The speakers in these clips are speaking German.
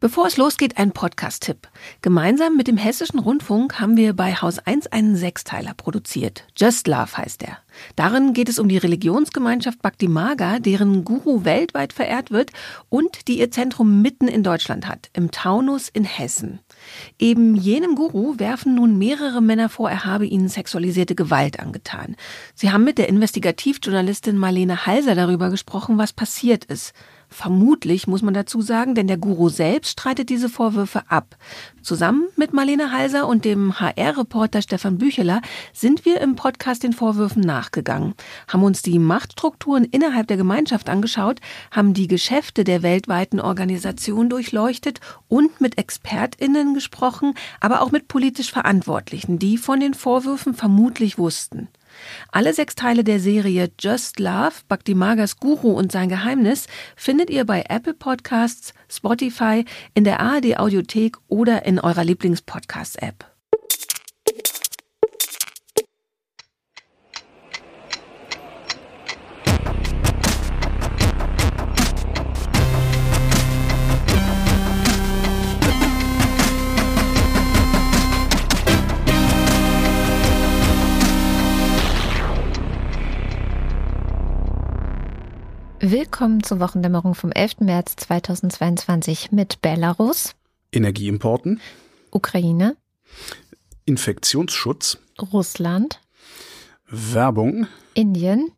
Bevor es losgeht, ein Podcast-Tipp. Gemeinsam mit dem Hessischen Rundfunk haben wir bei Haus 1 einen Sechsteiler produziert. Just Love heißt er. Darin geht es um die Religionsgemeinschaft Bhakti Maga, deren Guru weltweit verehrt wird und die ihr Zentrum mitten in Deutschland hat, im Taunus in Hessen. Eben jenem Guru werfen nun mehrere Männer vor, er habe ihnen sexualisierte Gewalt angetan. Sie haben mit der Investigativjournalistin Marlene Halser darüber gesprochen, was passiert ist. Vermutlich muss man dazu sagen, denn der Guru selbst streitet diese Vorwürfe ab. Zusammen mit Marlene Halser und dem HR-Reporter Stefan Bücheler sind wir im Podcast den Vorwürfen nachgegangen, haben uns die Machtstrukturen innerhalb der Gemeinschaft angeschaut, haben die Geschäfte der weltweiten Organisation durchleuchtet und mit ExpertInnen gesprochen, aber auch mit politisch Verantwortlichen, die von den Vorwürfen vermutlich wussten. Alle sechs Teile der Serie Just Love, Bhakti Magas Guru und sein Geheimnis findet ihr bei Apple Podcasts, Spotify, in der ARD Audiothek oder in eurer Lieblingspodcast-App. Willkommen zur Wochendämmerung vom 11. März 2022 mit Belarus, Energieimporten, Ukraine, Infektionsschutz, Russland, Werbung, Indien,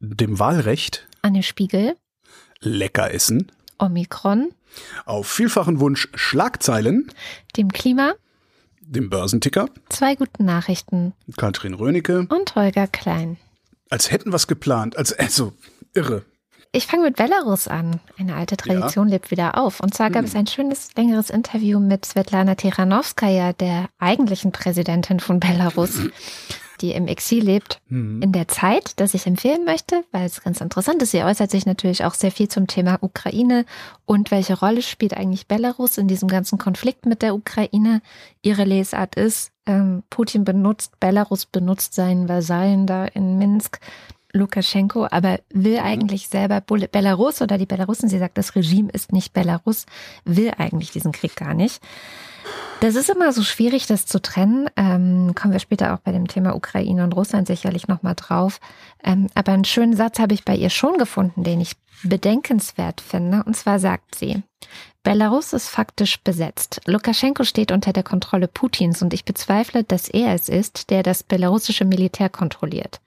dem Wahlrecht, Anne Spiegel, Leckeressen, Omikron, auf vielfachen Wunsch Schlagzeilen, dem Klima, dem Börsenticker, zwei guten Nachrichten. Katrin Rönecke, und Holger Klein. als hätten wir's geplant, als also irre. Ich fange mit Belarus an. Eine alte Tradition lebt wieder auf. Und zwar gab es ein schönes, längeres Interview mit Svetlana Tichanowskaja, der eigentlichen Präsidentin von Belarus, die im Exil lebt. In der Zeit, das ich empfehlen möchte, weil es ganz interessant ist. Sie äußert sich natürlich auch sehr viel zum Thema Ukraine und welche Rolle spielt eigentlich Belarus in diesem ganzen Konflikt mit der Ukraine. Ihre Lesart ist, ähm, Putin benutzt, Belarus benutzt seinen Vasallen da in Minsk Lukaschenko, aber will eigentlich selber Belarus oder die Belarussen, sie sagt, das Regime ist nicht Belarus, will eigentlich diesen Krieg gar nicht. Das ist immer so schwierig, das zu trennen. Ähm, kommen wir später auch bei dem Thema Ukraine und Russland sicherlich nochmal drauf. Ähm, aber einen schönen Satz habe ich bei ihr schon gefunden, den ich bedenkenswert finde. Und zwar sagt sie, Belarus ist faktisch besetzt. Lukaschenko steht unter der Kontrolle Putins und ich bezweifle, dass er es ist, der das belarussische Militär kontrolliert.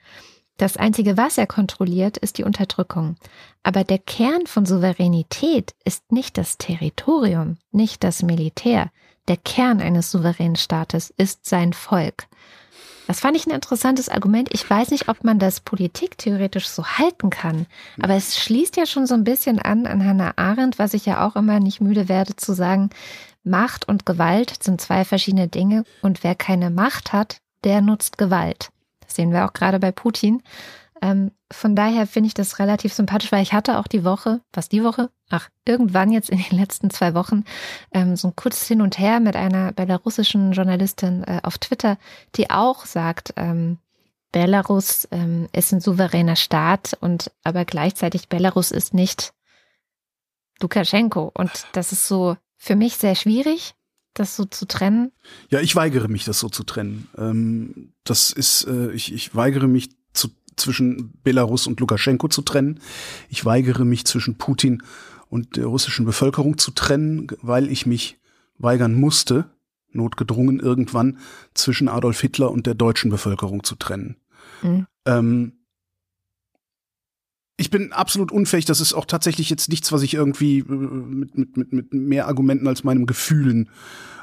Das Einzige, was er kontrolliert, ist die Unterdrückung. Aber der Kern von Souveränität ist nicht das Territorium, nicht das Militär. Der Kern eines souveränen Staates ist sein Volk. Das fand ich ein interessantes Argument. Ich weiß nicht, ob man das politiktheoretisch so halten kann, aber es schließt ja schon so ein bisschen an an Hannah Arendt, was ich ja auch immer nicht müde werde zu sagen. Macht und Gewalt sind zwei verschiedene Dinge und wer keine Macht hat, der nutzt Gewalt. Das sehen wir auch gerade bei Putin. Ähm, von daher finde ich das relativ sympathisch, weil ich hatte auch die Woche, was die Woche? Ach, irgendwann jetzt in den letzten zwei Wochen ähm, so ein kurzes Hin und Her mit einer belarussischen Journalistin äh, auf Twitter, die auch sagt, ähm, Belarus ähm, ist ein souveräner Staat und aber gleichzeitig Belarus ist nicht Lukaschenko. Und das ist so für mich sehr schwierig, das so zu trennen. Ja, ich weigere mich, das so zu trennen. Ähm, das ist, äh, ich, ich weigere mich zu, zwischen Belarus und Lukaschenko zu trennen. Ich weigere mich zwischen Putin und der russischen Bevölkerung zu trennen, weil ich mich weigern musste, notgedrungen irgendwann, zwischen Adolf Hitler und der deutschen Bevölkerung zu trennen. Mhm. Ähm, ich bin absolut unfähig. Das ist auch tatsächlich jetzt nichts, was ich irgendwie äh, mit, mit, mit, mit mehr Argumenten als meinem Gefühlen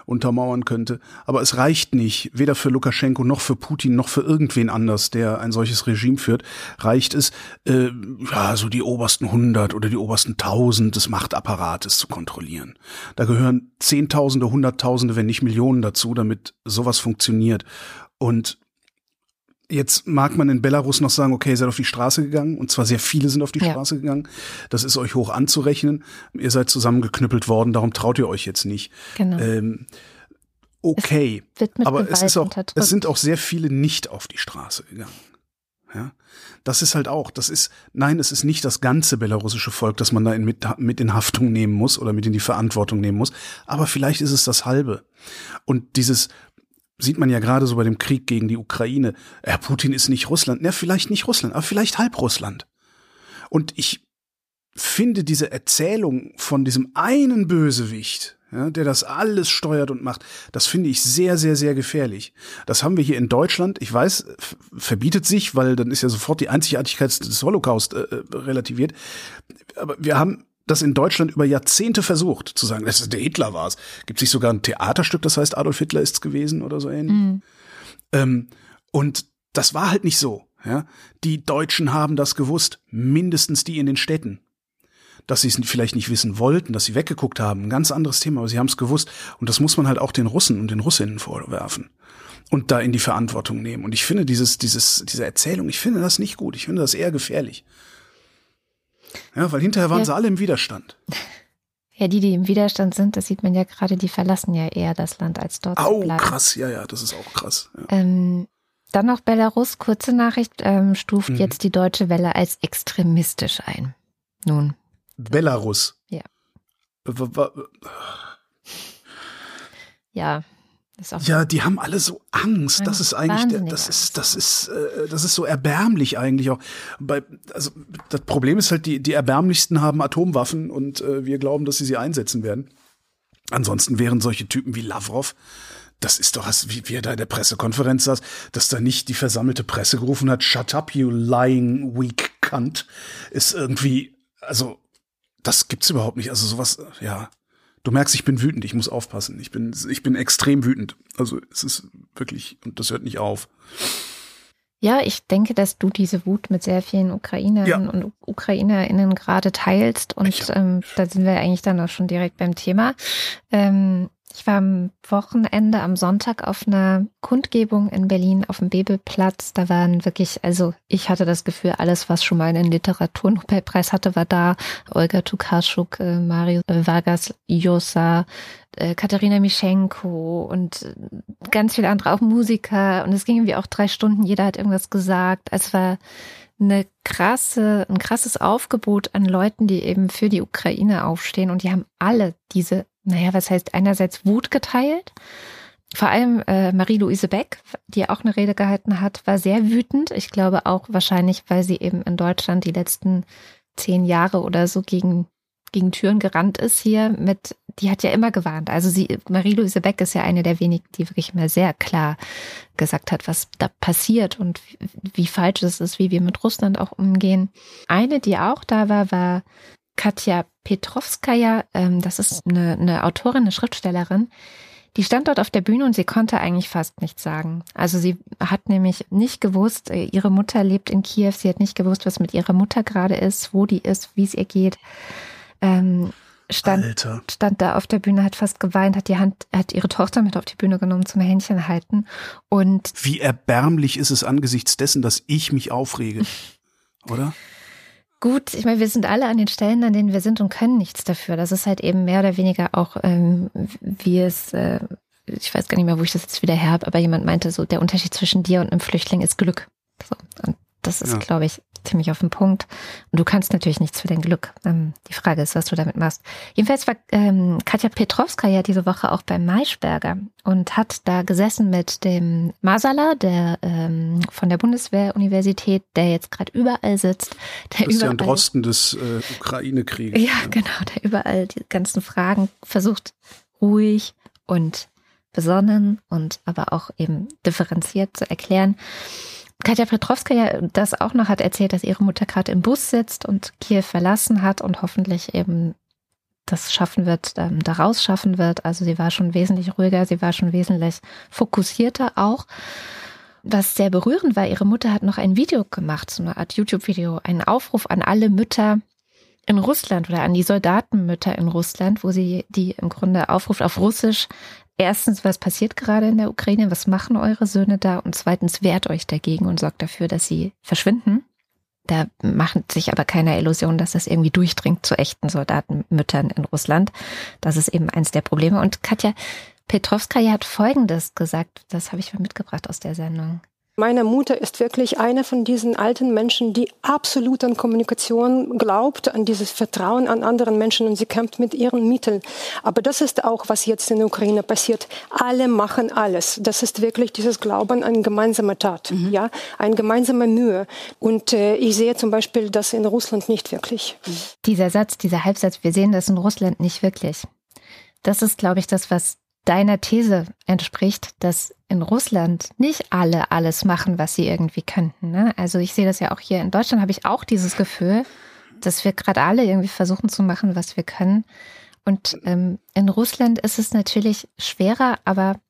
untermauern könnte. Aber es reicht nicht, weder für Lukaschenko noch für Putin noch für irgendwen anders, der ein solches Regime führt, reicht es, äh, ja, so die obersten 100 oder die obersten 1000 des Machtapparates zu kontrollieren. Da gehören Zehntausende, Hunderttausende, wenn nicht Millionen dazu, damit sowas funktioniert. Und Jetzt mag man in Belarus noch sagen, okay, ihr seid auf die Straße gegangen und zwar sehr viele sind auf die Ja. Straße gegangen. Das ist euch hoch anzurechnen. Ihr seid zusammengeknüppelt worden, darum traut ihr euch jetzt nicht. Genau. Ähm, okay. Aber Gewalt es ist auch, es sind auch sehr viele nicht auf die Straße gegangen. Ja, das ist halt auch, das ist, nein, es ist nicht das ganze belarussische Volk, das man da in, mit, mit in Haftung nehmen muss oder mit in die Verantwortung nehmen muss, aber vielleicht ist es das halbe. Und dieses, sieht man ja gerade so bei dem Krieg gegen die Ukraine, Herr Putin ist nicht Russland, ja, vielleicht nicht Russland, aber vielleicht halb Russland. Und ich finde diese Erzählung von diesem einen Bösewicht, ja, der das alles steuert und macht, das finde ich sehr, sehr, sehr gefährlich. Das haben wir hier in Deutschland, ich weiß, verbietet sich, weil dann ist ja sofort die Einzigartigkeit des Holocaust äh, äh, relativiert. Aber wir haben das in Deutschland über Jahrzehnte versucht, zu sagen, dass es der Hitler war. Es gibt sich sogar ein Theaterstück, das heißt Adolf Hitler ist's gewesen oder so ähnlich. Mhm. Ähm, und das war halt nicht so. Ja? Die Deutschen haben das gewusst, mindestens die in den Städten dass sie es vielleicht nicht wissen wollten, dass sie weggeguckt haben, ein ganz anderes Thema, aber sie haben es gewusst. Und das muss man halt auch den Russen und den Russinnen vorwerfen und da in die Verantwortung nehmen. Und ich finde dieses, dieses, diese Erzählung, ich finde das nicht gut. Ich finde das eher gefährlich. Ja, weil hinterher waren ja. sie alle im Widerstand. Ja, die, die im Widerstand sind, das sieht man ja gerade, die verlassen ja eher das Land, als dort Au, zu bleiben. krass, ja, ja, das ist auch krass. Ja. Ähm, dann noch Belarus, kurze Nachricht, ähm, stuft mhm. jetzt die Deutsche Welle als extremistisch ein. Nun, Belarus. Ja. Ja. Ja, die haben alle so Angst. Das ist eigentlich, das ist, das ist, äh, das ist so erbärmlich eigentlich auch. Bei, also das Problem ist halt, die, die erbärmlichsten haben Atomwaffen und äh, wir glauben, dass sie sie einsetzen werden. Ansonsten wären solche Typen wie Lavrov, das ist doch, wie, wie er da in der Pressekonferenz saß, dass da nicht die versammelte Presse gerufen hat, shut up, you lying weak cunt, ist irgendwie, also das gibt's überhaupt nicht. Also sowas, ja. Du merkst, ich bin wütend, ich muss aufpassen. Ich bin, ich bin extrem wütend. Also es ist wirklich, und das hört nicht auf. Ja, ich denke, dass du diese Wut mit sehr vielen Ukrainern ja. und UkrainerInnen gerade teilst. Und ähm, da sind wir eigentlich dann auch schon direkt beim Thema. Ähm, ich war am Wochenende am Sonntag auf einer Kundgebung in Berlin auf dem Bebelplatz. Da waren wirklich, also ich hatte das Gefühl, alles, was schon mal einen Literaturnobelpreis hatte, war da. Olga Tukaschuk, äh, Mario Vargas Llosa, äh, Katharina Mischenko und äh, ganz viele andere, auch Musiker. Und es ging irgendwie auch drei Stunden, jeder hat irgendwas gesagt. Es war eine krasse, ein krasses Aufgebot an Leuten, die eben für die Ukraine aufstehen. Und die haben alle diese naja, was heißt einerseits Wut geteilt. Vor allem äh, Marie-Louise Beck, die auch eine Rede gehalten hat, war sehr wütend. Ich glaube auch wahrscheinlich, weil sie eben in Deutschland die letzten zehn Jahre oder so gegen, gegen Türen gerannt ist hier mit, die hat ja immer gewarnt. Also sie, Marie-Louise Beck ist ja eine der wenigen, die wirklich mal sehr klar gesagt hat, was da passiert und wie, wie falsch es ist, wie wir mit Russland auch umgehen. Eine, die auch da war, war Katja Petrovskaya, ähm, das ist eine, eine Autorin, eine Schriftstellerin, die stand dort auf der Bühne und sie konnte eigentlich fast nichts sagen. Also sie hat nämlich nicht gewusst, äh, ihre Mutter lebt in Kiew, sie hat nicht gewusst, was mit ihrer Mutter gerade ist, wo die ist, wie es ihr geht. Ähm, stand, Alter. stand da auf der Bühne, hat fast geweint, hat die Hand, hat ihre Tochter mit auf die Bühne genommen zum Händchen halten. Und wie erbärmlich ist es angesichts dessen, dass ich mich aufrege, oder? Gut, ich meine, wir sind alle an den Stellen, an denen wir sind und können nichts dafür. Das ist halt eben mehr oder weniger auch, ähm, wie es, äh, ich weiß gar nicht mehr, wo ich das jetzt wieder her habe, aber jemand meinte so, der Unterschied zwischen dir und einem Flüchtling ist Glück. So. Und das ist, ja. glaube ich, ziemlich auf den Punkt. Und du kannst natürlich nichts für dein Glück. Ähm, die Frage ist, was du damit machst. Jedenfalls war ähm, Katja Petrovska ja diese Woche auch beim Maischberger und hat da gesessen mit dem Masala, der ähm, von der Bundeswehruniversität, der jetzt gerade überall sitzt. Der das ist ja ein Drosten des äh, Ukraine-Krieges. Ja, ja, genau, der überall die ganzen Fragen versucht, ruhig und besonnen und aber auch eben differenziert zu erklären. Katja Petrovska ja das auch noch hat erzählt, dass ihre Mutter gerade im Bus sitzt und Kiew verlassen hat und hoffentlich eben das schaffen wird, ähm, daraus schaffen wird. Also sie war schon wesentlich ruhiger, sie war schon wesentlich fokussierter auch. Was sehr berührend war, ihre Mutter hat noch ein Video gemacht, so eine Art YouTube-Video, einen Aufruf an alle Mütter in Russland oder an die Soldatenmütter in Russland, wo sie die im Grunde aufruft auf Russisch, erstens, was passiert gerade in der Ukraine? Was machen eure Söhne da? Und zweitens, wehrt euch dagegen und sorgt dafür, dass sie verschwinden. Da macht sich aber keine Illusion, dass das irgendwie durchdringt zu echten Soldatenmüttern in Russland. Das ist eben eins der Probleme. Und Katja Petrovskaya hat Folgendes gesagt, das habe ich mitgebracht aus der Sendung. Meine Mutter ist wirklich eine von diesen alten Menschen, die absolut an Kommunikation glaubt, an dieses Vertrauen an anderen Menschen und sie kämpft mit ihren Mitteln. Aber das ist auch, was jetzt in der Ukraine passiert. Alle machen alles. Das ist wirklich dieses Glauben an gemeinsame Tat, mhm. ja, eine gemeinsame Mühe. Und äh, ich sehe zum Beispiel das in Russland nicht wirklich. Dieser Satz, dieser Halbsatz, wir sehen das in Russland nicht wirklich. Das ist, glaube ich, das, was deiner These entspricht, dass in Russland nicht alle alles machen, was sie irgendwie könnten. Ne? Also ich sehe das ja auch hier in Deutschland, habe ich auch dieses Gefühl, dass wir gerade alle irgendwie versuchen zu machen, was wir können. Und ähm, in Russland ist es natürlich schwerer, aber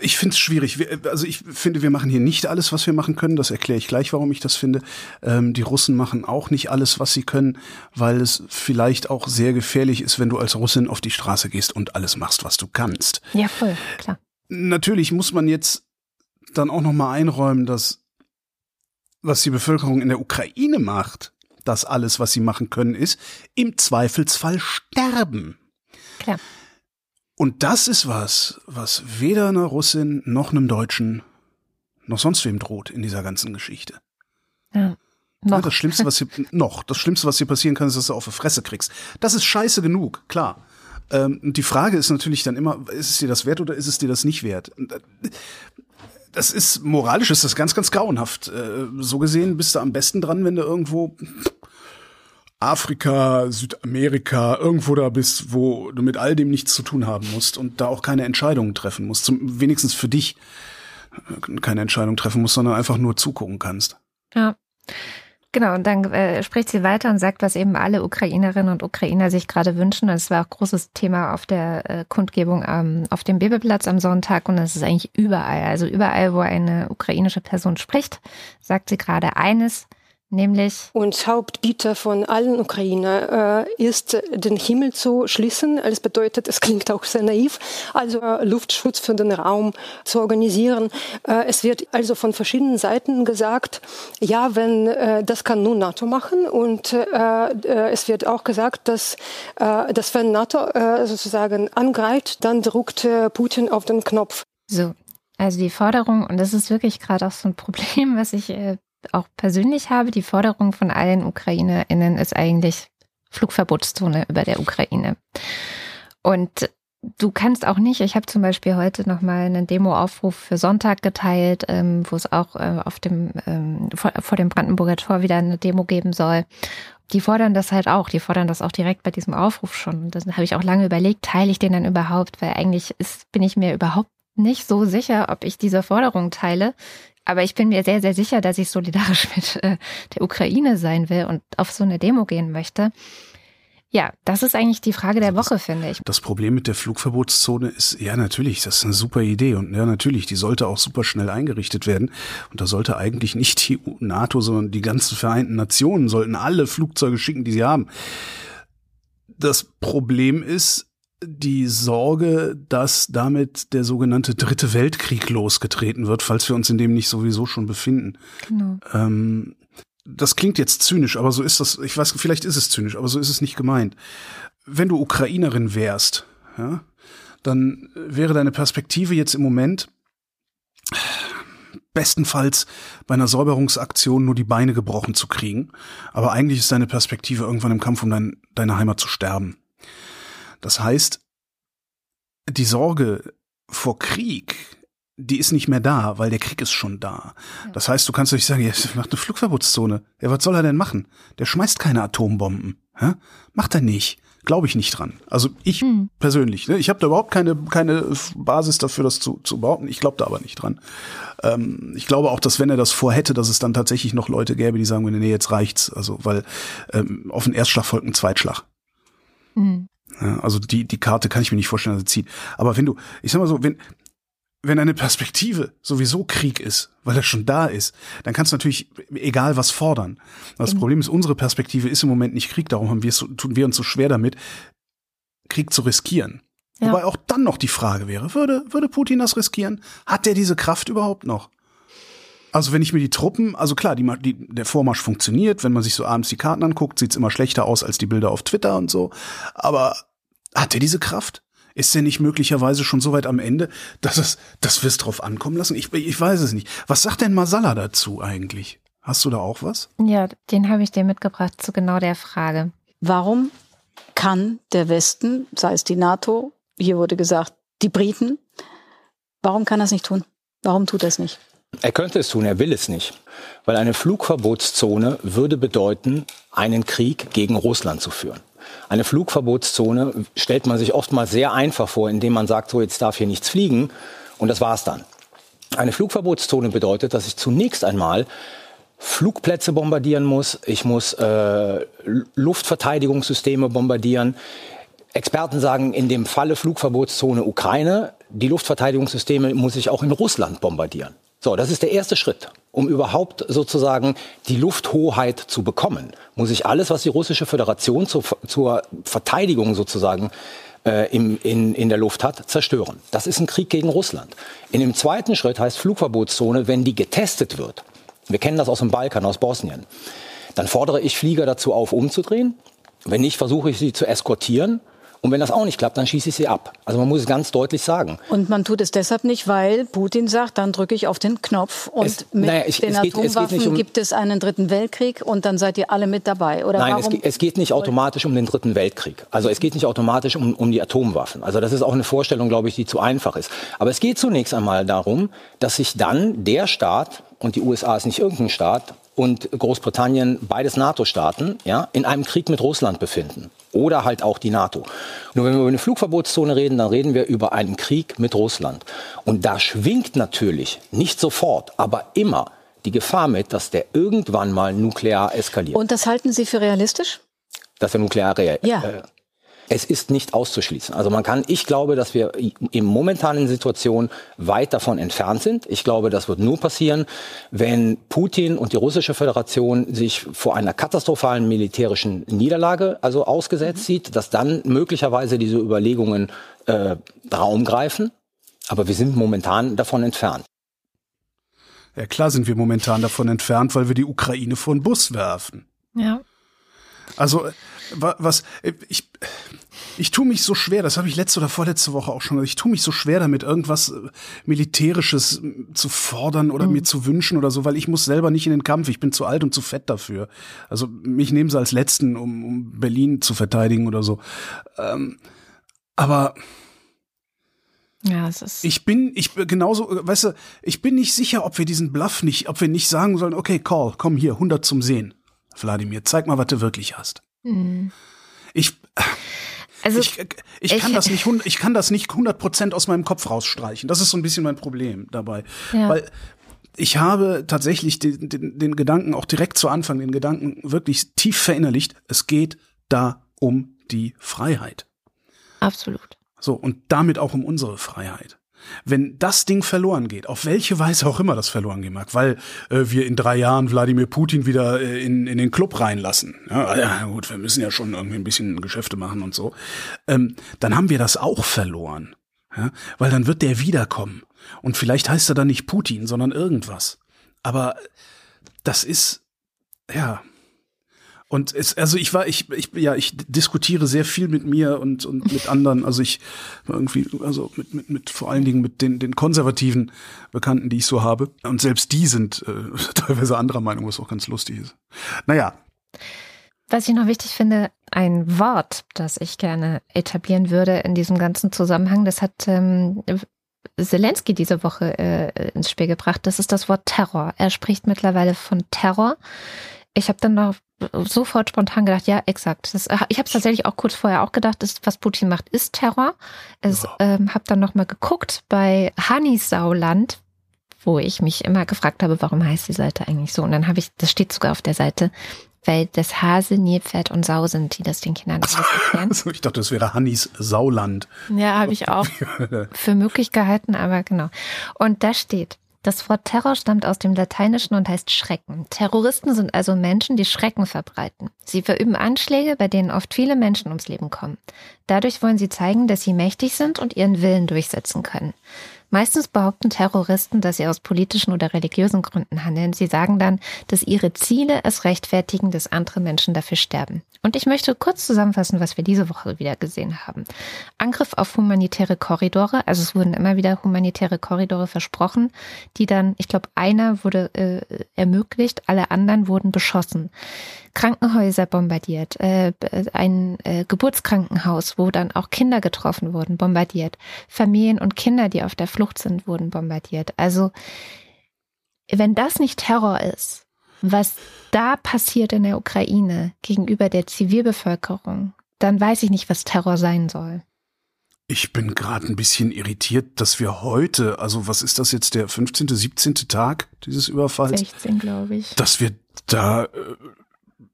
ich finde es schwierig. Also ich finde, wir machen hier nicht alles, was wir machen können. Das erkläre ich gleich, warum ich das finde. Ähm, die Russen machen auch nicht alles, was sie können, weil es vielleicht auch sehr gefährlich ist, wenn du als Russin auf die Straße gehst und alles machst, was du kannst. Ja, voll, klar. Natürlich muss man jetzt dann auch noch mal einräumen, dass was die Bevölkerung in der Ukraine macht, das alles, was sie machen können, ist im Zweifelsfall sterben. Klar. Und das ist was, was weder einer Russin noch einem Deutschen noch sonst wem droht in dieser ganzen Geschichte. Ja. Noch. Ja, das Schlimmste, was hier, noch, das Schlimmste, was hier passieren kann, ist, dass du auf die Fresse kriegst. Das ist scheiße genug, klar. Ähm, und die Frage ist natürlich dann immer, ist es dir das wert oder ist es dir das nicht wert? Das ist, moralisch ist das ganz, ganz grauenhaft. Äh, so gesehen bist du am besten dran, wenn du irgendwo Afrika, Südamerika, irgendwo da bist, wo du mit all dem nichts zu tun haben musst und da auch keine Entscheidungen treffen musst, zum, wenigstens für dich keine Entscheidung treffen musst, sondern einfach nur zugucken kannst. Ja. Genau, und dann äh, spricht sie weiter und sagt, was eben alle Ukrainerinnen und Ukrainer sich gerade wünschen. Das war auch großes Thema auf der äh, Kundgebung ähm, auf dem Bebeplatz am Sonntag und das ist eigentlich überall. Also überall, wo eine ukrainische Person spricht, sagt sie gerade eines, Nämlich? Und Hauptbitte von allen Ukrainer äh, ist, den Himmel zu schließen. Das bedeutet, es klingt auch sehr naiv, also äh, Luftschutz für den Raum zu organisieren. Äh, es wird also von verschiedenen Seiten gesagt, ja, wenn äh, das kann nur NATO machen. Und äh, äh, es wird auch gesagt, dass, dass wenn NATO sozusagen angreift, dann druckt Putin auf den Knopf. So, also die Forderung, und das ist wirklich gerade auch so ein Problem, was ich auch persönlich habe, die Forderung von allen UkrainerInnen ist eigentlich Flugverbotszone über der Ukraine. Und du kannst auch nicht, ich habe zum Beispiel heute nochmal einen Demo-Aufruf für Sonntag geteilt, ähm, wo es auch äh, auf dem, ähm, vor, vor dem Brandenburger Tor wieder eine Demo geben soll. Die fordern das halt auch, die fordern das auch direkt bei diesem Aufruf schon. Und das habe ich auch lange überlegt, teile ich den dann überhaupt, weil eigentlich ist, bin ich mir überhaupt nicht so sicher, ob ich diese Forderung teile. Aber ich bin mir sehr, sehr sicher, dass ich solidarisch mit äh, der Ukraine sein will und auf so eine Demo gehen möchte. Ja, das ist eigentlich die Frage der Woche, finde ich. Das Problem mit der Flugverbotszone ist, ja, natürlich, das ist eine super Idee und ja, natürlich, die sollte auch super schnell eingerichtet werden. Und da sollte eigentlich nicht die NATO, sondern die ganzen Vereinten Nationen sollten alle Flugzeuge schicken, die sie haben. Das Problem ist, die Sorge, dass damit der sogenannte Dritte Weltkrieg losgetreten wird, falls wir uns in dem nicht sowieso schon befinden. Genau. Ähm, das klingt jetzt zynisch, aber so ist das, ich weiß, vielleicht ist es zynisch, aber so ist es nicht gemeint. Wenn du Ukrainerin wärst, ja, dann wäre deine Perspektive jetzt im Moment bestenfalls bei einer Säuberungsaktion nur die Beine gebrochen zu kriegen. Aber eigentlich ist deine Perspektive irgendwann im Kampf um dein, deine Heimat zu sterben. Das heißt, die Sorge vor Krieg, die ist nicht mehr da, weil der Krieg ist schon da. Das heißt, du kannst nicht sagen, jetzt macht eine Flugverbotszone. Ja, was soll er denn machen? Der schmeißt keine Atombomben. Hä? Macht er nicht. Glaube ich nicht dran. Also ich hm. persönlich, ne? ich habe da überhaupt keine, keine Basis dafür, das zu, zu behaupten. Ich glaube da aber nicht dran. Ähm, ich glaube auch, dass wenn er das vorhätte, dass es dann tatsächlich noch Leute gäbe, die sagen, nee, jetzt reicht's. Also, weil ähm, auf den Erstschlag folgt ein Zweitschlag. Hm. Ja, also die, die Karte kann ich mir nicht vorstellen, dass sie zieht. Aber wenn du, ich sag mal so, wenn, wenn eine Perspektive sowieso Krieg ist, weil er schon da ist, dann kannst du natürlich egal was fordern. Das mhm. Problem ist, unsere Perspektive ist im Moment nicht Krieg, darum haben wir es, tun wir uns so schwer damit, Krieg zu riskieren. Ja. Wobei auch dann noch die Frage wäre, würde, würde Putin das riskieren? Hat der diese Kraft überhaupt noch? Also wenn ich mir die Truppen, also klar, die, die, der Vormarsch funktioniert, wenn man sich so abends die Karten anguckt, sieht's immer schlechter aus als die Bilder auf Twitter und so. Aber hat er diese Kraft? Ist er nicht möglicherweise schon so weit am Ende, dass es, dass wir es drauf ankommen lassen? Ich, ich weiß es nicht. Was sagt denn Masala dazu eigentlich? Hast du da auch was? Ja, den habe ich dir mitgebracht zu genau der Frage. Warum kann der Westen, sei es die NATO, hier wurde gesagt, die Briten, warum kann er es nicht tun? Warum tut er es nicht? Er könnte es tun, er will es nicht. Weil eine Flugverbotszone würde bedeuten, einen Krieg gegen Russland zu führen. Eine Flugverbotszone stellt man sich oftmals sehr einfach vor, indem man sagt, so jetzt darf hier nichts fliegen und das war's dann. Eine Flugverbotszone bedeutet, dass ich zunächst einmal Flugplätze bombardieren muss, ich muss äh, Luftverteidigungssysteme bombardieren. Experten sagen, in dem Falle Flugverbotszone Ukraine, die Luftverteidigungssysteme muss ich auch in Russland bombardieren. So, das ist der erste Schritt. Um überhaupt sozusagen die Lufthoheit zu bekommen, muss ich alles, was die russische Föderation zur, zur Verteidigung sozusagen äh, im, in, in der Luft hat, zerstören. Das ist ein Krieg gegen Russland. In dem zweiten Schritt heißt Flugverbotszone, wenn die getestet wird, wir kennen das aus dem Balkan, aus Bosnien, dann fordere ich Flieger dazu auf, umzudrehen. Wenn nicht, versuche ich sie zu eskortieren und wenn das auch nicht klappt, dann schieße ich sie ab. Also man muss es ganz deutlich sagen. Und man tut es deshalb nicht, weil Putin sagt, dann drücke ich auf den Knopf und Es- mit naja, ich- den es geht- es Atomwaffen nicht um- gibt es einen dritten Weltkrieg und dann seid ihr alle mit dabei. Oder Nein, es, warum? es geht nicht automatisch um den Dritten Weltkrieg. Also es geht nicht automatisch um, um die Atomwaffen. Also das ist auch eine Vorstellung, glaube ich, die zu einfach ist. Aber es geht zunächst einmal darum, dass sich dann der Staat, und die USA ist nicht irgendein Staat, und Großbritannien, beides NATO-Staaten, ja, in einem Krieg mit Russland befinden. Oder halt auch die NATO. Nur wenn wir über eine Flugverbotszone reden, dann reden wir über einen Krieg mit Russland. Und da schwingt natürlich, nicht sofort, aber immer die Gefahr mit, dass der irgendwann mal nuklear eskaliert Und das halten Sie für realistisch? dass der nuklear real. Ja. Äh, es ist nicht auszuschließen. Also man kann, ich glaube, dass wir in momentanen Situation weit davon entfernt sind. Ich glaube, das wird nur passieren, wenn Putin und die russische Föderation sich vor einer katastrophalen militärischen Niederlage also ausgesetzt sieht, dass dann möglicherweise diese Überlegungen äh, Raum greifen. Aber wir sind momentan davon entfernt. Ja, klar sind wir momentan davon entfernt, weil wir die Ukraine vor den Bus werfen. Ja. Also, äh, wa- was, äh, ich, ich tue mich so schwer, das habe ich letzte oder vorletzte Woche auch schon gesagt, ich tue mich so schwer damit, irgendwas äh, Militärisches zu fordern oder mir zu wünschen oder so, weil ich muss selber nicht in den Kampf, ich bin zu alt und zu fett dafür. Also, mich nehmen sie als Letzten, um, um Berlin zu verteidigen oder so. Ähm, aber Ja, es ist. ich bin, ich bin genauso, weißt du, ich bin nicht sicher, ob wir diesen Bluff nicht, ob wir nicht sagen sollen, okay, Call, komm hier, 100 zum Sehen. Wladimir, zeig mal, was du wirklich hast. Hm. Ich, Also, ich, ich kann ich- das nicht, ich kann das nicht 100 Prozent aus meinem Kopf rausstreichen. Das ist so ein bisschen mein Problem dabei. Ja. Weil ich habe tatsächlich den, den, den Gedanken, auch direkt zu Anfang, den Gedanken wirklich tief verinnerlicht. Es geht da um die Freiheit. absolut. So, und damit auch um unsere Freiheit. Wenn das Ding verloren geht, auf welche Weise auch immer das verloren gehen mag, weil äh, wir in drei Jahren Wladimir Putin wieder äh, in, in den Club reinlassen. Ja, ja, gut, wir müssen ja schon irgendwie ein bisschen Geschäfte machen und so. Ähm, dann haben wir das auch verloren. Ja, weil dann wird der wiederkommen. Und vielleicht heißt er dann nicht Putin, sondern irgendwas. Aber das ist, ja. Und es, also ich war, ich, ich, ja, ich diskutiere sehr viel mit mir und, und mit anderen. Also ich irgendwie, also mit, mit, mit vor allen Dingen mit den, den konservativen Bekannten, die ich so habe. Und selbst die sind äh, teilweise anderer Meinung, was auch ganz lustig ist. Naja, Was ich noch wichtig finde, ein Wort, das ich gerne etablieren würde in diesem ganzen Zusammenhang, das hat ähm, Zelensky diese Woche äh, ins Spiel gebracht. Das ist das Wort Terror. Er spricht mittlerweile von Terror. Ich habe dann noch sofort spontan gedacht, ja, exakt. Das, äh, ich habe es tatsächlich auch kurz vorher auch gedacht, das, was Putin macht, ist Terror. Es Ja. ähm, habe dann noch mal geguckt bei Hannisauland, wo ich mich immer gefragt habe, warum heißt die Seite eigentlich so? Und dann habe ich, das steht sogar auf der Seite, weil das Hase, Nilpferd und Sau sind, die das den Kindern alles erklären. ich dachte, das wäre Hannis Sauland. Ja, habe ich auch für möglich gehalten, aber genau. Und da steht, das Wort Terror stammt aus dem Lateinischen und heißt Schrecken. Terroristen sind also Menschen, die Schrecken verbreiten. Sie verüben Anschläge, bei denen oft viele Menschen ums Leben kommen. Dadurch wollen sie zeigen, dass sie mächtig sind und ihren Willen durchsetzen können. Meistens behaupten Terroristen, dass sie aus politischen oder religiösen Gründen handeln. Sie sagen dann, dass ihre Ziele es rechtfertigen, dass andere Menschen dafür sterben. Und ich möchte kurz zusammenfassen, was wir diese Woche wieder gesehen haben. Angriff auf humanitäre Korridore, also es wurden immer wieder humanitäre Korridore versprochen, die dann, ich glaube, einer wurde äh, ermöglicht, alle anderen wurden beschossen. Krankenhäuser bombardiert, äh, ein äh, Geburtskrankenhaus, wo dann auch Kinder getroffen wurden, bombardiert. Familien und Kinder, die auf der Flucht sind, wurden bombardiert. Also wenn das nicht Terror ist, was da passiert in der Ukraine gegenüber der Zivilbevölkerung, dann weiß ich nicht, was Terror sein soll. Ich bin gerade ein bisschen irritiert, dass wir heute, also was ist das jetzt, der 15., 17. Tag dieses Überfalls? 16, glaube ich. Dass wir da äh,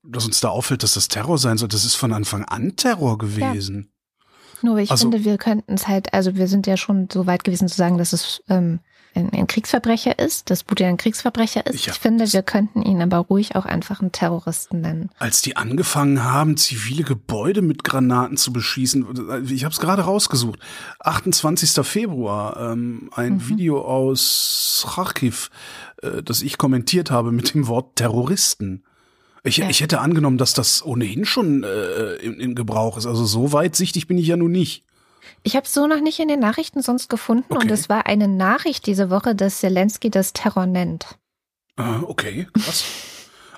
dass uns da auffällt, dass das Terror sein soll. Das ist von Anfang an Terror gewesen. Ja. Nur ich also, finde, wir könnten es halt, also wir sind ja schon so weit gewesen zu sagen, dass es ähm, ein, ein Kriegsverbrecher ist, dass Putin ein Kriegsverbrecher ist. Ja, ich finde, wir könnten ihn aber ruhig auch einfach einen Terroristen nennen. Als die angefangen haben, zivile Gebäude mit Granaten zu beschießen, ich habe es gerade rausgesucht, 28. Februar, ähm, ein mhm. Video aus Kharkiv, äh, das ich kommentiert habe mit dem Wort Terroristen. Ich, ja. ich hätte angenommen, dass das ohnehin schon äh, in, in Gebrauch ist. Also so weitsichtig bin ich ja nun nicht. Ich habe es so noch nicht in den Nachrichten sonst gefunden okay. und es war eine Nachricht diese Woche, dass Zelensky das Terror nennt. Ah, okay, krass.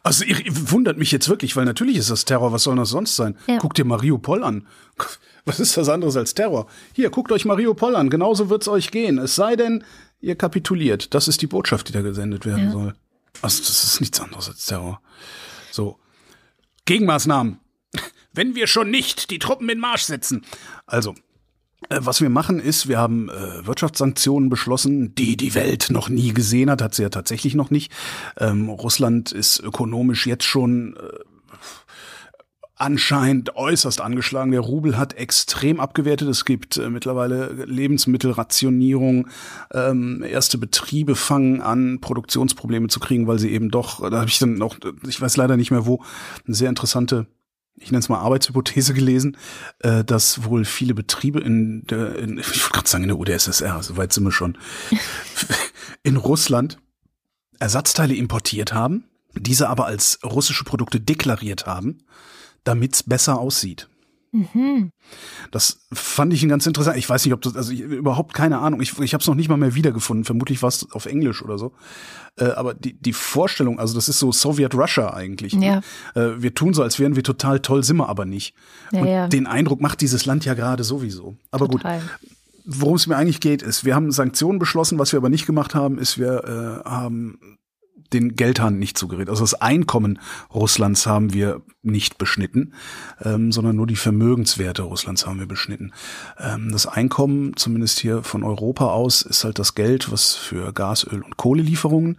Also ihr, wundert mich jetzt wirklich, weil natürlich ist das Terror, was soll das sonst sein? Ja. Guckt dir Mariupol an. Was ist das anderes als Terror? Hier, guckt euch Mariupol an, genauso wird's euch gehen. Es sei denn, ihr kapituliert. Das ist die Botschaft, die da gesendet werden ja. soll. Also das ist nichts anderes als Terror. So. Gegenmaßnahmen. Wenn wir schon nicht die Truppen in Marsch setzen. Also, äh, was wir machen ist, wir haben äh, Wirtschaftssanktionen beschlossen, die die Welt noch nie gesehen hat, hat sie ja tatsächlich noch nicht. Ähm, Russland ist ökonomisch jetzt schon äh, anscheinend äußerst angeschlagen. Der Rubel hat extrem abgewertet. Es gibt äh, mittlerweile Lebensmittelrationierung. Ähm, erste Betriebe fangen an, Produktionsprobleme zu kriegen, weil sie eben doch, da habe ich dann noch, ich weiß leider nicht mehr wo, eine sehr interessante ich nenne es mal Arbeitshypothese gelesen, äh, dass wohl viele Betriebe in der, in, ich wollte gerade sagen in der UdSSR, so weit sind wir schon, in Russland Ersatzteile importiert haben, diese aber als russische Produkte deklariert haben damit es besser aussieht. Mhm. Das fand ich ein ganz interessant. Ich weiß nicht, ob das, also ich, überhaupt keine Ahnung. Ich, ich habe es noch nicht mal mehr wiedergefunden. Vermutlich war es auf Englisch oder so. Äh, aber die, die Vorstellung, also das ist so Soviet Russia eigentlich. Ne? Ja. Äh, wir tun so, als wären wir total toll, sind wir aber nicht. Ja, Und ja. den Eindruck macht dieses Land ja gerade sowieso. Aber total. gut. Worum es mir eigentlich geht, ist, wir haben Sanktionen beschlossen. Was wir aber nicht gemacht haben, ist, wir äh, haben den Geldhahn nicht zugeredet. Also das Einkommen Russlands haben wir nicht beschnitten, ähm, sondern nur die Vermögenswerte Russlands haben wir beschnitten. Ähm, das Einkommen, zumindest hier von Europa aus, ist halt das Geld, was für Gas, Öl und Kohlelieferungen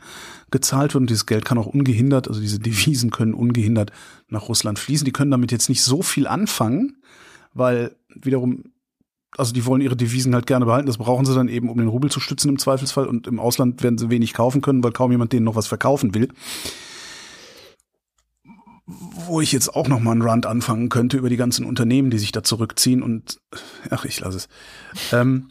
gezahlt wird. Und dieses Geld kann auch ungehindert, also diese Devisen können ungehindert nach Russland fließen. Die können damit jetzt nicht so viel anfangen, weil wiederum also die wollen ihre Devisen halt gerne behalten. Das brauchen sie dann eben, um den Rubel zu stützen im Zweifelsfall. Und im Ausland werden sie wenig kaufen können, weil kaum jemand denen noch was verkaufen will. Wo ich jetzt auch noch mal einen Rand anfangen könnte über die ganzen Unternehmen, die sich da zurückziehen und ach, ich lasse es. Ähm,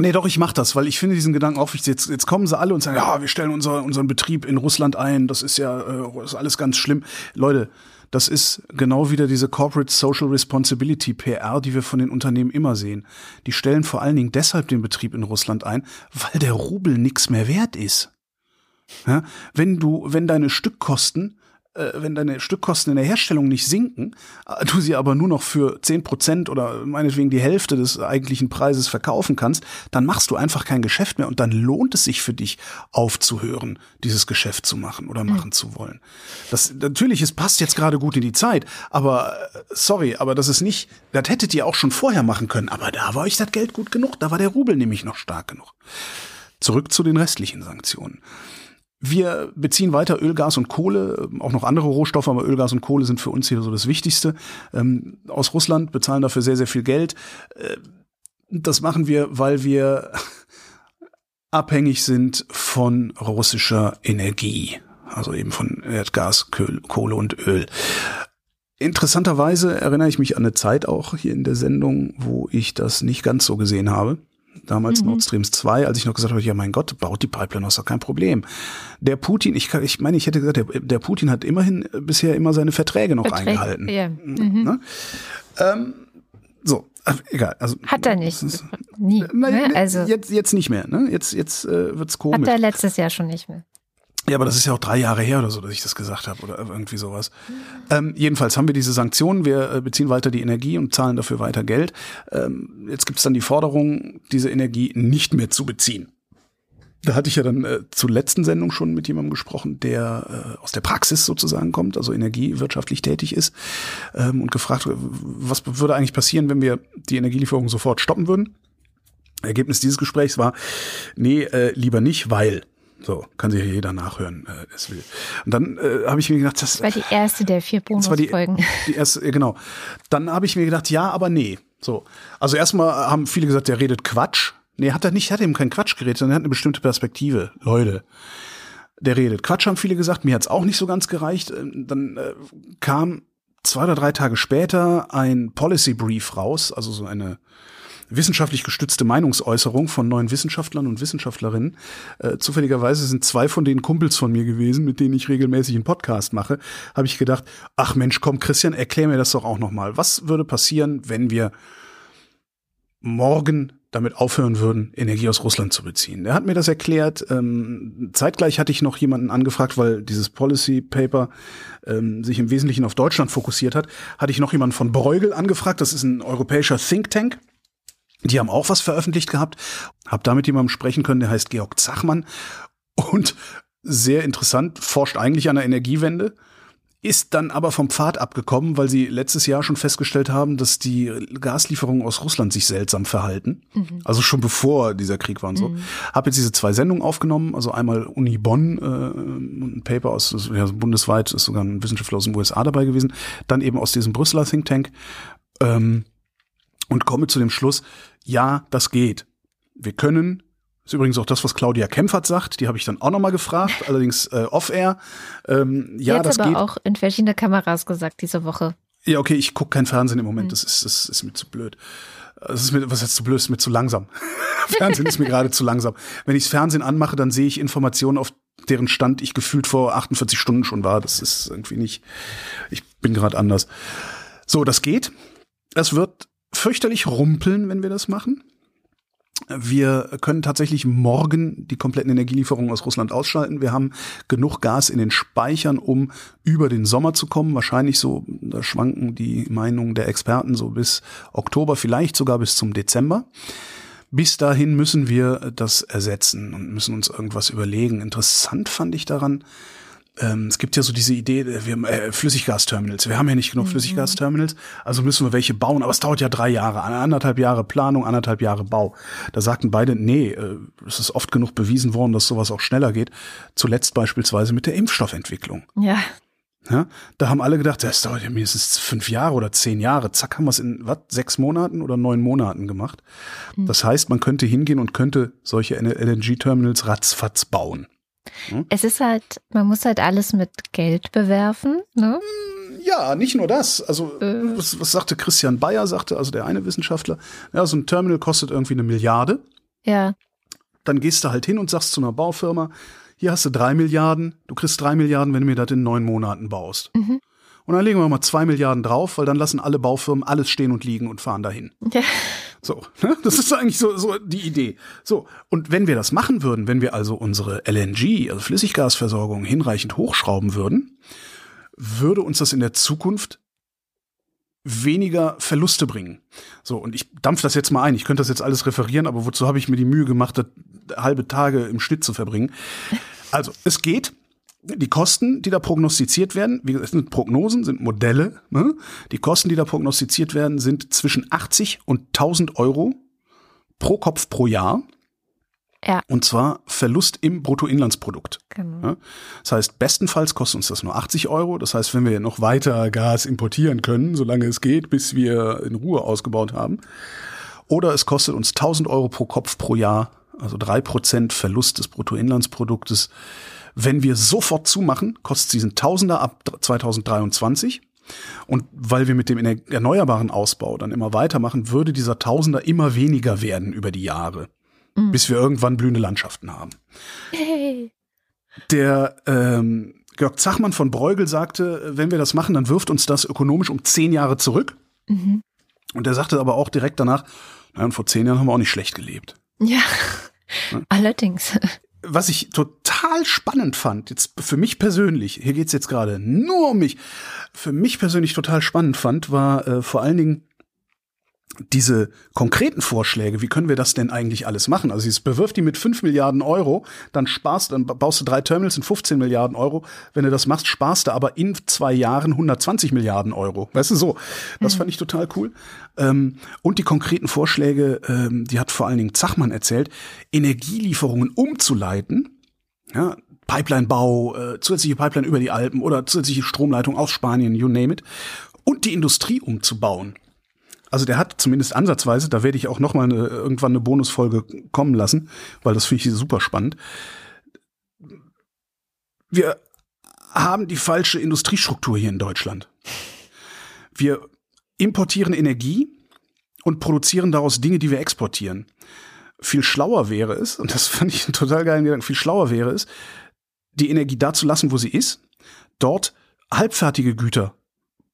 Nee, doch, ich mach das, weil ich finde diesen Gedanken auch wichtig. Jetzt, jetzt kommen sie alle und sagen, ja, wir stellen unser, unseren Betrieb in Russland ein, das ist ja äh, ist alles ganz schlimm. Leute, das ist genau wieder diese Corporate Social Responsibility PR, die wir von den Unternehmen immer sehen. Die stellen vor allen Dingen deshalb den Betrieb in Russland ein, weil der Rubel nichts mehr wert ist. Ja, wenn du, wenn deine Stückkosten äh, wenn deine Stückkosten in der Herstellung nicht sinken, äh, du sie aber nur noch für zehn Prozent oder meinetwegen die Hälfte des eigentlichen Preises verkaufen kannst, dann machst du einfach kein Geschäft mehr und dann lohnt es sich für dich aufzuhören, dieses Geschäft zu machen oder machen mhm. zu wollen. Das natürlich, es passt jetzt gerade gut in die Zeit, aber äh, sorry, aber das ist nicht, das hättet ihr auch schon vorher machen können, aber da war euch das Geld gut genug, da war der Rubel nämlich noch stark genug. Zurück zu den restlichen Sanktionen. Wir beziehen weiter Öl, Gas und Kohle, auch noch andere Rohstoffe, aber Öl, Gas und Kohle sind für uns hier so das Wichtigste. Ähm, aus Russland bezahlen dafür sehr, sehr viel Geld. Äh, das machen wir, weil wir abhängig sind von russischer Energie. Also eben von Erdgas, Kohle und Öl. Interessanterweise erinnere ich mich an eine Zeit auch hier in der Sendung, wo ich das nicht ganz so gesehen habe. Damals mhm. Nord Stream 2, als ich noch gesagt habe, ja mein Gott, baut die Pipeline, das ist doch kein Problem. Der Putin, ich, ich meine, ich hätte gesagt, der, der Putin hat immerhin bisher immer seine Verträge noch Verträge, eingehalten. Ja. Mhm. Ne? Ähm, so, egal. Also, hat er nicht. Ist, Nie. Na, ne? Also, jetzt, jetzt nicht mehr. Ne? Jetzt, jetzt äh, wird's komisch. Hat er letztes Jahr schon nicht mehr. Ja, aber das ist ja auch drei Jahre her oder so, dass ich das gesagt habe oder irgendwie sowas. Ähm, jedenfalls haben wir diese Sanktionen, wir äh, beziehen weiter die Energie und zahlen dafür weiter Geld. Ähm, jetzt gibt es dann die Forderung, diese Energie nicht mehr zu beziehen. Da hatte ich ja dann äh, zur letzten Sendung schon mit jemandem gesprochen, der äh, aus der Praxis sozusagen kommt, also energiewirtschaftlich tätig ist ähm, und gefragt, was würde eigentlich passieren, wenn wir die Energielieferung sofort stoppen würden. Ergebnis dieses Gesprächs war, nee, äh, lieber nicht, weil so, kann sich ja jeder nachhören, äh, es will. Und dann äh, habe ich mir gedacht, das, das war die erste der vier Bonusfolgen. Die, die erste, genau. Dann habe ich mir gedacht, ja, aber nee. So. Also erstmal haben viele gesagt, der redet Quatsch. Nee, hat er nicht, hat eben kein Quatsch geredet, sondern er hat eine bestimmte Perspektive. Leute. Der redet Quatsch, haben viele gesagt. Mir hat's auch nicht so ganz gereicht. Ähm, dann äh, kam zwei oder drei Tage später ein Policy Brief raus, also so eine wissenschaftlich gestützte Meinungsäußerung von neuen Wissenschaftlern und Wissenschaftlerinnen. Äh, zufälligerweise sind zwei von denen Kumpels von mir gewesen, mit denen ich regelmäßig einen Podcast mache. Habe ich gedacht, ach Mensch, komm Christian, erklär mir das doch auch noch mal. Was würde passieren, wenn wir morgen damit aufhören würden, Energie aus Russland zu beziehen. Er hat mir das erklärt. Ähm, zeitgleich hatte ich noch jemanden angefragt, weil dieses Policy Paper ähm, sich im Wesentlichen auf Deutschland fokussiert hat. Hatte ich noch jemanden von Bruegel angefragt. Das ist ein europäischer Think Tank. Die haben auch was veröffentlicht gehabt. Hab damit jemandem sprechen können, der heißt Georg Zachmann. Und sehr interessant, forscht eigentlich an der Energiewende, ist dann aber vom Pfad abgekommen, weil sie letztes Jahr schon festgestellt haben, dass die Gaslieferungen aus Russland sich seltsam verhalten. Mhm. Also schon bevor dieser Krieg war und so. Mhm. Hab jetzt diese zwei Sendungen aufgenommen, also einmal Uni Bonn, äh, ein Paper aus ja, bundesweit, ist sogar ein Wissenschaftler aus den USA dabei gewesen, dann eben aus diesem Brüsseler Think Tank. Ähm, und komme zu dem Schluss, ja, das geht. Wir können, ist übrigens auch das, was Claudia Kempfert sagt, die habe ich dann auch nochmal gefragt, allerdings äh, off-air. Ähm, ja, Jetzt das aber geht. auch in verschiedene Kameras gesagt diese Woche. Ja, okay, ich gucke kein Fernsehen im Moment, mhm. das, ist, das ist mir zu blöd. Das ist mir, was heißt zu blöd, das ist mir zu langsam. Fernsehen ist mir gerade zu langsam. Wenn ich das Fernsehen anmache, dann sehe ich Informationen, auf deren Stand ich gefühlt vor 48 Stunden schon war. Das ist irgendwie nicht, ich bin gerade anders. So, das geht. Das wird fürchterlich rumpeln, wenn wir das machen. Wir können tatsächlich morgen die kompletten Energielieferungen aus Russland ausschalten. Wir haben genug Gas in den Speichern, um über den Sommer zu kommen. Wahrscheinlich so, da schwanken die Meinungen der Experten so bis Oktober, vielleicht sogar bis zum Dezember. Bis dahin müssen wir das ersetzen und müssen uns irgendwas überlegen. Interessant fand ich daran, ähm, es gibt ja so diese Idee, äh, wir, äh, Flüssiggasterminals. Wir haben ja nicht genug mhm. Flüssiggasterminals, also müssen wir welche bauen. Aber es dauert ja drei Jahre, anderthalb Jahre Planung, anderthalb Jahre Bau. Da sagten beide, nee, äh, es ist oft genug bewiesen worden, dass sowas auch schneller geht. Zuletzt beispielsweise mit der Impfstoffentwicklung. Ja. Ja, da haben alle gedacht, das dauert ja mindestens fünf Jahre oder zehn Jahre. Zack, haben wir es in was, sechs Monaten oder neun Monaten gemacht. Mhm. Das heißt, man könnte hingehen und könnte solche LNG-Terminals ratzfatz bauen. Hm? Es ist halt, man muss halt alles mit Geld bewerfen, ne? Ja, nicht nur das. Also, äh. was, was sagte Christian Bayer, sagte, also der eine Wissenschaftler, ja, so ein Terminal kostet irgendwie eine Milliarde. Ja. Dann gehst du halt hin und sagst zu einer Baufirma, hier hast du drei Milliarden, du kriegst drei Milliarden, wenn du mir das in neun Monaten baust. Mhm. Und dann legen wir mal zwei Milliarden drauf, weil dann lassen alle Baufirmen alles stehen und liegen und fahren dahin. Ja. So, ne? das ist eigentlich so, so die Idee. So, und wenn wir das machen würden, wenn wir also unsere LNG, also Flüssiggasversorgung, hinreichend hochschrauben würden, würde uns das in der Zukunft weniger Verluste bringen. So, und ich dampf das jetzt mal ein. Ich könnte das jetzt alles referieren, aber wozu habe ich mir die Mühe gemacht, halbe Tage im Schnitt zu verbringen? Also, es geht die Kosten, die da prognostiziert werden, wie gesagt, sind Prognosen, sind Modelle. Ne? Die Kosten, die da prognostiziert werden, sind zwischen 80 und 1000 Euro pro Kopf pro Jahr. Ja. Und zwar Verlust im Bruttoinlandsprodukt. Genau. Das heißt, bestenfalls kostet uns das nur 80 Euro. Das heißt, wenn wir noch weiter Gas importieren können, solange es geht, bis wir in Ruhe ausgebaut haben. Oder es kostet uns 1000 Euro pro Kopf pro Jahr, also drei Prozent Verlust des Bruttoinlandsproduktes wenn wir sofort zumachen, kostet diesen Tausender ab 2023. Und weil wir mit dem erneuerbaren Ausbau dann immer weitermachen, würde dieser Tausender immer weniger werden über die Jahre, mhm. bis wir irgendwann blühende Landschaften haben. Hey. Der ähm, Georg Zachmann von Bruegel sagte, wenn wir das machen, dann wirft uns das ökonomisch um zehn Jahre zurück. Mhm. Und er sagte aber auch direkt danach, naja, und vor zehn Jahren haben wir auch nicht schlecht gelebt. Ja? allerdings. Was ich total spannend fand, jetzt für mich persönlich, hier geht's jetzt gerade nur um mich, für mich persönlich total spannend fand, war äh, vor allen Dingen diese konkreten Vorschläge, wie können wir das denn eigentlich alles machen? Also es bewirft die mit 5 Milliarden Euro, dann sparst, dann baust du drei Terminals in 15 Milliarden Euro. Wenn du das machst, sparst du aber in zwei Jahren 120 Milliarden Euro. Weißt du so? Das mhm. fand ich total cool. Ähm, und die konkreten Vorschläge, ähm, die hat vor allen Dingen Zachmann erzählt, Energielieferungen umzuleiten. Ja, Pipelinebau, äh, zusätzliche Pipeline über die Alpen oder zusätzliche Stromleitung aus Spanien, you name it. Und die Industrie umzubauen. Also der hat zumindest ansatzweise, da werde ich auch noch mal eine, irgendwann eine Bonusfolge kommen lassen, weil das finde ich super spannend. Wir haben die falsche Industriestruktur hier in Deutschland. Wir importieren Energie und produzieren daraus Dinge, die wir exportieren. Viel schlauer wäre es, und das fand ich einen total geilen Gedanken, viel schlauer wäre es, die Energie da zu lassen, wo sie ist, dort halbfertige Güter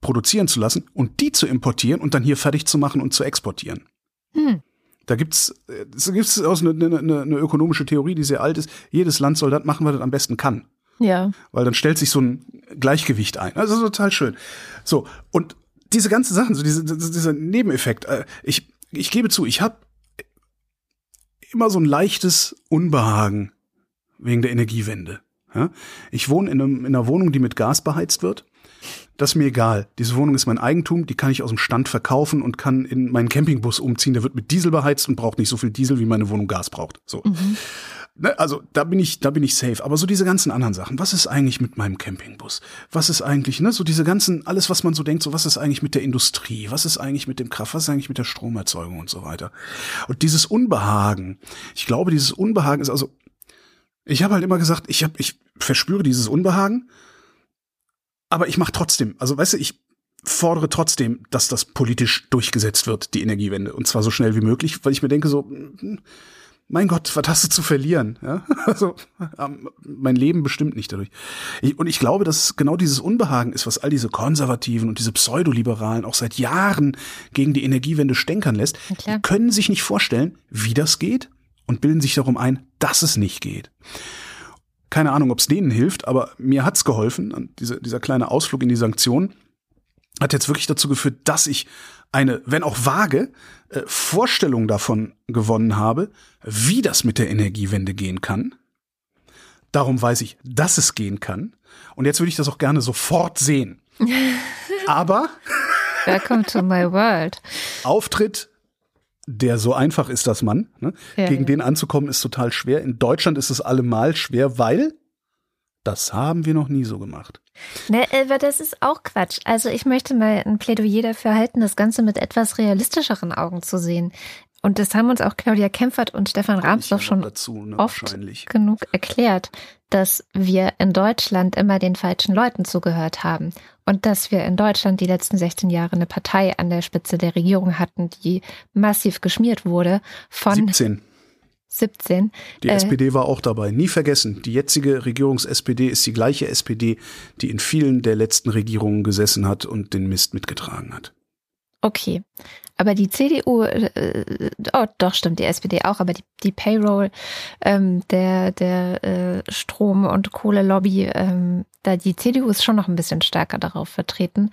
produzieren zu lassen und die zu importieren und dann hier fertig zu machen und zu exportieren. Hm. Da gibt's, da gibt's auch eine, eine, eine ökonomische Theorie, die sehr alt ist. Jedes Land soll das machen, was es am besten kann. Ja. Weil dann stellt sich so ein Gleichgewicht ein. Also total schön. So, und diese ganzen Sachen, so diese, dieser Nebeneffekt, äh, ich, ich gebe zu, ich habe immer so ein leichtes Unbehagen wegen der Energiewende. Ich wohne in, einem, in einer Wohnung, die mit Gas beheizt wird. Das ist mir egal. Diese Wohnung ist mein Eigentum, die kann ich aus dem Stand verkaufen und kann in meinen Campingbus umziehen. Der wird mit Diesel beheizt und braucht nicht so viel Diesel, wie meine Wohnung Gas braucht. So. Mhm. Ne, also da bin ich, da bin ich safe. Aber so diese ganzen anderen Sachen. Was ist eigentlich mit meinem Campingbus? Was ist eigentlich, ne, so diese ganzen, alles, was man so denkt, so was ist eigentlich mit der Industrie? Was ist eigentlich mit dem Kraft? Was ist eigentlich mit der Stromerzeugung und so weiter? Und dieses Unbehagen. Ich glaube, dieses Unbehagen ist also, ich habe halt immer gesagt, ich habe, ich verspüre dieses Unbehagen aber ich mache trotzdem, also weißt du, ich fordere trotzdem, dass das politisch durchgesetzt wird, die Energiewende. Und zwar so schnell wie möglich, weil ich mir denke so, mein Gott, was hast du zu verlieren? Ja? Also ähm, mein Leben bestimmt nicht dadurch. Ich, und ich glaube, dass genau dieses Unbehagen ist, was all diese Konservativen und diese Pseudoliberalen auch seit Jahren gegen die Energiewende stänkern lässt. Die können sich nicht vorstellen, wie das geht und bilden sich darum ein, dass es nicht geht. Keine Ahnung, ob es denen hilft, aber mir hat's geholfen. Und diese, dieser kleine Ausflug in die Sanktionen hat jetzt wirklich dazu geführt, dass ich eine, wenn auch vage, äh, Vorstellung davon gewonnen habe, wie das mit der Energiewende gehen kann. Darum weiß ich, dass es gehen kann. Und jetzt würde ich das auch gerne sofort sehen. Aber Welcome to my world. Auftritt der so einfach ist das Mann. Ne? Ja, Gegen ja. den anzukommen ist total schwer. In Deutschland ist es allemal schwer, weil das haben wir noch nie so gemacht. Ne, aber das ist auch Quatsch. Also ich möchte mal ein Plädoyer dafür halten, das Ganze mit etwas realistischeren Augen zu sehen. Und das haben uns auch Claudia Kempfert und Stefan Rahmsdorf schon dazu, ne, oft genug erklärt, dass wir in Deutschland immer den falschen Leuten zugehört haben. Und dass wir in Deutschland die letzten 16 Jahre eine Partei an der Spitze der Regierung hatten, die massiv geschmiert wurde von 17. 17. Die äh, SPD war auch dabei. Nie vergessen, die jetzige Regierungs-SPD ist die gleiche SPD, die in vielen der letzten Regierungen gesessen hat und den Mist mitgetragen hat. Okay. Aber die CDU, äh, oh, doch stimmt, die SPD auch, aber die, die Payroll ähm, der, der äh, Strom- und Kohlelobby, ähm, da die CDU ist schon noch ein bisschen stärker darauf vertreten.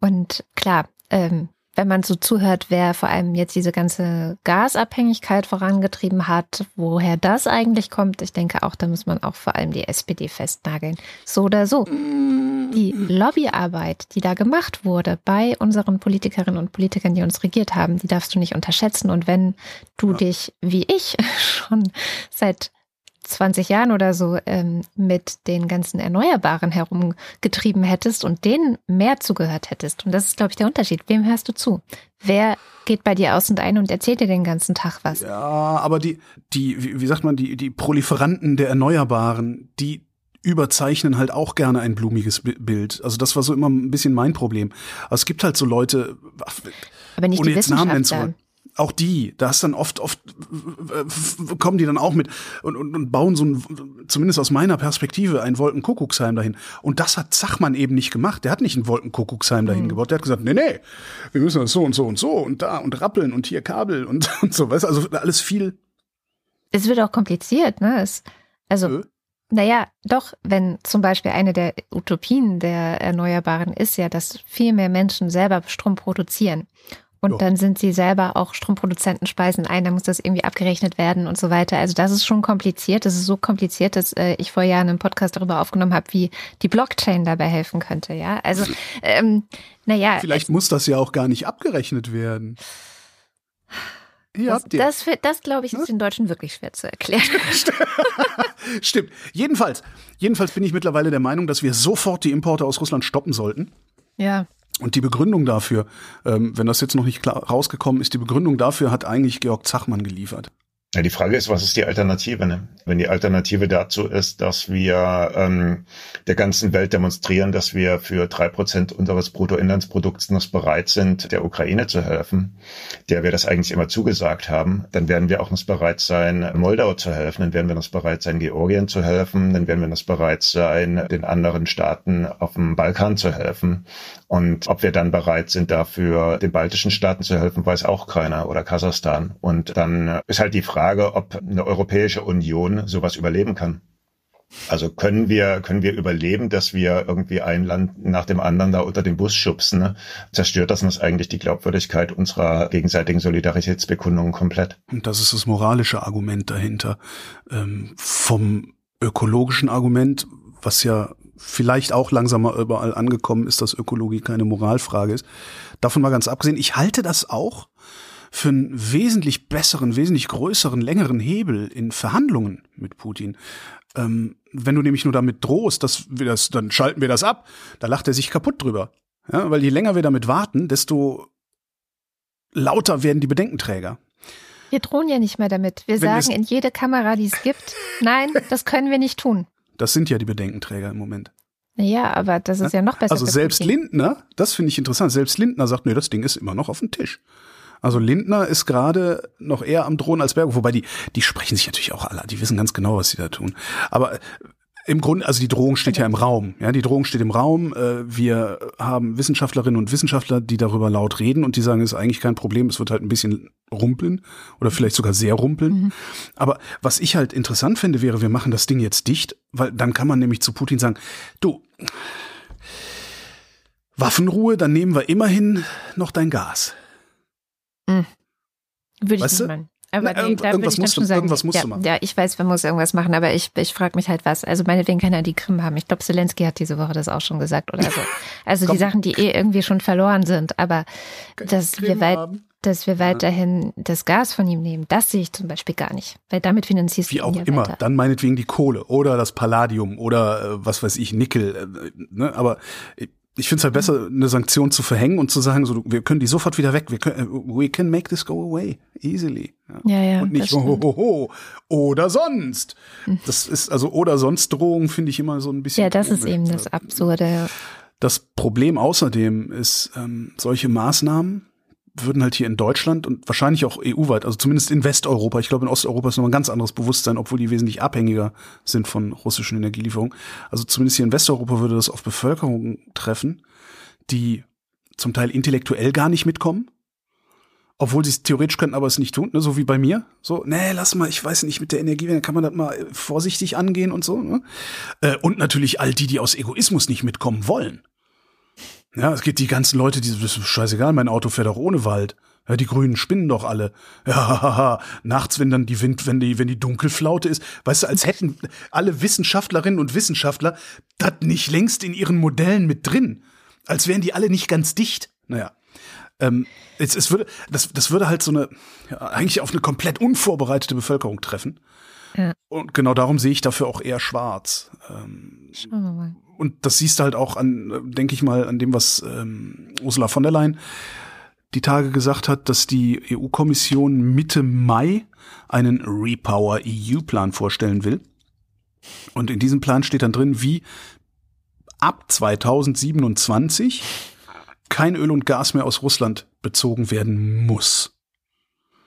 Und klar, ähm, wenn man so zuhört, wer vor allem jetzt diese ganze Gasabhängigkeit vorangetrieben hat, woher das eigentlich kommt, ich denke auch, da muss man auch vor allem die SPD festnageln. So oder so. Die Lobbyarbeit, die da gemacht wurde bei unseren Politikerinnen und Politikern, die uns regiert haben, die darfst du nicht unterschätzen. Und wenn du ja. dich, wie ich, schon seit 20 Jahren oder so ähm, mit den ganzen Erneuerbaren herumgetrieben hättest und denen mehr zugehört hättest. Und das ist, glaube ich, der Unterschied. Wem hörst du zu? Wer geht bei dir aus und ein und erzählt dir den ganzen Tag was? Ja, aber die, die, wie, sagt man, die, die Proliferanten der Erneuerbaren, die überzeichnen halt auch gerne ein blumiges Bild. Also das war so immer ein bisschen mein Problem. Aber es gibt halt so Leute, aber nicht ohne die jetzt Namen nennen zu wollen. Auch die, da ist dann oft, oft äh, kommen die dann auch mit und, und, und bauen so ein, zumindest aus meiner Perspektive, ein Wolkenkuckucksheim dahin. Und das hat Zachmann eben nicht gemacht. Der hat nicht ein Wolkenkuckucksheim dahin gebaut. Der hat gesagt, nee, nee, wir müssen das so und so und so und da und rappeln und hier Kabel und, und so. Weißt also alles viel. Es wird auch kompliziert, ne? Es, also, Ö. naja, doch, wenn zum Beispiel eine der Utopien der Erneuerbaren ist ja, dass viel mehr Menschen selber Strom produzieren. Und Ja. dann sind sie selber auch Stromproduzenten, speisen ein, dann muss das irgendwie abgerechnet werden und so weiter. Also das ist schon kompliziert. Das ist so kompliziert, dass äh, ich vor Jahren einen Podcast darüber aufgenommen habe, wie die Blockchain dabei helfen könnte. Ja, also ähm, naja, Vielleicht muss das ja auch gar nicht abgerechnet werden. Hier das, habt ihr. das, das glaube ich, ist den Deutschen wirklich schwer zu erklären. Stimmt. Jedenfalls, jedenfalls bin ich mittlerweile der Meinung, dass wir sofort die Importe aus Russland stoppen sollten. Ja. Und die Begründung dafür, ähm, wenn das jetzt noch nicht klar rausgekommen ist, die Begründung dafür hat eigentlich Georg Zachmann geliefert. Ja, die Frage ist, was ist die Alternative? Ne? Wenn die Alternative dazu ist, dass wir ähm, der ganzen Welt demonstrieren, dass wir für drei Prozent unseres Bruttoinlandsprodukts noch bereit sind, der Ukraine zu helfen, der wir das eigentlich immer zugesagt haben, dann werden wir auch noch bereit sein, Moldau zu helfen, dann werden wir noch bereit sein, Georgien zu helfen, dann werden wir noch bereit sein, den anderen Staaten auf dem Balkan zu helfen. Und ob wir dann bereit sind, dafür den baltischen Staaten zu helfen, weiß auch keiner oder Kasachstan. Und dann ist halt die Frage, ob eine Europäische Union sowas überleben kann. Also können wir, können wir überleben, dass wir irgendwie ein Land nach dem anderen da unter den Bus schubsen? Ne? Zerstört das uns eigentlich die Glaubwürdigkeit unserer gegenseitigen Solidaritätsbekundungen komplett? Und das ist das moralische Argument dahinter. Ähm, vom ökologischen Argument, was ja vielleicht auch langsam mal überall angekommen ist, dass Ökologie keine Moralfrage ist. Davon mal ganz abgesehen, ich halte das auch für einen wesentlich besseren, wesentlich größeren, längeren Hebel in Verhandlungen mit Putin. Ähm, wenn du nämlich nur damit drohst, dass wir das, dann schalten wir das ab, da lacht er sich kaputt drüber. Ja, weil je länger wir damit warten, desto lauter werden die Bedenkenträger. Wir drohen ja nicht mehr damit. Wir Wenn sagen in jede Kamera, die es gibt, nein, das können wir nicht tun. Das sind ja die Bedenkenträger im Moment. Naja, aber das ist ja noch besser. Also selbst Putin. Lindner, das finde ich interessant, selbst Lindner sagt, nee, das Ding ist immer noch auf dem Tisch. Also Lindner ist gerade noch eher am Drohen als Berg, wobei die, die sprechen sich natürlich auch alle, die wissen ganz genau, was sie da tun. Aber äh, im Grunde, also die Drohung steht ja im Raum. Ja, die Drohung steht im Raum. Äh, Wir haben Wissenschaftlerinnen und Wissenschaftler, die darüber laut reden und die sagen, es ist eigentlich kein Problem, es wird halt ein bisschen rumpeln oder vielleicht sogar sehr rumpeln. Aber was ich halt interessant finde, wäre, wir machen das Ding jetzt dicht, weil dann kann man nämlich zu Putin sagen, du, Waffenruhe, dann nehmen wir immerhin noch dein Gas. Würde ich Weißt nicht machen. Aber Na, nee, irgend- da würde irgendwas ich dann musst du- schon sagen, irgendwas musst ja, du machen. ja, ich weiß, man muss irgendwas machen, aber ich, ich frage mich halt was. Also meinetwegen kann er die Krim haben. Ich glaube, Zelensky hat diese Woche das auch schon gesagt oder so. Also die Sachen, die eh irgendwie schon verloren sind, aber dass wir, weit, dass wir weiterhin das Gas von ihm nehmen, das sehe ich zum Beispiel gar nicht. Weil damit finanzierst Wie du auch ihn ja immer. weiter. Dann meinetwegen die Kohle oder das Palladium oder äh, was weiß ich, Nickel. Äh, ne? Aber ich finde es halt besser, eine Sanktion zu verhängen und zu sagen, so, wir können die sofort wieder weg. Wir können, äh, we can make this go away easily. Ja. Ja, ja. und nicht das ho, ho, ho, oder sonst. Das ist also oder sonst Drohung finde ich immer so ein bisschen. ja, das ist komisch. eben das Absurde. Das Problem außerdem ist, ähm, solche Maßnahmen würden halt hier in Deutschland und wahrscheinlich auch EU-weit, also zumindest in Westeuropa, ich glaube in Osteuropa ist noch ein ganz anderes Bewusstsein, obwohl die wesentlich abhängiger sind von russischen Energielieferungen. Also zumindest hier in Westeuropa würde das auf Bevölkerung treffen, die zum Teil intellektuell gar nicht mitkommen, obwohl sie es theoretisch könnten, aber es nicht tun, ne? so wie bei mir. So, nee, lass mal, ich weiß nicht, mit der Energiewende kann man das mal äh, vorsichtig angehen und so. Ne? Äh, und natürlich all die, die aus Egoismus nicht mitkommen wollen. Ja, es gibt die ganzen Leute, die, das ist scheißegal, mein Auto fährt auch ohne Wald. Ja, die Grünen spinnen doch alle. Ja, nachts, wenn dann die Wind, wenn die, wenn die Dunkelflaute ist, weißt du, als hätten alle Wissenschaftlerinnen und Wissenschaftler das nicht längst in ihren Modellen mit drin. Als wären die alle nicht ganz dicht. Naja. Ähm, es, es würde, das, das würde halt so eine, ja, eigentlich auf eine komplett unvorbereitete Bevölkerung treffen. Ja. Und genau darum sehe ich dafür auch eher schwarz. Ähm, Schauen wir mal. Und das siehst du halt auch an, denke ich mal, an dem, was ähm, Ursula von der Leyen die Tage gesagt hat, dass die EU-Kommission Mitte Mai einen Repower EU-Plan vorstellen will. Und in diesem Plan steht dann drin, wie ab 2027 kein Öl und Gas mehr aus Russland bezogen werden muss.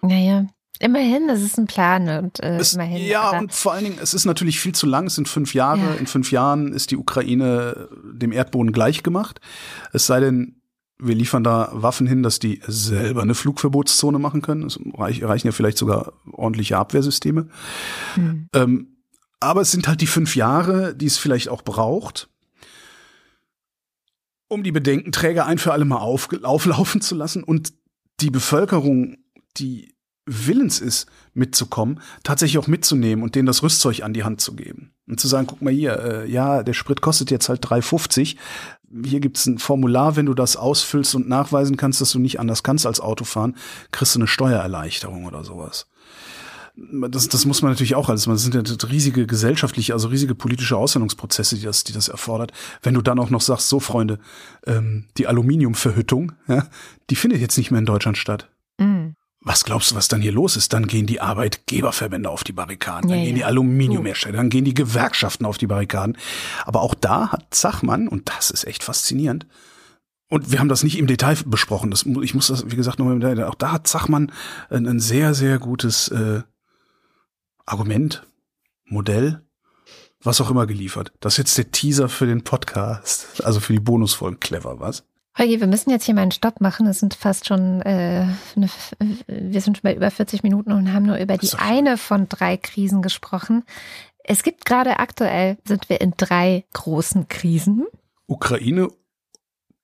Naja, immerhin, das ist ein Plan und äh, Es, immerhin. ja, und vor allen Dingen, es ist natürlich viel zu lang. Es sind fünf Jahre. Ja. In fünf Jahren ist die Ukraine dem Erdboden gleichgemacht. Es sei denn, wir liefern da Waffen hin, dass die selber eine Flugverbotszone machen können. Es reich- reichen ja vielleicht sogar ordentliche Abwehrsysteme. Hm. Ähm, aber es sind halt die fünf Jahre, die es vielleicht auch braucht, um die Bedenkenträger ein für alle Mal auf, auflaufen zu lassen und die Bevölkerung, die willens ist, mitzukommen, tatsächlich auch mitzunehmen und denen das Rüstzeug an die Hand zu geben. Und zu sagen, guck mal hier, äh, ja, der Sprit kostet jetzt halt 3,50. Hier gibt's ein Formular, wenn du das ausfüllst und nachweisen kannst, dass du nicht anders kannst als Auto fahren, kriegst du eine Steuererleichterung oder sowas das, das muss man natürlich auch alles. Das sind ja riesige gesellschaftliche, also riesige politische Aushandlungsprozesse, die das, die das erfordert. Wenn du dann auch noch sagst, so Freunde, ähm, die Aluminiumverhüttung, ja, die findet jetzt nicht mehr in Deutschland statt. Was glaubst du, was dann hier los ist? Dann gehen die Arbeitgeberverbände auf die Barrikaden, dann Ja, gehen die. Aluminiumhersteller, dann gehen die Gewerkschaften auf die Barrikaden. Aber auch da hat Zachmann, und das ist echt faszinierend, und wir haben das nicht im Detail besprochen. Das, ich muss das, wie gesagt, nochmal im Detail. Auch da hat Zachmann ein, ein sehr, sehr gutes äh, Argument, Modell, was auch immer geliefert. Das ist jetzt der Teaser für den Podcast, also für die Bonusfolgen. Clever, was? Holgi, wir müssen jetzt hier mal einen Stopp machen. Es sind fast schon, äh, eine, wir sind schon bei über 40 Minuten und haben nur über die schön. eine von drei Krisen gesprochen. Es gibt gerade aktuell, sind wir in drei großen Krisen. Ukraine,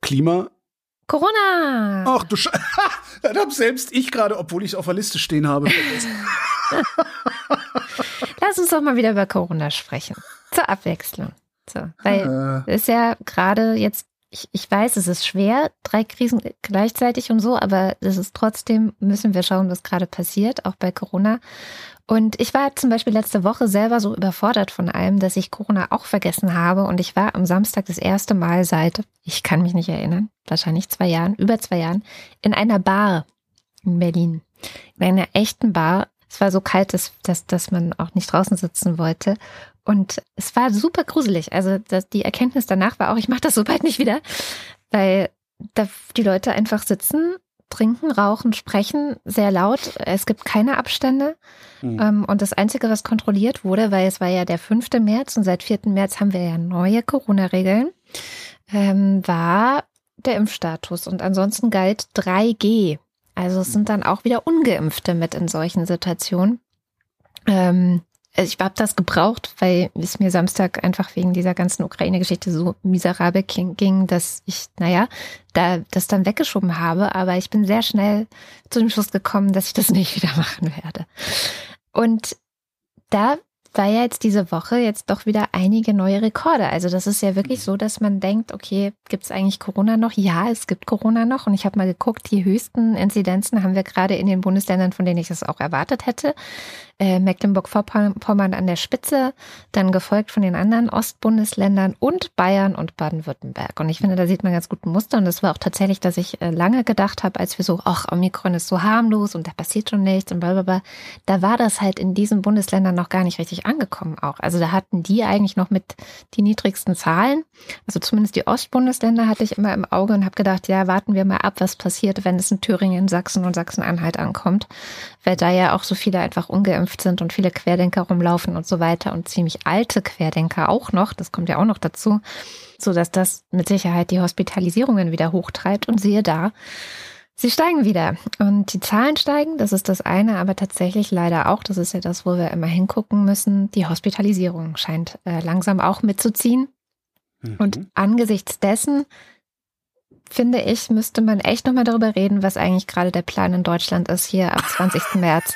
Klima. Corona! Ach du Sche Das hab selbst ich gerade, obwohl ich es auf der Liste stehen habe. Lass uns doch mal wieder über Corona sprechen. Zur Abwechslung. So, weil Äh, ist ja gerade jetzt, ich, ich weiß, es ist schwer, drei Krisen gleichzeitig und so, aber es ist trotzdem, müssen wir schauen, was gerade passiert, auch bei Corona. Und ich war zum Beispiel letzte Woche selber so überfordert von allem, dass ich Corona auch vergessen habe. Und ich war am Samstag das erste Mal seit, ich kann mich nicht erinnern, wahrscheinlich zwei Jahren, über zwei Jahren, in einer Bar in Berlin. In einer echten Bar. Es war so kalt, dass, dass, dass man auch nicht draußen sitzen wollte. Und es war super gruselig. Also das, die Erkenntnis danach war auch, ich mache das so bald nicht wieder, weil da die Leute einfach sitzen, trinken, rauchen, sprechen, sehr laut. Es gibt keine Abstände. hm. Ähm, und das Einzige, was kontrolliert wurde, weil es war ja der 5. März und seit 4. März haben wir ja neue Corona-Regeln, ähm, war der Impfstatus. Und ansonsten galt 3G. Also es sind dann auch wieder Ungeimpfte mit in solchen Situationen. Ähm, also ich habe das gebraucht, weil es mir Samstag einfach wegen dieser ganzen Ukraine-Geschichte so miserabel ging, dass ich, naja, da das dann weggeschoben habe. Aber ich bin sehr schnell zu dem Schluss gekommen, dass ich das nicht wieder machen werde. Und da war ja jetzt diese Woche jetzt doch wieder einige neue Rekorde. Also das ist ja wirklich so, dass man denkt, okay, gibt es eigentlich Corona noch? Ja, es gibt Corona noch. Und ich habe mal geguckt, die höchsten Inzidenzen haben wir gerade in den Bundesländern, von denen ich das auch erwartet hätte. Äh, Mecklenburg-Vorpommern an der Spitze, dann gefolgt von den anderen Ostbundesländern und Bayern und Baden-Württemberg. Und ich finde, da sieht man ganz gut ein Muster. Und das war auch tatsächlich, dass ich äh, lange gedacht habe, als wir so, ach, Omikron ist so harmlos und da passiert schon nichts und blablabla. Da war das halt in diesen Bundesländern noch gar nicht richtig angekommen auch. Also da hatten die eigentlich noch mit die niedrigsten Zahlen. Also zumindest die Ostbundesländer hatte ich immer im Auge und habe gedacht, ja, warten wir mal ab, was passiert, wenn es in Thüringen, Sachsen und Sachsen-Anhalt ankommt. Weil da ja auch so viele einfach ungeimpft sind und viele Querdenker rumlaufen und so weiter und ziemlich alte Querdenker auch noch, das kommt ja auch noch dazu, so dass das mit Sicherheit die Hospitalisierungen wieder hochtreibt und siehe da, Sie steigen wieder und die Zahlen steigen, das ist das eine, aber tatsächlich leider auch, das ist ja das, wo wir immer hingucken müssen, die Hospitalisierung scheint äh, langsam auch mitzuziehen. Und Mhm. angesichts dessen, finde ich, müsste man echt nochmal darüber reden, was eigentlich gerade der Plan in Deutschland ist, hier ab 20. März.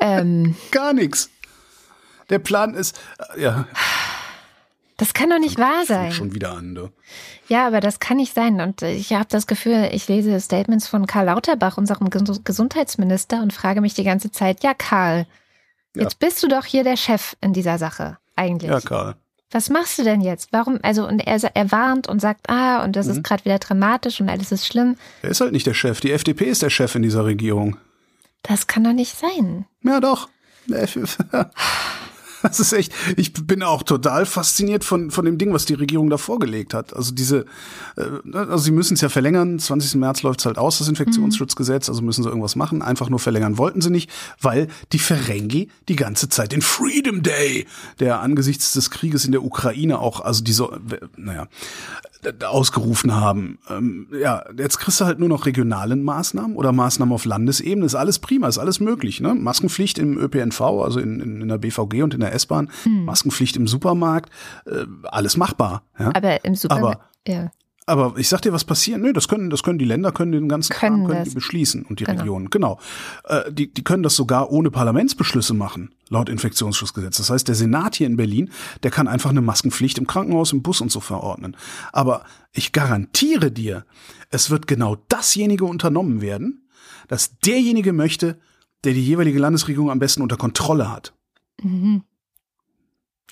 ähm, Gar nichts. Der Plan ist, äh, ja, das kann doch nicht wahr fängt sein. schon wieder an. Du. Ja, aber das kann nicht sein. Und ich habe das Gefühl, ich lese Statements von Karl Lauterbach, unserem Ges- Gesundheitsminister, und frage mich die ganze Zeit, ja, Karl, Ja. jetzt bist du doch hier der Chef in dieser Sache, eigentlich. Ja, Karl. Was machst du denn jetzt? Warum? Also, und er, er warnt und sagt, ah, und das Mhm. ist gerade wieder dramatisch und alles ist schlimm. Er ist halt nicht der Chef. Die FDP ist der Chef in dieser Regierung. Das kann doch nicht sein. Ja, doch. Das ist echt, ich bin auch total fasziniert von, von dem Ding, was die Regierung da vorgelegt hat. Also diese, äh, also sie müssen es ja verlängern, 20. März läuft es halt aus, das Infektionsschutzgesetz, also müssen sie irgendwas machen. Einfach nur verlängern wollten sie nicht, weil die Ferengi die ganze Zeit den Freedom Day, der angesichts des Krieges in der Ukraine auch, also diese, naja, ausgerufen haben. Ähm, ja, jetzt kriegst du halt nur noch regionalen Maßnahmen oder Maßnahmen auf Landesebene. Ist alles prima, ist alles möglich. Ne? Maskenpflicht im ÖPNV, also in, in, in der BVG und in der S-Bahn, hm. Maskenpflicht im Supermarkt, äh, alles machbar. Ja? Aber im Supermarkt, ja. Aber ich sag dir, was passiert? Nö, das können, das können die Länder, können den ganzen können Kram, können die beschließen und die genau. Regionen. Genau. Äh, die, die können das sogar ohne Parlamentsbeschlüsse machen, laut Infektionsschutzgesetz. Das heißt, der Senat hier in Berlin, der kann einfach eine Maskenpflicht im Krankenhaus, im Bus und so verordnen. Aber ich garantiere dir, es wird genau dasjenige unternommen werden, dass derjenige möchte, der die jeweilige Landesregierung am besten unter Kontrolle hat. Mhm.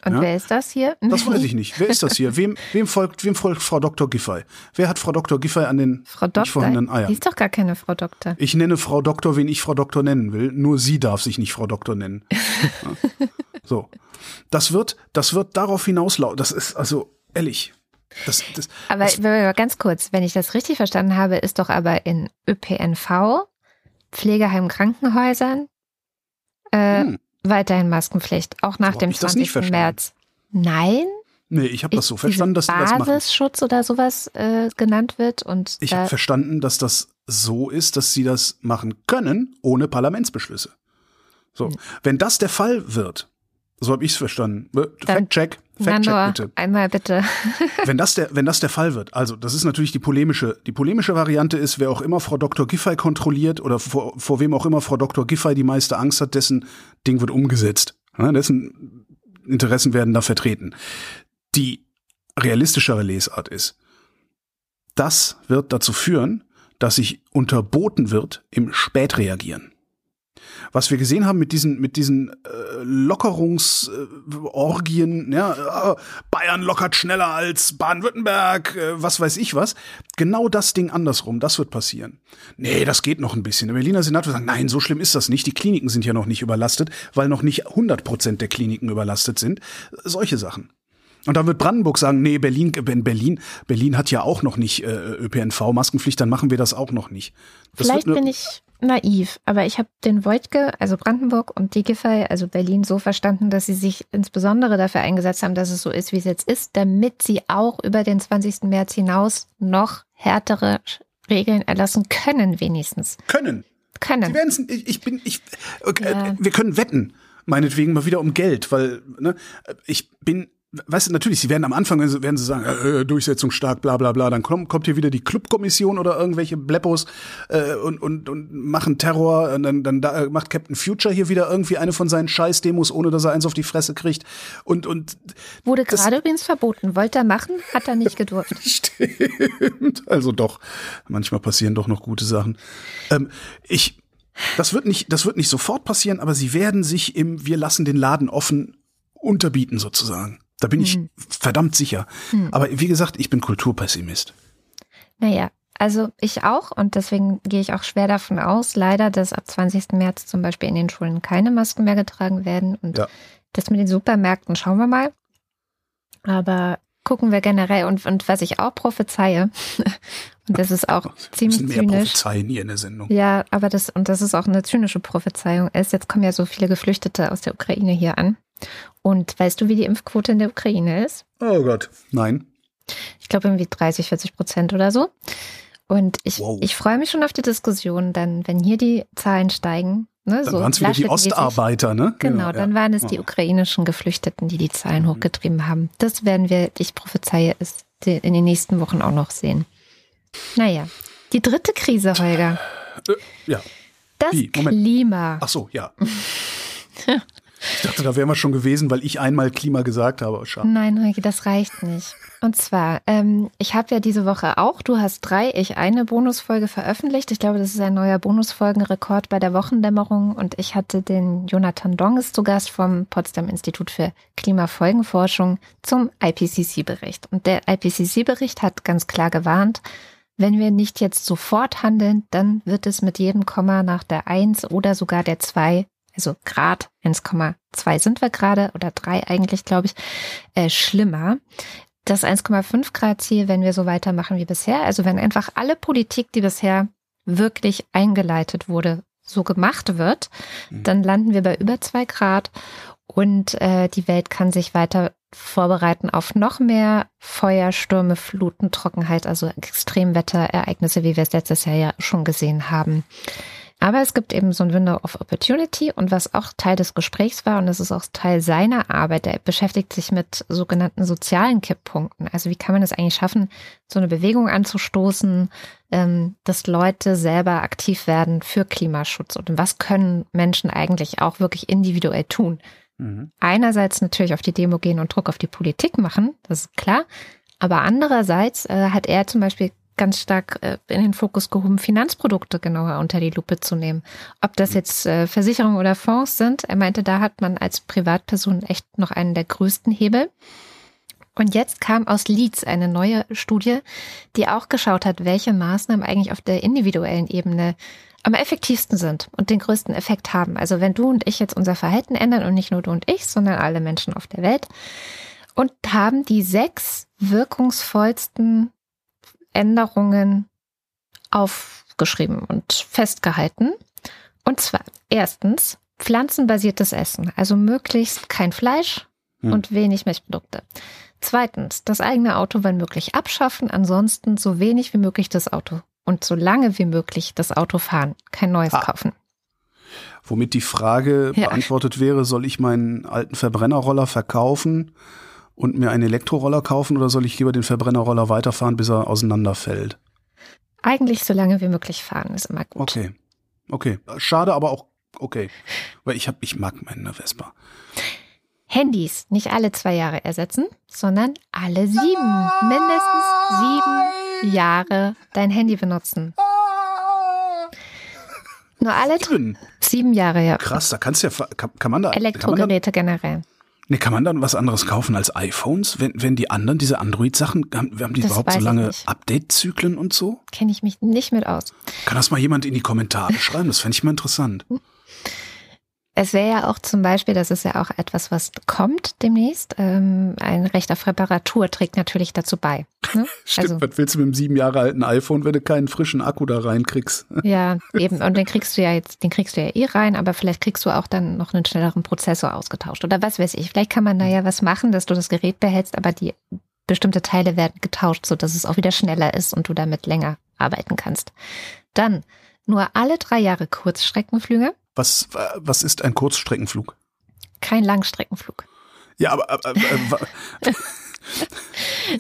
Und ja? wer ist das hier? Das weiß ich nicht. Wer ist das hier? Wem, wem, folgt, wem folgt Frau Dr. Giffey? Wer hat Frau Dr. Giffey an den Frau Doktor? nicht vorhandenen Eiern? Die ist doch gar keine Frau Doktor. Ich nenne Frau Doktor, wen ich Frau Doktor nennen will. Nur sie darf sich nicht Frau Doktor nennen. ja. So. Das wird, das wird darauf hinauslaufen. Das ist also ehrlich. Das, das, aber das, ganz kurz, wenn ich das richtig verstanden habe, ist doch aber in ÖPNV, Pflegeheim, Krankenhäusern, äh, hm weiterhin Maskenpflicht, auch nach so dem 20. März. Nein? Nee, ich habe das so verstanden, dass die das. Basisschutz oder sowas äh, genannt wird und ich habe verstanden, dass das so ist, dass sie das machen können ohne Parlamentsbeschlüsse. So, hm. wenn das der Fall wird, so habe ich es verstanden. Fact check, Fact check bitte. Einmal bitte. wenn das der wenn das der Fall wird, also das ist natürlich die polemische die polemische Variante ist, wer auch immer Frau Dr. Giffey kontrolliert oder vor, vor wem auch immer Frau Dr. Giffey die meiste Angst hat, dessen Ding wird umgesetzt. Ja, dessen Interessen werden da vertreten. Die realistischere Lesart ist, das wird dazu führen, dass sich unterboten wird im Spätreagieren was wir gesehen haben mit diesen, mit diesen äh, Lockerungsorgien, ja, äh, Bayern lockert schneller als Baden-Württemberg, äh, was weiß ich was. Genau das Ding andersrum, das wird passieren. Nee, das geht noch ein bisschen. Der Berliner Senat wird sagen, nein, so schlimm ist das nicht. Die Kliniken sind ja noch nicht überlastet, weil noch nicht 100 Prozent der Kliniken überlastet sind. Solche Sachen. Und dann wird Brandenburg sagen, nee, Berlin, Berlin, Berlin hat ja auch noch nicht äh, ÖPNV-Maskenpflicht, dann machen wir das auch noch nicht. Das Vielleicht bin ich naiv, aber ich habe den Wojtke, also Brandenburg und die Giffey, also Berlin, so verstanden, dass sie sich insbesondere dafür eingesetzt haben, dass es so ist, wie es jetzt ist, damit sie auch über den 20. März hinaus noch härtere Regeln erlassen können, wenigstens. Können. Können. Sie ich, ich bin, ich, okay, ja. wir können wetten, meinetwegen mal wieder um Geld, weil ne, ich bin weißt du, natürlich, sie werden am Anfang werden sie sagen, äh, Durchsetzung stark, bla bla bla, dann kommt, kommt hier wieder die Clubkommission oder irgendwelche Bleppos äh, und, und, und machen Terror, und dann, dann da, macht Captain Future hier wieder irgendwie eine von seinen Scheiß-Demos, ohne dass er eins auf die Fresse kriegt. Und, und Wurde gerade übrigens verboten. Wollte er machen, hat er nicht gedurft. Stimmt. Also doch, manchmal passieren doch noch gute Sachen. Ähm, ich das wird nicht, das wird nicht sofort passieren, aber sie werden sich im Wir lassen den Laden offen unterbieten sozusagen. Da bin ich hm. verdammt sicher. Hm. Aber wie gesagt, ich bin Kulturpessimist. Naja, also ich auch und deswegen gehe ich auch schwer davon aus, leider, dass ab 20. März zum Beispiel in den Schulen keine Masken mehr getragen werden. Und ja. das mit den Supermärkten schauen wir mal. Aber gucken wir generell und, und was ich auch prophezeie, und das ist auch ziemlich mehr zynisch. Prophezeien hier in der Sendung. Ja, aber das, und das ist auch eine zynische Prophezeiung ist, jetzt kommen ja so viele Geflüchtete aus der Ukraine hier an. Und weißt du, wie die Impfquote in der Ukraine ist? Oh Gott, nein. Ich glaube irgendwie 30, 40 Prozent oder so. Und ich, wow. ich freue mich schon auf die Diskussion, dann, wenn hier die Zahlen steigen. Ne, dann so waren es wieder die Ostarbeiter, ne? Genau, ja, dann waren es ja. die ukrainischen Geflüchteten, die die Zahlen mhm. hochgetrieben haben. Das werden wir, ich prophezeie es, in den nächsten Wochen auch noch sehen. Naja, die dritte Krise, Holger. Äh, ja. Das Klima. Ach so, ja. Ich dachte, da wären wir schon gewesen, weil ich einmal Klima gesagt habe. Schade. Nein, Heike, das reicht nicht. Und zwar, ähm, ich habe ja diese Woche auch, du hast drei, ich eine Bonusfolge veröffentlicht. Ich glaube, das ist ein neuer Bonusfolgenrekord bei der Wochendämmerung. Und ich hatte den Jonathan Donges zu Gast vom Potsdam Institut für Klimafolgenforschung zum IPCC-Bericht. Und der IPCC-Bericht hat ganz klar gewarnt, wenn wir nicht jetzt sofort handeln, dann wird es mit jedem Komma nach der Eins oder sogar der Zwei also Grad 1,2 sind wir gerade oder drei eigentlich, glaube ich, äh, schlimmer. Das 1,5 Grad Ziel, wenn wir so weitermachen wie bisher, also wenn einfach alle Politik, die bisher wirklich eingeleitet wurde, so gemacht wird, mhm. dann landen wir bei über zwei Grad und äh, die Welt kann sich weiter vorbereiten auf noch mehr Feuer, Stürme, Fluten, Trockenheit, also Extremwetterereignisse, wie wir es letztes Jahr ja schon gesehen haben. Aber es gibt eben so ein Window of Opportunity und was auch Teil des Gesprächs war und das ist auch Teil seiner Arbeit, er beschäftigt sich mit sogenannten sozialen Kipppunkten. Also wie kann man es eigentlich schaffen, so eine Bewegung anzustoßen, ähm, dass Leute selber aktiv werden für Klimaschutz und was können Menschen eigentlich auch wirklich individuell tun. Mhm. Einerseits natürlich auf die Demo gehen und Druck auf die Politik machen, das ist klar. Aber andererseits äh, hat er zum Beispiel ganz stark äh, in den Fokus gehoben, Finanzprodukte genauer unter die Lupe zu nehmen. Ob das jetzt äh, Versicherungen oder Fonds sind, er meinte, da hat man als Privatperson echt noch einen der größten Hebel. Und jetzt kam aus Leeds eine neue Studie, die auch geschaut hat, welche Maßnahmen eigentlich auf der individuellen Ebene am effektivsten sind und den größten Effekt haben. Also wenn du und ich jetzt unser Verhalten ändern und nicht nur du und ich, sondern alle Menschen auf der Welt und haben die sechs wirkungsvollsten Änderungen aufgeschrieben und festgehalten. Und zwar erstens pflanzenbasiertes Essen, also möglichst kein Fleisch hm. und wenig Milchprodukte. Zweitens, das eigene Auto wenn möglich abschaffen, ansonsten so wenig wie möglich das Auto und so lange wie möglich das Auto fahren, kein neues ah. kaufen. Womit die Frage ja. beantwortet wäre, soll ich meinen alten Verbrennerroller verkaufen und mir einen Elektroroller kaufen oder soll ich lieber den Verbrennerroller weiterfahren, bis er auseinanderfällt? Eigentlich so lange wie möglich fahren ist immer gut. Okay. Okay. Schade, aber auch okay. Weil ich hab, ich mag meine Vespa. Handys nicht alle zwei Jahre ersetzen, sondern alle sieben. Mindestens sieben Jahre dein Handy benutzen. Nur alle sieben, sieben Jahre, ja. Krass, da kannst du ja, kann, kann man da. Elektrogeräte man da, generell. Nee, kann man dann was anderes kaufen als iPhones? Wenn, wenn die anderen, diese Android-Sachen, haben, haben die das überhaupt so lange Update-Zyklen und so? Kenne ich mich nicht mit aus. Kann das mal jemand in die Kommentare schreiben? Das fände ich mal interessant. Es wäre ja auch zum Beispiel, das ist ja auch etwas, was kommt demnächst, ähm, ein Recht auf Reparatur trägt natürlich dazu bei. Ne? Stimmt, also, was willst du mit einem sieben Jahre alten iPhone, wenn du keinen frischen Akku da reinkriegst? ja, eben, und den kriegst du ja jetzt, den kriegst du ja eh rein, aber vielleicht kriegst du auch dann noch einen schnelleren Prozessor ausgetauscht oder was weiß ich. Vielleicht kann man da ja was machen, dass du das Gerät behältst, aber die bestimmte Teile werden getauscht, so dass es auch wieder schneller ist und du damit länger arbeiten kannst. Dann nur alle drei Jahre Kurzstreckenflüge was, was ist ein Kurzstreckenflug? Kein Langstreckenflug. Ja, aber. aber, aber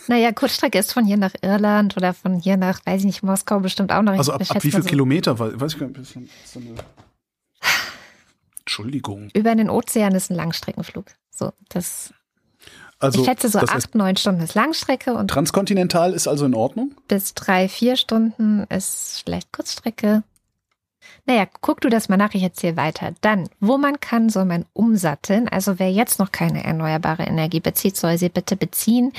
naja, Kurzstrecke ist von hier nach Irland oder von hier nach, weiß ich nicht, Moskau bestimmt auch noch. Also ab, ab wie viel so Kilometer? Weiß ich gar nicht. So eine Entschuldigung. Über den Ozean ist ein Langstreckenflug. So, das. Also, ich schätze so acht, neun Stunden ist Langstrecke und. Transkontinental ist also in Ordnung? Bis drei, vier Stunden ist vielleicht Kurzstrecke. Naja, guck du das mal nach, ich erzähle weiter. Dann, wo man kann, soll man umsatteln. Also wer jetzt noch keine erneuerbare Energie bezieht, soll sie bitte beziehen.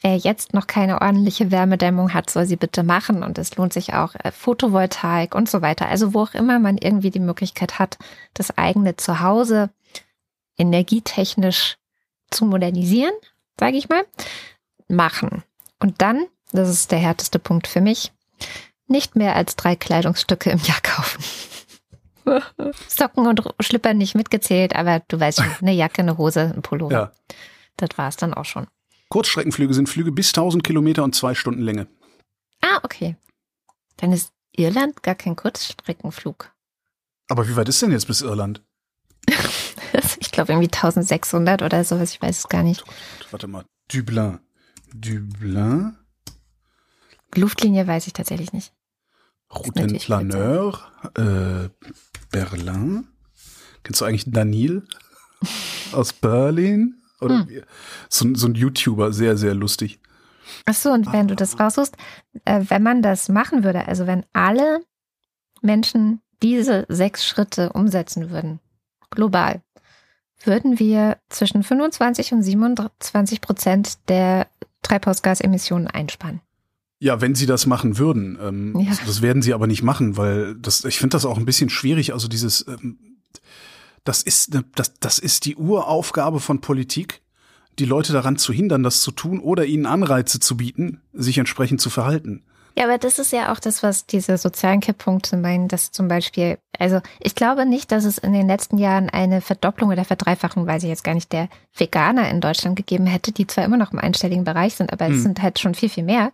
Wer jetzt noch keine ordentliche Wärmedämmung hat, soll sie bitte machen. Und es lohnt sich auch äh, Photovoltaik und so weiter. Also wo auch immer man irgendwie die Möglichkeit hat, das eigene Zuhause energietechnisch zu modernisieren, sage ich mal, machen. Und dann, das ist der härteste Punkt für mich, nicht mehr als drei Kleidungsstücke im Jahr kaufen. Socken und Schlipper nicht mitgezählt, aber du weißt schon, eine Jacke, eine Hose, ein Pullover. Ja. Das war es dann auch schon. Kurzstreckenflüge sind Flüge bis 1000 Kilometer und zwei Stunden Länge. Ah, okay. Dann ist Irland gar kein Kurzstreckenflug. Aber wie weit ist denn jetzt bis Irland? ich glaube irgendwie 1600 oder sowas, ich weiß es gar nicht. Warte mal, Dublin. Dublin? Luftlinie weiß ich tatsächlich nicht. Routenplaneur, äh, Berlin. Kennst du eigentlich Daniel aus Berlin? Oder hm. so, so, ein YouTuber, sehr, sehr lustig. Ach so, und wenn du das raussuchst, äh, wenn man das machen würde, also wenn alle Menschen diese sechs Schritte umsetzen würden, global, würden wir zwischen 25 und 27 Prozent der Treibhausgasemissionen einsparen. Ja, wenn sie das machen würden. Ähm, ja. das, das, werden sie aber nicht machen, weil das, ich finde das auch ein bisschen schwierig. Also dieses, ähm, Das ist, ne, das, das ist die Uraufgabe von Politik, die Leute daran zu hindern, das zu tun oder ihnen Anreize zu bieten, sich entsprechend zu verhalten. Ja, aber das ist ja auch das, was diese sozialen Kipppunkte meinen, dass zum Beispiel, also ich glaube nicht, dass es in den letzten Jahren eine Verdopplung oder Verdreifachung, weiß ich jetzt gar nicht, der Veganer in Deutschland gegeben hätte, die zwar immer noch im einstelligen Bereich sind, aber hm. es sind halt schon viel, viel mehr,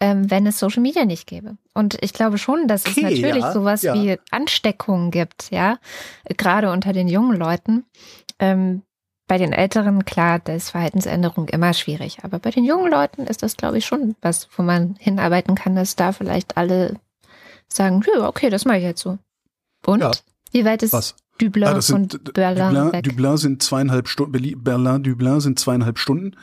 ähm, wenn es Social Media nicht gäbe. Und ich glaube schon, dass es natürlich ja, sowas ja. wie Ansteckungen gibt, ja, gerade unter den jungen Leuten. Ähm, bei den Älteren, klar, da ist Verhaltensänderung immer schwierig. Aber bei den jungen Leuten ist das, glaube ich, schon was, wo man hinarbeiten kann, dass da vielleicht alle sagen, ja, okay, das mache ich jetzt so. Und? Ja. Wie weit ist was? Dublin ah, sind, und Berlin Dublin, weg? Dublin sind zweieinhalb Stunden, Berlin, Dublin sind zweieinhalb Stunden.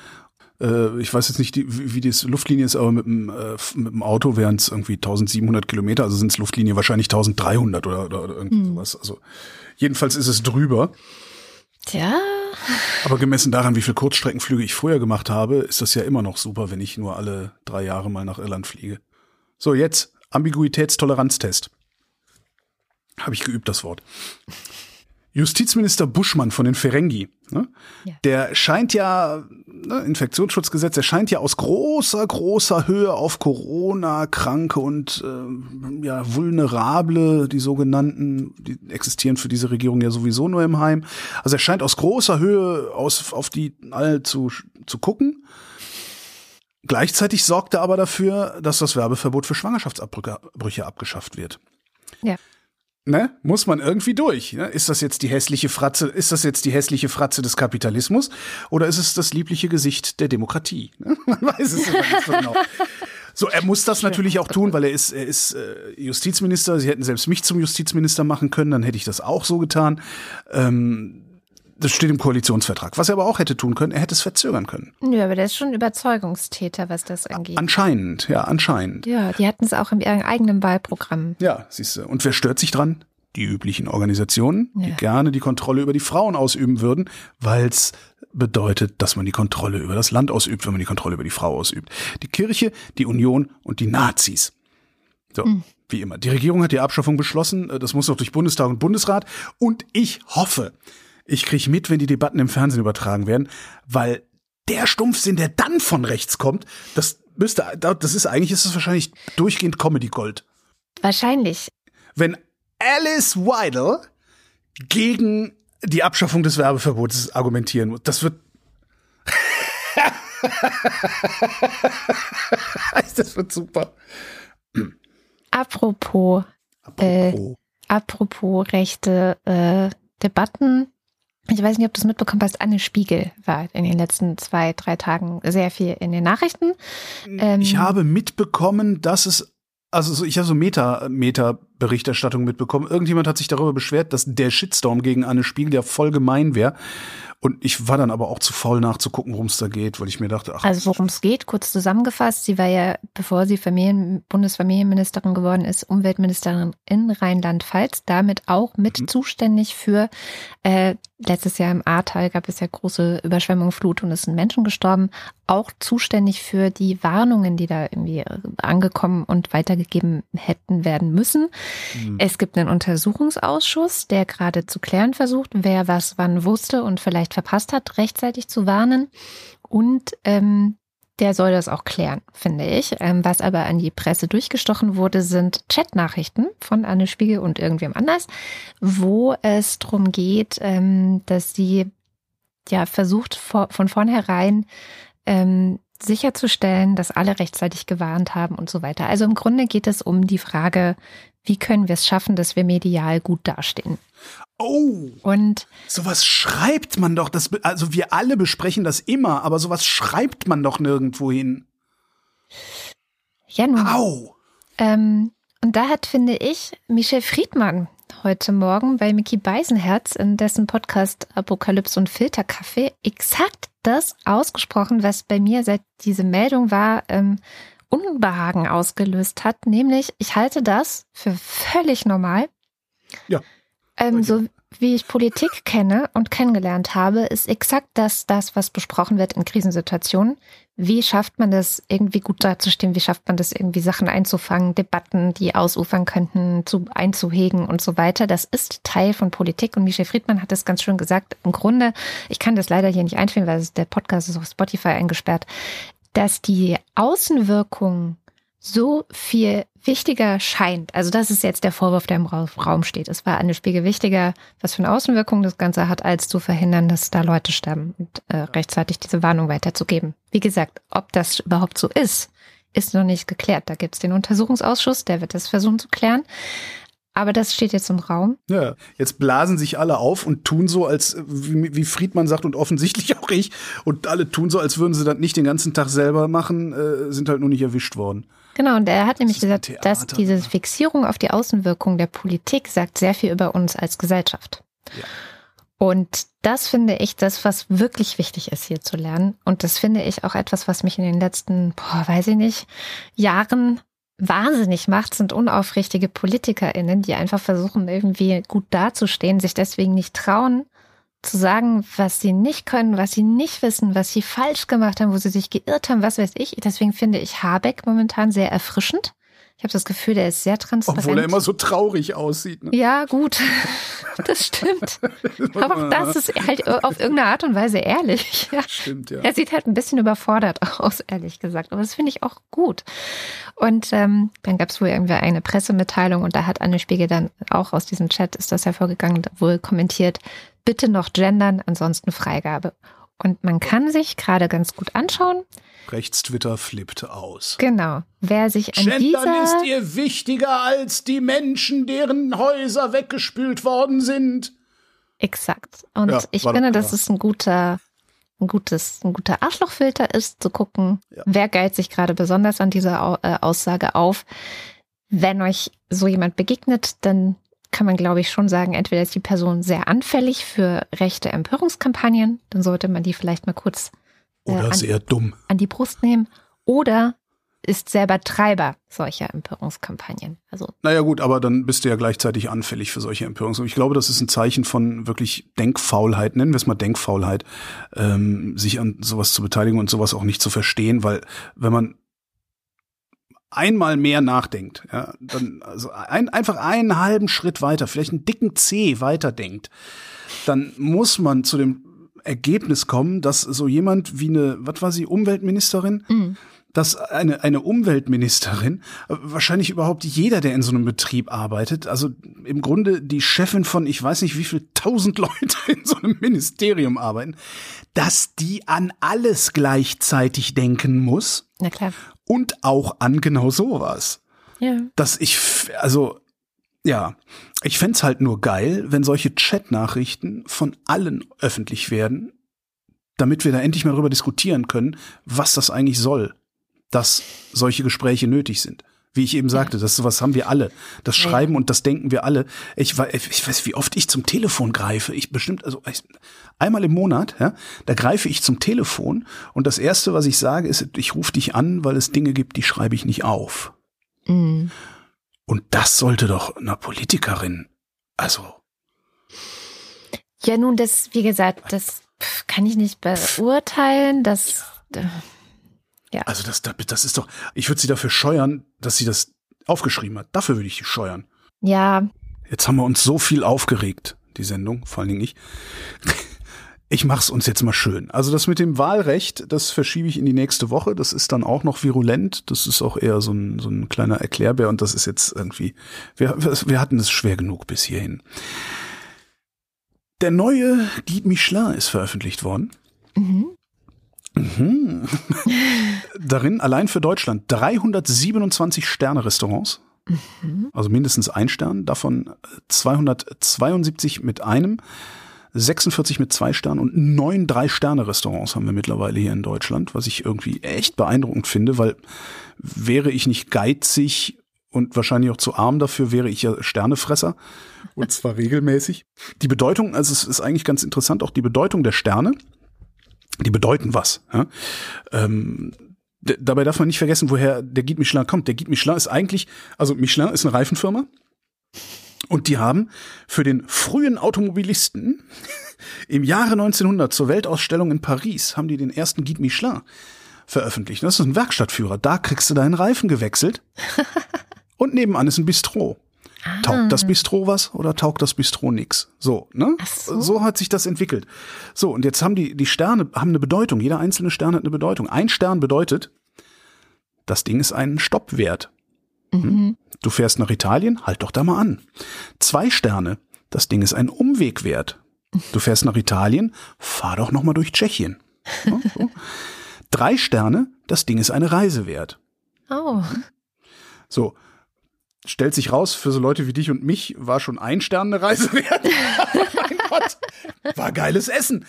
Äh, ich weiß jetzt nicht, wie, wie die Luftlinie ist, aber mit dem, äh, mit dem Auto wären es irgendwie 1700 Kilometer, also sind es Luftlinie wahrscheinlich 1300 oder, oder, oder irgendwie hm. sowas. Also jedenfalls ist es drüber. Tja. Aber gemessen daran, wie viele Kurzstreckenflüge ich früher gemacht habe, ist das ja immer noch super, wenn ich nur alle drei Jahre mal nach Irland fliege. So, jetzt Ambiguitätstoleranztest. Habe ich geübt, das Wort. Justizminister Buschmann von den Ferengi, ne? ja. der scheint ja, ne, Infektionsschutzgesetz, der scheint ja aus großer, großer Höhe auf Corona-Kranke und äh, ja, Vulnerable, die sogenannten, die existieren für diese Regierung ja sowieso nur im Heim. Also er scheint aus großer Höhe aus, auf die alle zu, zu gucken. Gleichzeitig sorgt er aber dafür, dass das Werbeverbot für Schwangerschaftsabbrüche abgeschafft wird. Ja ne, muss man irgendwie durch. Ne? Ist das jetzt die hässliche Fratze, ist das jetzt die hässliche Fratze des Kapitalismus oder ist es das liebliche Gesicht der Demokratie? Ne? Man weiß es nicht so genau. So, er muss das natürlich auch tun, weil er ist, er ist äh, Justizminister. Sie hätten selbst mich zum Justizminister machen können, dann hätte ich das auch so getan. Ähm, das steht im Koalitionsvertrag. Was er aber auch hätte tun können, er hätte es verzögern können. Ja, aber der ist schon Überzeugungstäter, was das angeht. Anscheinend, ja, anscheinend. Ja, die hatten es auch in ihrem eigenen Wahlprogramm. Ja, siehst du. Und wer stört sich dran? Die üblichen Organisationen, ja. die gerne die Kontrolle über die Frauen ausüben würden, weil es bedeutet, dass man die Kontrolle über das Land ausübt, wenn man die Kontrolle über die Frau ausübt. Die Kirche, die Union und die Nazis. So, mhm. wie immer. Die Regierung hat die Abschaffung beschlossen. Das muss noch durch Bundestag und Bundesrat. Und ich hoffe, ich krieg mit, wenn die Debatten im Fernsehen übertragen werden, weil der Stumpfsinn, der dann von rechts kommt, das müsste, das ist eigentlich, ist es wahrscheinlich durchgehend Comedy Gold. Wahrscheinlich. Wenn Alice Weidel gegen die Abschaffung des Werbeverbots argumentieren muss, das wird das wird super. Apropos, apropos, äh, apropos rechte äh, Debatten, ich weiß nicht, ob du es mitbekommen hast, Anne Spiegel war in den letzten zwei, drei Tagen sehr viel in den Nachrichten. Ähm, ich habe mitbekommen, dass es, also ich habe so Meta, Meta-Berichterstattung mitbekommen. Irgendjemand hat sich darüber beschwert, dass der Shitstorm gegen Anne Spiegel ja voll gemein wäre. Und ich war dann aber auch zu faul nachzugucken, worum es da geht, weil ich mir dachte, ach. Also worum es geht, kurz zusammengefasst, sie war ja, bevor sie Familien, Bundesfamilienministerin geworden ist, Umweltministerin in Rheinland-Pfalz, damit auch mit mhm. zuständig für äh, letztes Jahr im Ahrtal gab es ja große Überschwemmung, Flut und es sind Menschen gestorben, auch zuständig für die Warnungen, die da irgendwie angekommen und weitergegeben hätten werden müssen. Mhm. Es gibt einen Untersuchungsausschuss, der gerade zu klären versucht, wer was wann wusste und vielleicht verpasst hat, rechtzeitig zu warnen. Und ähm, der soll das auch klären, finde ich. Ähm, was aber an die Presse durchgestochen wurde, sind Chatnachrichten von Anne Spiegel und irgendwem anders, wo es darum geht, ähm, dass sie ja versucht von vornherein ähm, sicherzustellen, dass alle rechtzeitig gewarnt haben und so weiter. Also im Grunde geht es um die Frage, wie können wir es schaffen, dass wir medial gut dastehen. Oh. Und sowas schreibt man doch. Das, also wir alle besprechen das immer, aber sowas schreibt man doch nirgendwo hin. Ja, nun. Au. Ähm, und da hat, finde ich, Michel Friedmann heute Morgen bei Mickey Beisenherz in dessen Podcast Apokalypse und Filterkaffee exakt das ausgesprochen, was bei mir seit diese Meldung war, ähm, Unbehagen ausgelöst hat. Nämlich, ich halte das für völlig normal. Ja. Ähm, so wie ich Politik kenne und kennengelernt habe, ist exakt das, das, was besprochen wird in Krisensituationen. Wie schafft man das, irgendwie gut dazustehen? Wie schafft man das, irgendwie Sachen einzufangen, Debatten, die ausufern könnten, zu, einzuhegen und so weiter? Das ist Teil von Politik und Michel Friedmann hat es ganz schön gesagt. Im Grunde, ich kann das leider hier nicht einführen, weil der Podcast ist auf Spotify eingesperrt, dass die Außenwirkung so viel wichtiger scheint, also das ist jetzt der Vorwurf, der im Raum steht. Es war eine Spiegel wichtiger, was für eine Außenwirkung das Ganze hat, als zu verhindern, dass da Leute sterben und äh, rechtzeitig diese Warnung weiterzugeben. Wie gesagt, ob das überhaupt so ist, ist noch nicht geklärt. Da gibt es den Untersuchungsausschuss, der wird das versuchen zu klären. Aber das steht jetzt im Raum. Ja, jetzt blasen sich alle auf und tun so, als wie, wie Friedmann sagt und offensichtlich auch ich, und alle tun so, als würden sie das nicht den ganzen Tag selber machen, äh, sind halt nur nicht erwischt worden. Genau, und er hat nämlich gesagt, dass diese Fixierung auf die Außenwirkung der Politik sagt sehr viel über uns als Gesellschaft. Ja. Und das finde ich das, was wirklich wichtig ist, hier zu lernen. Und das finde ich auch etwas, was mich in den letzten, boah, weiß ich nicht, Jahren wahnsinnig macht, sind unaufrichtige PolitikerInnen, die einfach versuchen, irgendwie gut dazustehen, sich deswegen nicht trauen, zu sagen, was sie nicht können, was sie nicht wissen, was sie falsch gemacht haben, wo sie sich geirrt haben, was weiß ich. Deswegen finde ich Habeck momentan sehr erfrischend. Ich habe das Gefühl, der ist sehr transparent. Obwohl er immer so traurig aussieht. Ne? Ja, gut. Das stimmt. Aber auch das ist halt auf irgendeine Art und Weise ehrlich. Ja. Stimmt, ja. Er sieht halt ein bisschen überfordert aus, ehrlich gesagt. Aber das finde ich auch gut. Und ähm, dann gab es wohl irgendwie eine Pressemitteilung und da hat Anne Spiegel dann auch aus diesem Chat ist das hervorgegangen, wohl kommentiert, bitte noch gendern, ansonsten Freigabe. Und man kann sich gerade ganz gut anschauen. Rechtstwitter flippt aus. Genau. Wer sich an Gendern dieser ist ihr wichtiger als die Menschen, deren Häuser weggespült worden sind. Exakt. Und Ja, ich finde, dass klar. es ein guter, ein gutes, ein guter Arschlochfilter ist, zu gucken, Ja. wer geilt sich gerade besonders an dieser äh, Aussage auf. Wenn euch so jemand begegnet, dann kann man, glaube ich, schon sagen, entweder ist die Person sehr anfällig für rechte Empörungskampagnen, dann sollte man die vielleicht mal kurz äh, Oder an, sehr dumm. an die Brust nehmen, oder ist selber Treiber solcher Empörungskampagnen. Also Naja gut, aber dann bist du ja gleichzeitig anfällig für solche Empörungen. Ich glaube, das ist ein Zeichen von wirklich Denkfaulheit, nennen wir es mal Denkfaulheit, ähm, sich an sowas zu beteiligen und sowas auch nicht zu verstehen, weil wenn man einmal mehr nachdenkt, ja, dann also ein, einfach einen halben Schritt weiter, vielleicht einen dicken C weiter denkt, dann muss man zu dem Ergebnis kommen, dass so jemand wie eine, was war sie, Umweltministerin, Mhm. dass eine, eine Umweltministerin, äh, wahrscheinlich überhaupt jeder, der in so einem Betrieb arbeitet, also im Grunde die Chefin von, ich weiß nicht wie viel tausend Leute in so einem Ministerium arbeiten, dass die an alles gleichzeitig denken muss na klar. Und auch an genau sowas. Ja. Dass ich, also, ja, ich fänd's halt nur geil, wenn solche Chat-Nachrichten von allen öffentlich werden, damit wir da endlich mal drüber diskutieren können, was das eigentlich soll, dass solche Gespräche nötig sind. Wie ich eben sagte, das sowas haben wir alle. Das. Schreiben und das denken wir alle. Ich, ich weiß, wie oft ich zum Telefon greife. Ich bestimmt, also ich, einmal im Monat, ja, da greife ich zum Telefon und das erste, was ich sage, ist, ich rufe dich an, weil es Dinge gibt, die schreibe ich nicht auf. Mhm. Und das sollte doch einer Politikerin, also Ja, nun, das, wie gesagt, das kann ich nicht beurteilen. Das, äh, Also das, das das ist doch, ich würde sie dafür scheuern, dass sie das aufgeschrieben hat. Dafür würde ich sie scheuern. ja, Jetzt haben wir uns so viel aufgeregt, die Sendung, vor allen Dingen ich. Ich mach's uns jetzt mal schön. Also das mit dem Wahlrecht, das verschiebe ich in die nächste Woche. Das ist dann auch noch virulent. Das ist auch eher so ein, so ein kleiner Erklärbär und das ist jetzt irgendwie, wir, wir hatten es schwer genug bis hierhin. Der neue Guide Michelin ist veröffentlicht worden. mhm. Mhm. Darin allein für Deutschland 327 Sterne-Restaurants. Also mindestens ein Stern, davon 272 mit einem, 46 mit zwei Sternen und neun Drei-Sterne-Restaurants haben wir mittlerweile hier in Deutschland, was ich irgendwie echt beeindruckend finde, weil wäre ich nicht geizig und wahrscheinlich auch zu arm dafür, wäre ich ja Sternefresser. Und zwar regelmäßig. Die Bedeutung, also es ist eigentlich ganz interessant, auch die Bedeutung der Sterne die bedeuten was. Ja? Ähm, dabei darf man nicht vergessen, woher der Guide Michelin kommt. Der Guide Michelin ist eigentlich, also Michelin ist eine Reifenfirma Und die haben für den frühen Automobilisten im Jahre 1900 zur Weltausstellung in Paris haben die den ersten Guide Michelin veröffentlicht. Das ist ein Werkstattführer. Da kriegst du deinen Reifen gewechselt. Und nebenan ist ein Bistro. Taugt das Bistro was oder taugt das Bistro nix? So, ne? So. so hat sich das entwickelt. So, und jetzt haben die, die Sterne haben eine Bedeutung. Jeder einzelne Stern hat eine Bedeutung. Ein Stern bedeutet, das Ding ist ein Stopp wert. Hm? Du fährst nach Italien, halt doch da mal an. Zwei Sterne, das Ding ist ein Umweg wert. Du fährst nach Italien, fahr doch noch mal durch Tschechien. Ja, so. Drei Sterne, das Ding ist eine Reise wert. Oh. So. Stellt sich raus, für so Leute wie dich und mich war schon ein Stern eine Reise wert. mein Gott. War geiles Essen.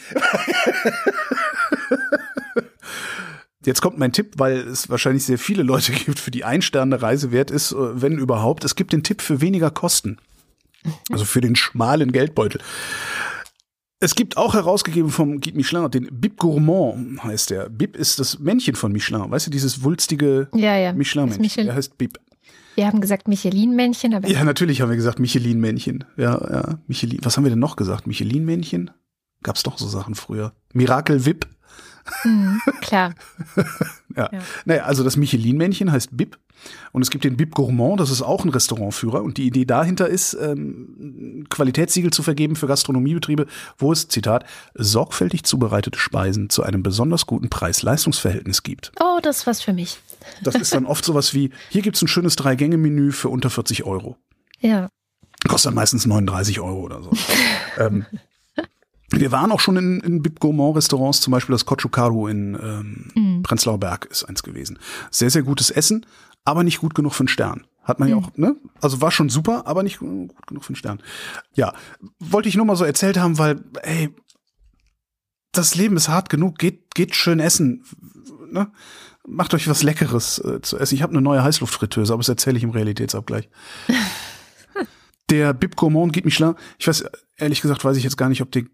Jetzt kommt mein Tipp, weil es wahrscheinlich sehr viele Leute gibt, für die ein Stern eine Reise wert ist, äh, wenn überhaupt. Es gibt den Tipp für weniger Kosten. Also für den schmalen Geldbeutel. Es gibt auch herausgegeben vom Guide Michelin, den Bib Gourmand heißt der. Bib ist das Männchen von Michelin. Weißt du, dieses wulstige Ja, ja. Michelin-Männchen. Michelin- Der heißt Bib. Wir haben gesagt Michelin-Männchen, aber Ja, natürlich haben wir gesagt Michelin-Männchen. Ja, ja, Michelin. Was haben wir denn noch gesagt? Michelin-Männchen? Gab's doch so Sachen früher. Miracle Vip. Mhm, klar. Ja. Ja. Naja, also das Michelin-Männchen heißt Bib. Und es gibt den Bib Gourmand, das ist auch ein Restaurantführer. Und die Idee dahinter ist, ähm, Qualitätssiegel zu vergeben für Gastronomiebetriebe, wo es, Zitat, sorgfältig zubereitete Speisen zu einem besonders guten Preis-Leistungs-Verhältnis gibt. Oh, das ist was für mich. Das ist dann oft sowas wie, hier gibt's ein schönes Drei-Gänge-Menü für unter 40 Euro. Ja. Kostet dann meistens 39 Euro oder so. ähm, wir waren auch schon in, in Bib Gourmand Restaurants, zum Beispiel das Kochukaru in ähm, Prenzlauer Berg ist eins gewesen. Sehr, sehr gutes Essen, aber nicht gut genug für einen Stern. Hat man ja auch, ne? Also war schon super, aber nicht gut genug für einen Stern. Ja, wollte ich nur mal so erzählt haben, weil, ey, das Leben ist hart genug, geht, geht schön essen, ne? Macht euch was Leckeres äh, zu essen. Ich habe eine neue Heißluftfritteuse, aber das erzähle ich im Realitätsabgleich. Der Bib Gourmand Guide Michelin, ich weiß, ehrlich gesagt, weiß ich jetzt gar nicht, ob der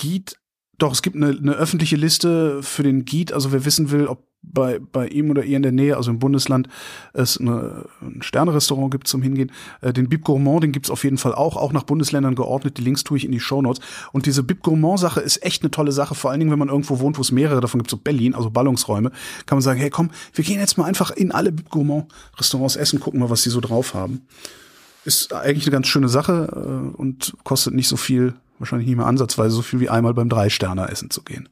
Guide, doch, es gibt eine, eine öffentliche Liste für den Guide, also wer wissen will, ob bei, bei ihm oder ihr in der Nähe, also im Bundesland, es eine, ein Sternerestaurant gibt zum Hingehen. Äh, den Bib Gourmand, den gibt's auf jeden Fall auch, auch nach Bundesländern geordnet. Die Links tue ich in die Shownotes. Und diese Bib Gourmand-Sache ist echt eine tolle Sache, vor allen Dingen, wenn man irgendwo wohnt, wo es mehrere davon gibt, so Berlin, also Ballungsräume, kann man sagen, hey komm, wir gehen jetzt mal einfach in alle Bib Gourmand-Restaurants essen, gucken mal, was die so drauf haben. Ist eigentlich eine ganz schöne Sache äh, und kostet nicht so viel, wahrscheinlich nicht mehr ansatzweise so viel wie einmal beim Drei-Sterner essen zu gehen.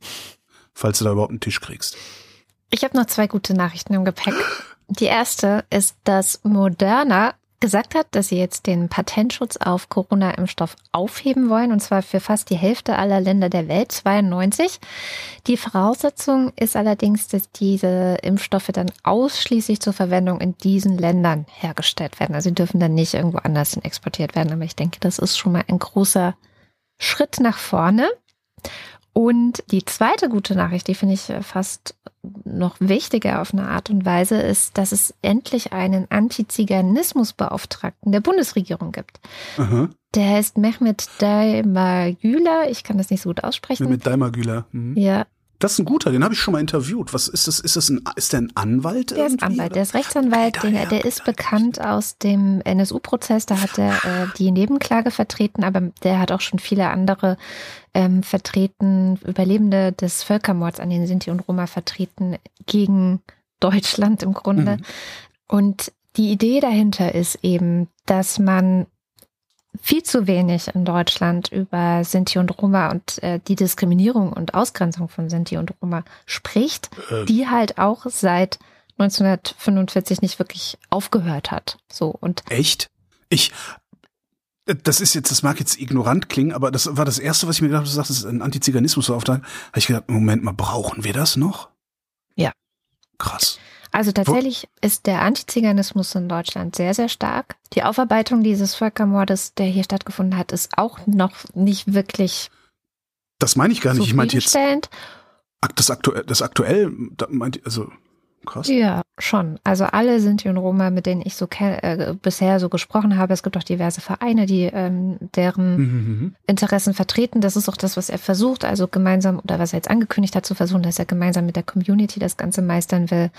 Falls du da überhaupt einen Tisch kriegst. Ich habe noch zwei gute Nachrichten im Gepäck. Die erste ist, dass Moderna gesagt hat, dass sie jetzt den Patentschutz auf Corona-Impfstoff aufheben wollen, und zwar für fast die Hälfte aller Länder der Welt, 92. Die Voraussetzung ist allerdings, dass diese Impfstoffe dann ausschließlich zur Verwendung in diesen Ländern hergestellt werden. Also sie dürfen dann nicht irgendwo anders hin exportiert werden. Aber ich denke, das ist schon mal ein großer Schritt nach vorne. Und die zweite gute Nachricht, die finde ich fast noch wichtiger auf eine Art und Weise, ist, dass es endlich einen Antiziganismusbeauftragten der Bundesregierung gibt. Aha. Der heißt Mehmet Daimagüler. Ich kann das nicht so gut aussprechen. Mit Daimagüler. Mhm. ja, Das ist ein guter, den habe ich schon mal interviewt. Was ist das? Ist das ein, ist der ein Anwalt? der ist Anwalt, oder? der ist Rechtsanwalt, daher der kommt ist bekannt aus dem NSU-Prozess, da hat er äh, die Nebenklage vertreten, aber der hat auch schon viele andere ähm, vertreten, Überlebende des Völkermords an den Sinti und Roma vertreten gegen Deutschland im Grunde. Mhm. Und die Idee dahinter ist eben, dass man viel zu wenig in Deutschland über Sinti und Roma und äh, die Diskriminierung und Ausgrenzung von Sinti und Roma spricht, Äh. die halt auch seit 1945 nicht wirklich aufgehört hat. So und Echt? Ich. äh, Das ist jetzt, das mag jetzt ignorant klingen, aber das war das erste, was ich mir gedacht habe, du sagst, das ist ein Antiziganismus auf Habe ich gedacht, Moment mal, brauchen wir das noch? Ja. Krass. Also tatsächlich ist der Antiziganismus in Deutschland sehr, sehr stark. Die Aufarbeitung dieses Völkermordes, der hier stattgefunden hat, ist auch noch nicht wirklich Das meine ich gar nicht. Ich meinte jetzt das aktuell, das aktuell, da meinte, also krass. Ja, schon. Also alle Sinti und Roma, mit denen ich so äh, bisher so gesprochen habe, es gibt auch diverse Vereine, die ähm, deren Mhm. Interessen vertreten. Das ist auch das, was er versucht, also gemeinsam oder was er jetzt angekündigt hat zu versuchen, dass er gemeinsam mit der Community das Ganze meistern will.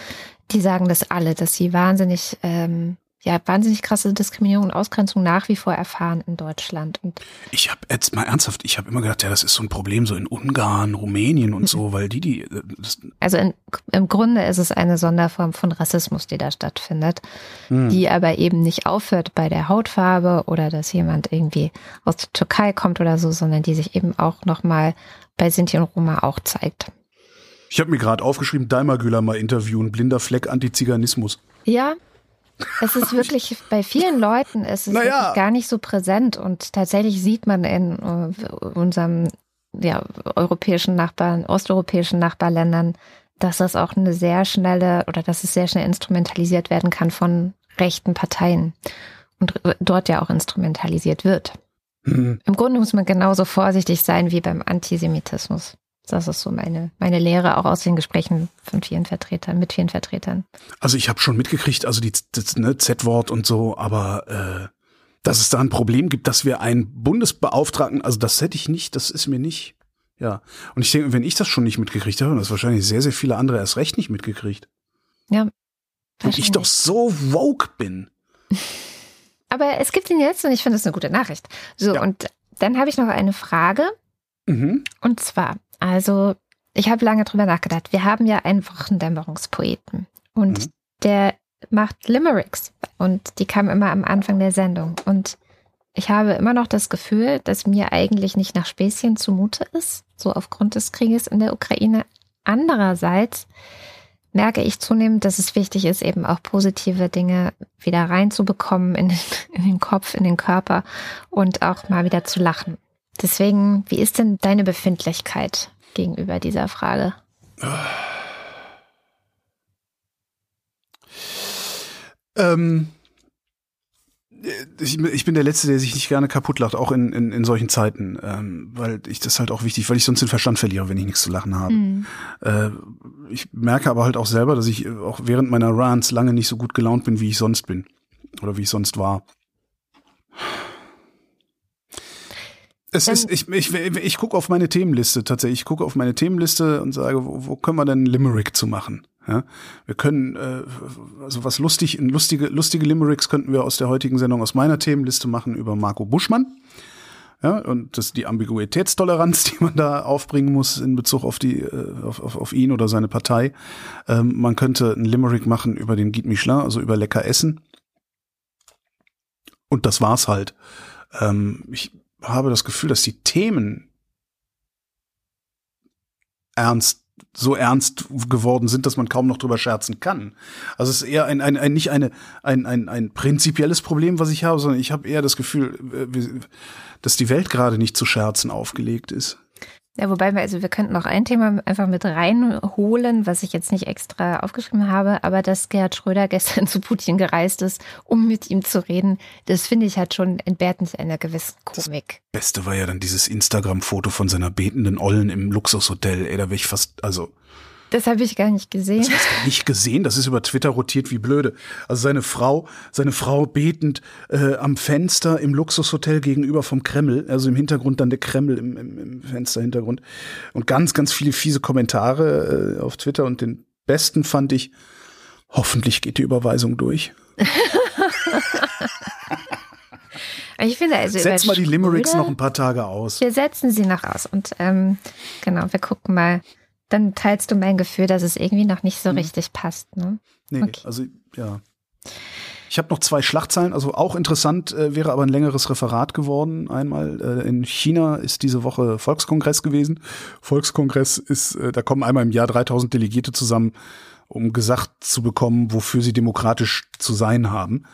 Die sagen das alle, dass sie wahnsinnig ähm, ja, wahnsinnig krasse Diskriminierung und Ausgrenzung nach wie vor erfahren in Deutschland. Und ich habe jetzt mal ernsthaft, ich habe immer gedacht, ja, das ist so ein Problem so in Ungarn, Rumänien und so, weil die die. äh, also in, im Grunde ist es eine Sonderform von Rassismus, die da stattfindet, die aber eben nicht aufhört bei der Hautfarbe oder dass jemand irgendwie aus der Türkei kommt oder so, sondern die sich eben auch nochmal bei Sinti und Roma auch zeigt. ich habe mir gerade aufgeschrieben, Daimar Güler mal interviewen, blinder Fleck Antiziganismus. Ja, es ist wirklich, bei vielen Leuten ist es Naja. wirklich gar nicht so präsent und tatsächlich sieht man in äh, unserem ja, europäischen Nachbarn, osteuropäischen Nachbarländern, dass das auch eine sehr schnelle oder dass es sehr schnell instrumentalisiert werden kann von rechten Parteien und dort ja auch instrumentalisiert wird. Hm. Im Grunde muss man genauso vorsichtig sein wie beim Antisemitismus. Das ist so meine, meine Lehre auch aus den Gesprächen von vielen Vertretern, mit vielen Vertretern. Also ich habe schon mitgekriegt, also die das, ne, Z-Wort und so, aber äh, dass es da ein Problem gibt, dass wir einen Bundesbeauftragten, also das hätte ich nicht, das ist mir nicht. Ja. Und ich denke, wenn ich das schon nicht mitgekriegt habe, dann ist wahrscheinlich sehr, sehr viele andere erst recht nicht mitgekriegt. Ja. Und ich doch so woke bin. Aber es gibt ihn jetzt und ich finde das eine gute Nachricht. So, Ja. und dann habe ich noch eine Frage. Mhm. Und zwar, also, ich habe lange drüber nachgedacht. Wir haben ja einen Wochendämmerungspoeten. Und Mhm. der macht Limericks. Und die kamen immer am Anfang der Sendung. Und ich habe immer noch das Gefühl, dass mir eigentlich nicht nach Späßchen zumute ist, so aufgrund des Krieges in der Ukraine. Andererseits merke ich zunehmend, dass es wichtig ist, eben auch positive Dinge wieder reinzubekommen in, den- in den Kopf, in den Körper und auch mal wieder zu lachen. Deswegen, wie ist denn deine Befindlichkeit gegenüber dieser Frage? Ähm, ich, bin der Letzte, der sich nicht gerne kaputt lacht, auch in, in, in solchen Zeiten, ähm, weil ich das halt auch wichtig, weil ich sonst den Verstand verliere, wenn ich nichts zu lachen habe. Äh, ich merke aber halt auch selber, dass ich äh, auch während meiner Rants lange nicht so gut gelaunt bin, wie ich sonst bin oder wie ich sonst war. Es Dann- ist, ich, ich, ich gucke auf meine Themenliste tatsächlich. Ich gucke auf meine Themenliste und sage, wo, wo können wir denn Limerick zu machen? Ja, wir können, äh, also was lustig, lustige, lustige Limericks könnten wir aus der heutigen Sendung aus meiner Themenliste machen über Marco Buschmann. Ja, und das die Ambiguitätstoleranz, die man da aufbringen muss in Bezug auf die, äh, auf, auf, auf ihn oder seine Partei. Ähm, man könnte ein Limerick machen über den Guide Michelin, also über lecker Essen. Und das war's halt. Ähm, ich habe das Gefühl, dass die Themen ernst so ernst geworden sind, dass man kaum noch drüber scherzen kann. Also es ist eher ein, ein, ein nicht eine, ein, ein, ein prinzipielles Problem, was ich habe, sondern ich habe eher das Gefühl, äh, dass die Welt gerade nicht zu Scherzen aufgelegt ist. Ja, wobei wir, also wir könnten noch ein Thema einfach mit reinholen, was ich jetzt nicht extra aufgeschrieben habe, aber dass Gerhard Schröder gestern zu Putin gereist ist, um mit ihm zu reden, das finde ich halt schon entbehrt nicht einer gewissen Komik. Beste war ja dann dieses Instagram-Foto von seiner betenden Ollen im Luxushotel. Ey, da wäre ich fast, also Das habe ich gar nicht gesehen. Das hast du nicht gesehen, das ist über Twitter rotiert wie blöde. Also seine Frau, seine Frau betend äh, am Fenster im Luxushotel gegenüber vom Kreml, also im Hintergrund dann der Kreml im, im, im Fensterhintergrund und ganz, ganz viele fiese Kommentare äh, auf Twitter und den besten fand ich, hoffentlich geht die Überweisung durch. Ich finde also Setz mal die Limericks noch ein paar Tage aus. Wir setzen sie noch aus und ähm, genau, wir gucken mal. Dann teilst du mein Gefühl, dass es irgendwie noch nicht so richtig passt. Ne? Nee, Okay. also ja. Ich habe noch zwei Schlagzeilen, also auch interessant, äh, wäre aber ein längeres Referat geworden. Einmal äh, in China ist diese Woche Volkskongress gewesen. Volkskongress ist, äh, da kommen einmal im Jahr 3000 Delegierte zusammen, um gesagt zu bekommen, wofür sie demokratisch zu sein haben.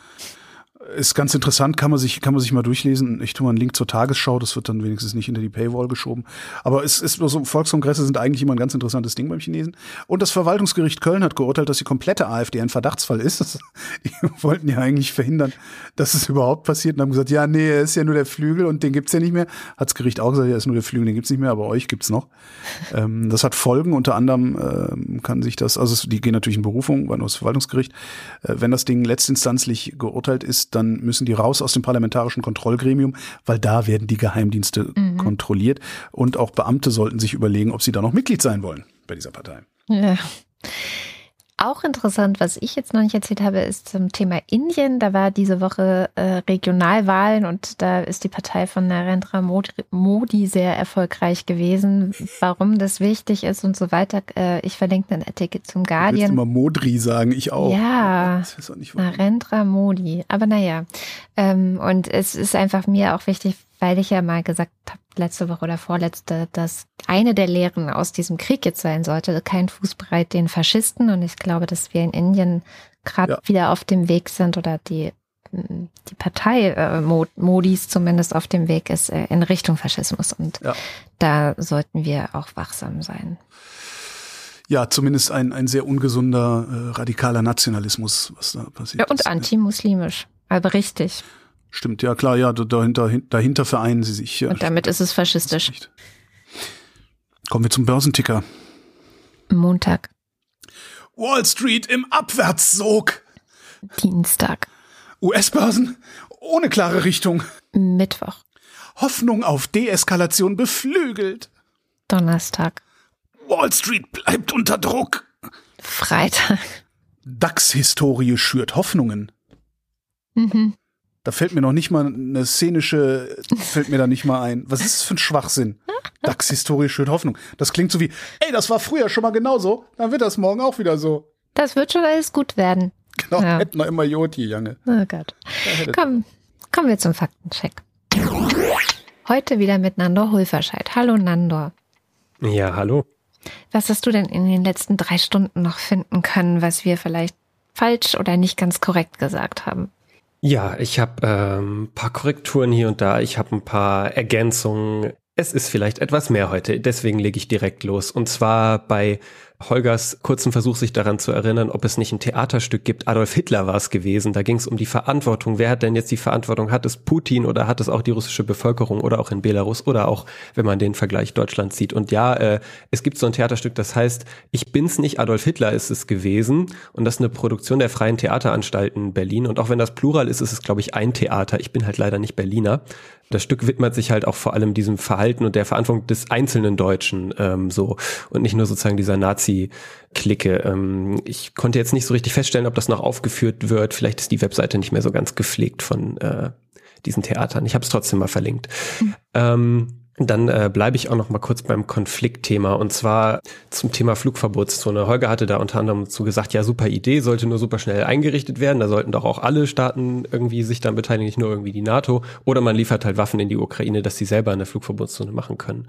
Ist ganz interessant, kann man sich, kann man sich mal durchlesen. Ich tue mal einen Link zur Tagesschau, das wird dann wenigstens nicht hinter die Paywall geschoben. Aber es ist so, Volkskongresse sind eigentlich immer ein ganz interessantes Ding beim Chinesen. Und das Verwaltungsgericht Köln hat geurteilt, dass die komplette AfD ein Verdachtsfall ist. Das, die wollten ja eigentlich verhindern, dass es überhaupt passiert und haben gesagt, ja, nee, er ist ja nur der Flügel und den gibt's ja nicht mehr. Hat's Gericht auch gesagt, ja, ist nur der Flügel, den gibt's nicht mehr, aber euch gibt's noch. Ähm, das hat Folgen, unter anderem ähm, kann sich das, also die gehen natürlich in Berufung, war nur das Verwaltungsgericht. Äh, wenn das Ding letztinstanzlich geurteilt ist, dann müssen die raus aus dem parlamentarischen Kontrollgremium, weil da werden die Geheimdienste kontrolliert und auch Beamte sollten sich überlegen, ob sie da noch Mitglied sein wollen bei dieser Partei. Ja. Auch interessant, was ich jetzt noch nicht erzählt habe, ist zum Thema Indien. Da war diese Woche äh, Regionalwahlen und da ist die Partei von Narendra Modi sehr erfolgreich gewesen. Warum das wichtig ist und so weiter. Äh, ich verlinke einen Artikel zum Guardian. Du willst immer Modri sagen, ich auch. Ja, Narendra Modi. Aber naja, ähm, und es ist einfach mir auch wichtig, weil ich ja mal gesagt habe, letzte Woche oder vorletzte, dass eine der Lehren aus diesem Krieg jetzt sein sollte, kein Fußbreit den Faschisten. Und ich glaube, dass wir in Indien gerade ja. wieder auf dem Weg sind oder die, die Partei äh, Modis zumindest auf dem Weg ist äh, in Richtung Faschismus. Und ja. da sollten wir auch wachsam sein. Ja, zumindest ein, ein sehr ungesunder, äh, radikaler Nationalismus, was da passiert. Ja, und antimuslimisch. Aber richtig. Stimmt, ja klar, ja, dahinter, dahinter vereinen sie sich. Ja. Und damit ist es faschistisch. Kommen wir zum Börsenticker. Montag. Wall Street im Abwärtssog. Dienstag. US-Börsen ohne klare Richtung. Mittwoch. Hoffnung auf Deeskalation beflügelt. Donnerstag. Wall Street bleibt unter Druck. Freitag. DAX-Historie schürt Hoffnungen. Mhm. Da fällt mir noch nicht mal eine szenische, fällt mir da nicht mal ein. Was ist das für ein Schwachsinn? DAX-Historie schön Hoffnung. Das klingt so wie, ey, das war früher schon mal genauso, dann wird das morgen auch wieder so. Das wird schon alles gut werden. Genau, ja. hätten wir immer Joti, Jange. Oh Gott. Komm, kommen wir zum Faktencheck. Heute wieder mit Nandor Hulverscheid. Hallo Nandor. Ja, hallo. Was hast du denn in den letzten drei Stunden noch finden können, was wir vielleicht falsch oder nicht ganz korrekt gesagt haben? Ja, ich habe ähm, paar Korrekturen hier und da. Ich habe ein paar Ergänzungen. Es ist vielleicht etwas mehr heute, deswegen lege ich direkt los. Und zwar bei Holgers kurzen Versuch, sich daran zu erinnern, ob es nicht ein Theaterstück gibt. Adolf Hitler war es gewesen. Da ging es um die Verantwortung. Wer hat denn jetzt die Verantwortung? Hat es Putin oder hat es auch die russische Bevölkerung oder auch in Belarus oder auch, wenn man den Vergleich Deutschland sieht? Und ja, äh, es gibt so ein Theaterstück, das heißt, ich bin's nicht, Adolf Hitler ist es gewesen. Und das ist eine Produktion der Freien Theateranstalten Berlin. Und auch wenn das Plural ist, ist es, glaube ich, ein Theater. Ich bin halt leider nicht Berliner. Das Stück widmet sich halt auch vor allem diesem Verhalten und der Verantwortung des einzelnen Deutschen ähm, so und nicht nur sozusagen dieser Nazi-Clique. Ähm, ich konnte jetzt nicht so richtig feststellen, ob das noch aufgeführt wird. Vielleicht ist die Webseite nicht mehr so ganz gepflegt von äh, diesen Theatern. Ich habe es trotzdem mal verlinkt. Mhm. Ähm, dann äh, bleibe ich auch noch mal kurz beim Konfliktthema und zwar zum Thema Flugverbotszone. Holger hatte da unter anderem zu gesagt, ja super Idee, sollte nur super schnell eingerichtet werden. Da sollten doch auch alle Staaten irgendwie sich dann beteiligen, nicht nur irgendwie die NATO. Oder man liefert halt Waffen in die Ukraine, dass sie selber eine Flugverbotszone machen können.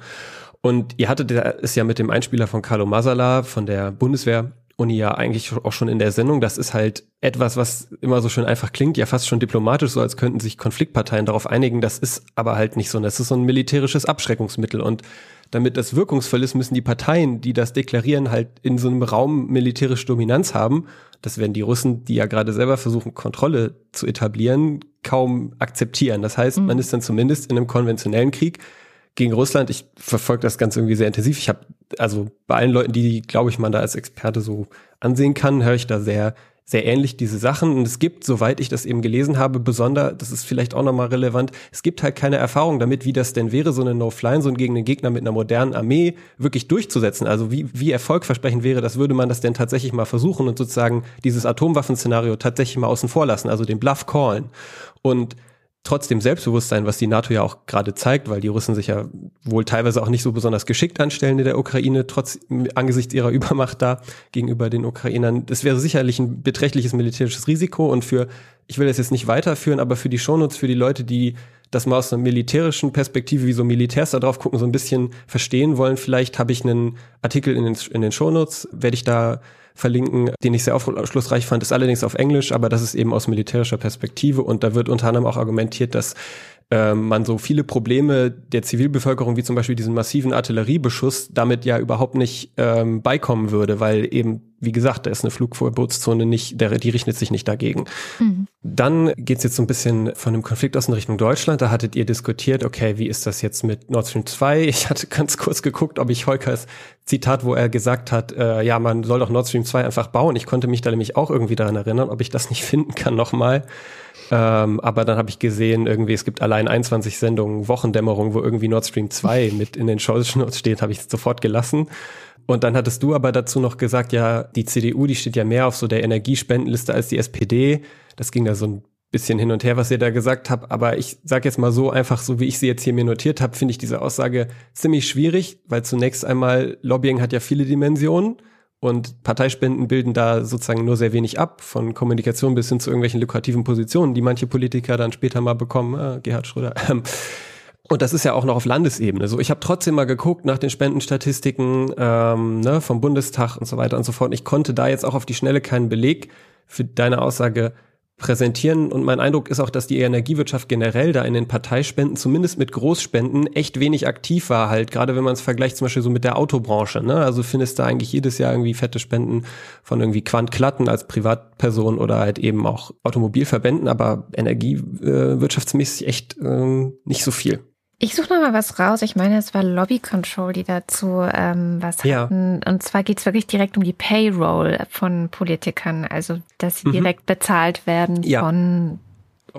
Und ihr hattet es ja mit dem Einspieler von Carlo Masala von der Bundeswehr Uni ja eigentlich auch schon in der Sendung. Das ist halt etwas, was immer so schön einfach klingt, ja fast schon diplomatisch, so als könnten sich Konfliktparteien darauf einigen. Das ist aber halt nicht so. Das ist so ein militärisches Abschreckungsmittel und damit das wirkungsvoll ist, müssen die Parteien, die das deklarieren, halt in so einem Raum militärische Dominanz haben. Das werden die Russen, die ja gerade selber versuchen, Kontrolle zu etablieren, kaum akzeptieren. Das heißt, mhm. man ist dann zumindest in einem konventionellen Krieg gegen Russland. Ich verfolge das Ganze irgendwie sehr intensiv. Ich habe also bei allen Leuten, die, glaube ich, man da als Experte so ansehen kann, höre ich da sehr sehr ähnlich diese Sachen. Und es gibt, soweit ich das eben gelesen habe, besonders, das ist vielleicht auch nochmal relevant, es gibt halt keine Erfahrung damit, wie das denn wäre, so eine No-Fly-Zone gegen einen Gegner mit einer modernen Armee wirklich durchzusetzen. Also wie, wie erfolgversprechend wäre das, würde man das denn tatsächlich mal versuchen und sozusagen dieses Atomwaffenszenario tatsächlich mal außen vor lassen, also den Bluff callen. Und trotzdem Selbstbewusstsein, was die NATO ja auch gerade zeigt, weil die Russen sich ja wohl teilweise auch nicht so besonders geschickt anstellen in der Ukraine, trotz angesichts ihrer Übermacht da gegenüber den Ukrainern. Das wäre sicherlich ein beträchtliches militärisches Risiko und für, ich will das jetzt nicht weiterführen, aber für die Shownotes, für die Leute, die das mal aus einer militärischen Perspektive, wie so Militärs da drauf gucken, so ein bisschen verstehen wollen, vielleicht habe ich einen Artikel in den, in den Shownotes, werde ich da verlinken, den ich sehr aufschlussreich fand, ist allerdings auf Englisch, aber das ist eben aus militärischer Perspektive und da wird unter anderem auch argumentiert, dass ähm, man so viele Probleme der Zivilbevölkerung, wie zum Beispiel diesen massiven Artilleriebeschuss, damit ja überhaupt nicht ähm, beikommen würde, weil eben, wie gesagt, da ist eine Flugverbotszone nicht, der, die richtet sich nicht dagegen. Mhm. Dann geht's jetzt so ein bisschen von dem Konflikt aus in Richtung Deutschland. Da hattet ihr diskutiert, okay, wie ist das jetzt mit Nord Stream 2? Ich hatte ganz kurz geguckt, ob ich Heukers Zitat, wo er gesagt hat, äh, ja, man soll doch Nord Stream 2 einfach bauen. Ich konnte mich da nämlich auch irgendwie daran erinnern, ob ich das nicht finden kann nochmal. Ähm, aber dann habe ich gesehen, irgendwie, es gibt allein 21 Sendungen Wochendämmerung, wo irgendwie Nord Stream 2 mit in den Shows Notes steht, habe ich sofort gelassen. Und dann hattest du aber dazu noch gesagt, ja, die CDU, die steht ja mehr auf so der Energiespendenliste als die SPD. Das ging da so ein bisschen hin und her, was ihr da gesagt habt. Aber ich sage jetzt mal so einfach, so wie ich sie jetzt hier mir notiert habe, finde ich diese Aussage ziemlich schwierig, weil zunächst einmal Lobbying hat ja viele Dimensionen. Und Parteispenden bilden da sozusagen nur sehr wenig ab, von Kommunikation bis hin zu irgendwelchen lukrativen Positionen, die manche Politiker dann später mal bekommen. Äh, Gerhard Schröder. Ähm, und das ist ja auch noch auf Landesebene. So, ich habe trotzdem mal geguckt nach den Spendenstatistiken ähm, ne, vom Bundestag und so weiter und so fort. Ich konnte da jetzt auch auf die Schnelle keinen Beleg für deine Aussage präsentieren. Und mein Eindruck ist auch, dass die Energiewirtschaft generell da in den Parteispenden, zumindest mit Großspenden, echt wenig aktiv war halt. Gerade wenn man es vergleicht zum Beispiel so mit der Autobranche. Ne? Also findest du eigentlich jedes Jahr irgendwie fette Spenden von irgendwie Quant Klatten als Privatperson oder halt eben auch Automobilverbänden, aber energiewirtschaftsmäßig echt äh, nicht so viel. Ich suche noch mal was raus. Ich meine, es war Lobby Control, die dazu ähm, was ja. hatten. Und zwar geht es wirklich direkt um die Payroll von Politikern, also dass sie mhm. direkt bezahlt werden ja. von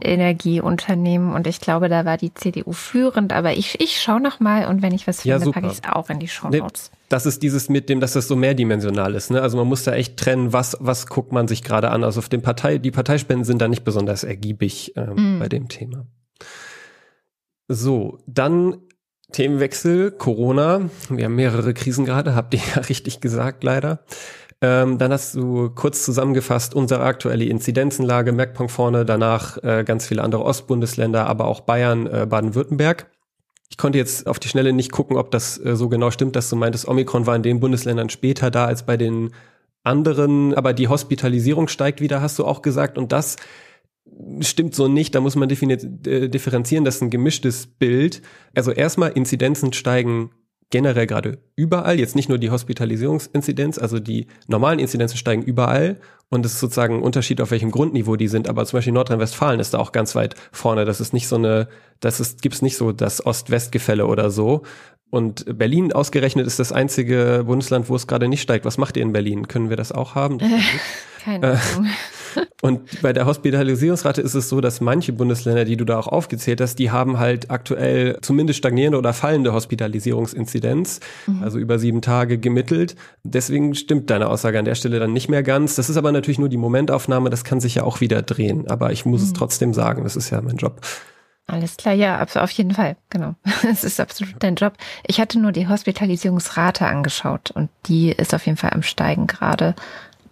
Energieunternehmen. Und ich glaube, da war die CDU führend. Aber ich, ich schaue noch mal und wenn ich was finde, ja, packe ich es auch in die Show Notes. Nee, das ist dieses mit dem, dass das so mehrdimensional ist. Ne? Also man muss da echt trennen, was, was guckt man sich gerade an. Also auf dem Partei, die Parteispenden sind da nicht besonders ergiebig ähm, mhm. bei dem Thema. So, dann Themenwechsel, Corona. Wir haben mehrere Krisen gerade, habt ihr ja richtig gesagt, leider. Ähm, dann hast du kurz zusammengefasst unsere aktuelle Inzidenzenlage, Merkpunkt vorne, danach äh, ganz viele andere Ostbundesländer, aber auch Bayern, äh, Baden-Württemberg. Ich konnte jetzt auf die Schnelle nicht gucken, ob das äh, so genau stimmt, dass du meintest, Omikron war in den Bundesländern später da als bei den anderen, aber die Hospitalisierung steigt wieder, hast du auch gesagt. Und das stimmt so nicht, da muss man äh, differenzieren, das ist ein gemischtes Bild. Also erstmal, Inzidenzen steigen generell gerade überall, jetzt nicht nur die Hospitalisierungsinzidenz, also die normalen Inzidenzen steigen überall und es ist sozusagen ein Unterschied, auf welchem Grundniveau die sind, aber zum Beispiel Nordrhein-Westfalen ist da auch ganz weit vorne, das ist nicht so eine, das ist, gibt's nicht so das Ost-West-Gefälle oder so und Berlin ausgerechnet ist das einzige Bundesland, wo es gerade nicht steigt. Was macht ihr in Berlin? Können wir das auch haben? Keine äh, Ahnung. Und bei der Hospitalisierungsrate ist es so, dass manche Bundesländer, die du da auch aufgezählt hast, die haben halt aktuell zumindest stagnierende oder fallende Hospitalisierungsinzidenz, mhm. also über sieben Tage gemittelt. Deswegen stimmt deine Aussage an der Stelle dann nicht mehr ganz. Das ist aber natürlich nur die Momentaufnahme, das kann sich ja auch wieder drehen. Aber ich muss mhm. es trotzdem sagen, das ist ja mein Job. Alles klar, ja, auf jeden Fall, genau. Es ist absolut dein Job. Ich hatte nur die Hospitalisierungsrate angeschaut und die ist auf jeden Fall am Steigen gerade.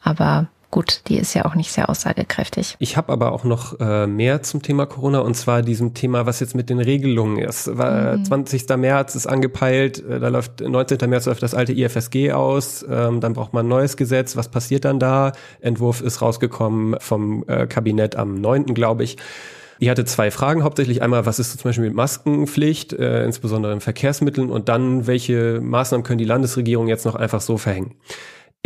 Aber gut, die ist ja auch nicht sehr aussagekräftig. Ich habe aber auch noch äh, mehr zum Thema Corona und zwar diesem Thema, was jetzt mit den Regelungen ist. Mhm. 20. März ist angepeilt, äh, da läuft 19. März läuft das alte IFSG aus, ähm, dann braucht man ein neues Gesetz. Was passiert dann da? Entwurf ist rausgekommen vom äh, Kabinett am 9. glaube ich. Ich hatte zwei Fragen hauptsächlich. Einmal, was ist zum Beispiel mit Maskenpflicht, äh, insbesondere in Verkehrsmitteln und dann, welche Maßnahmen können die Landesregierung jetzt noch einfach so verhängen?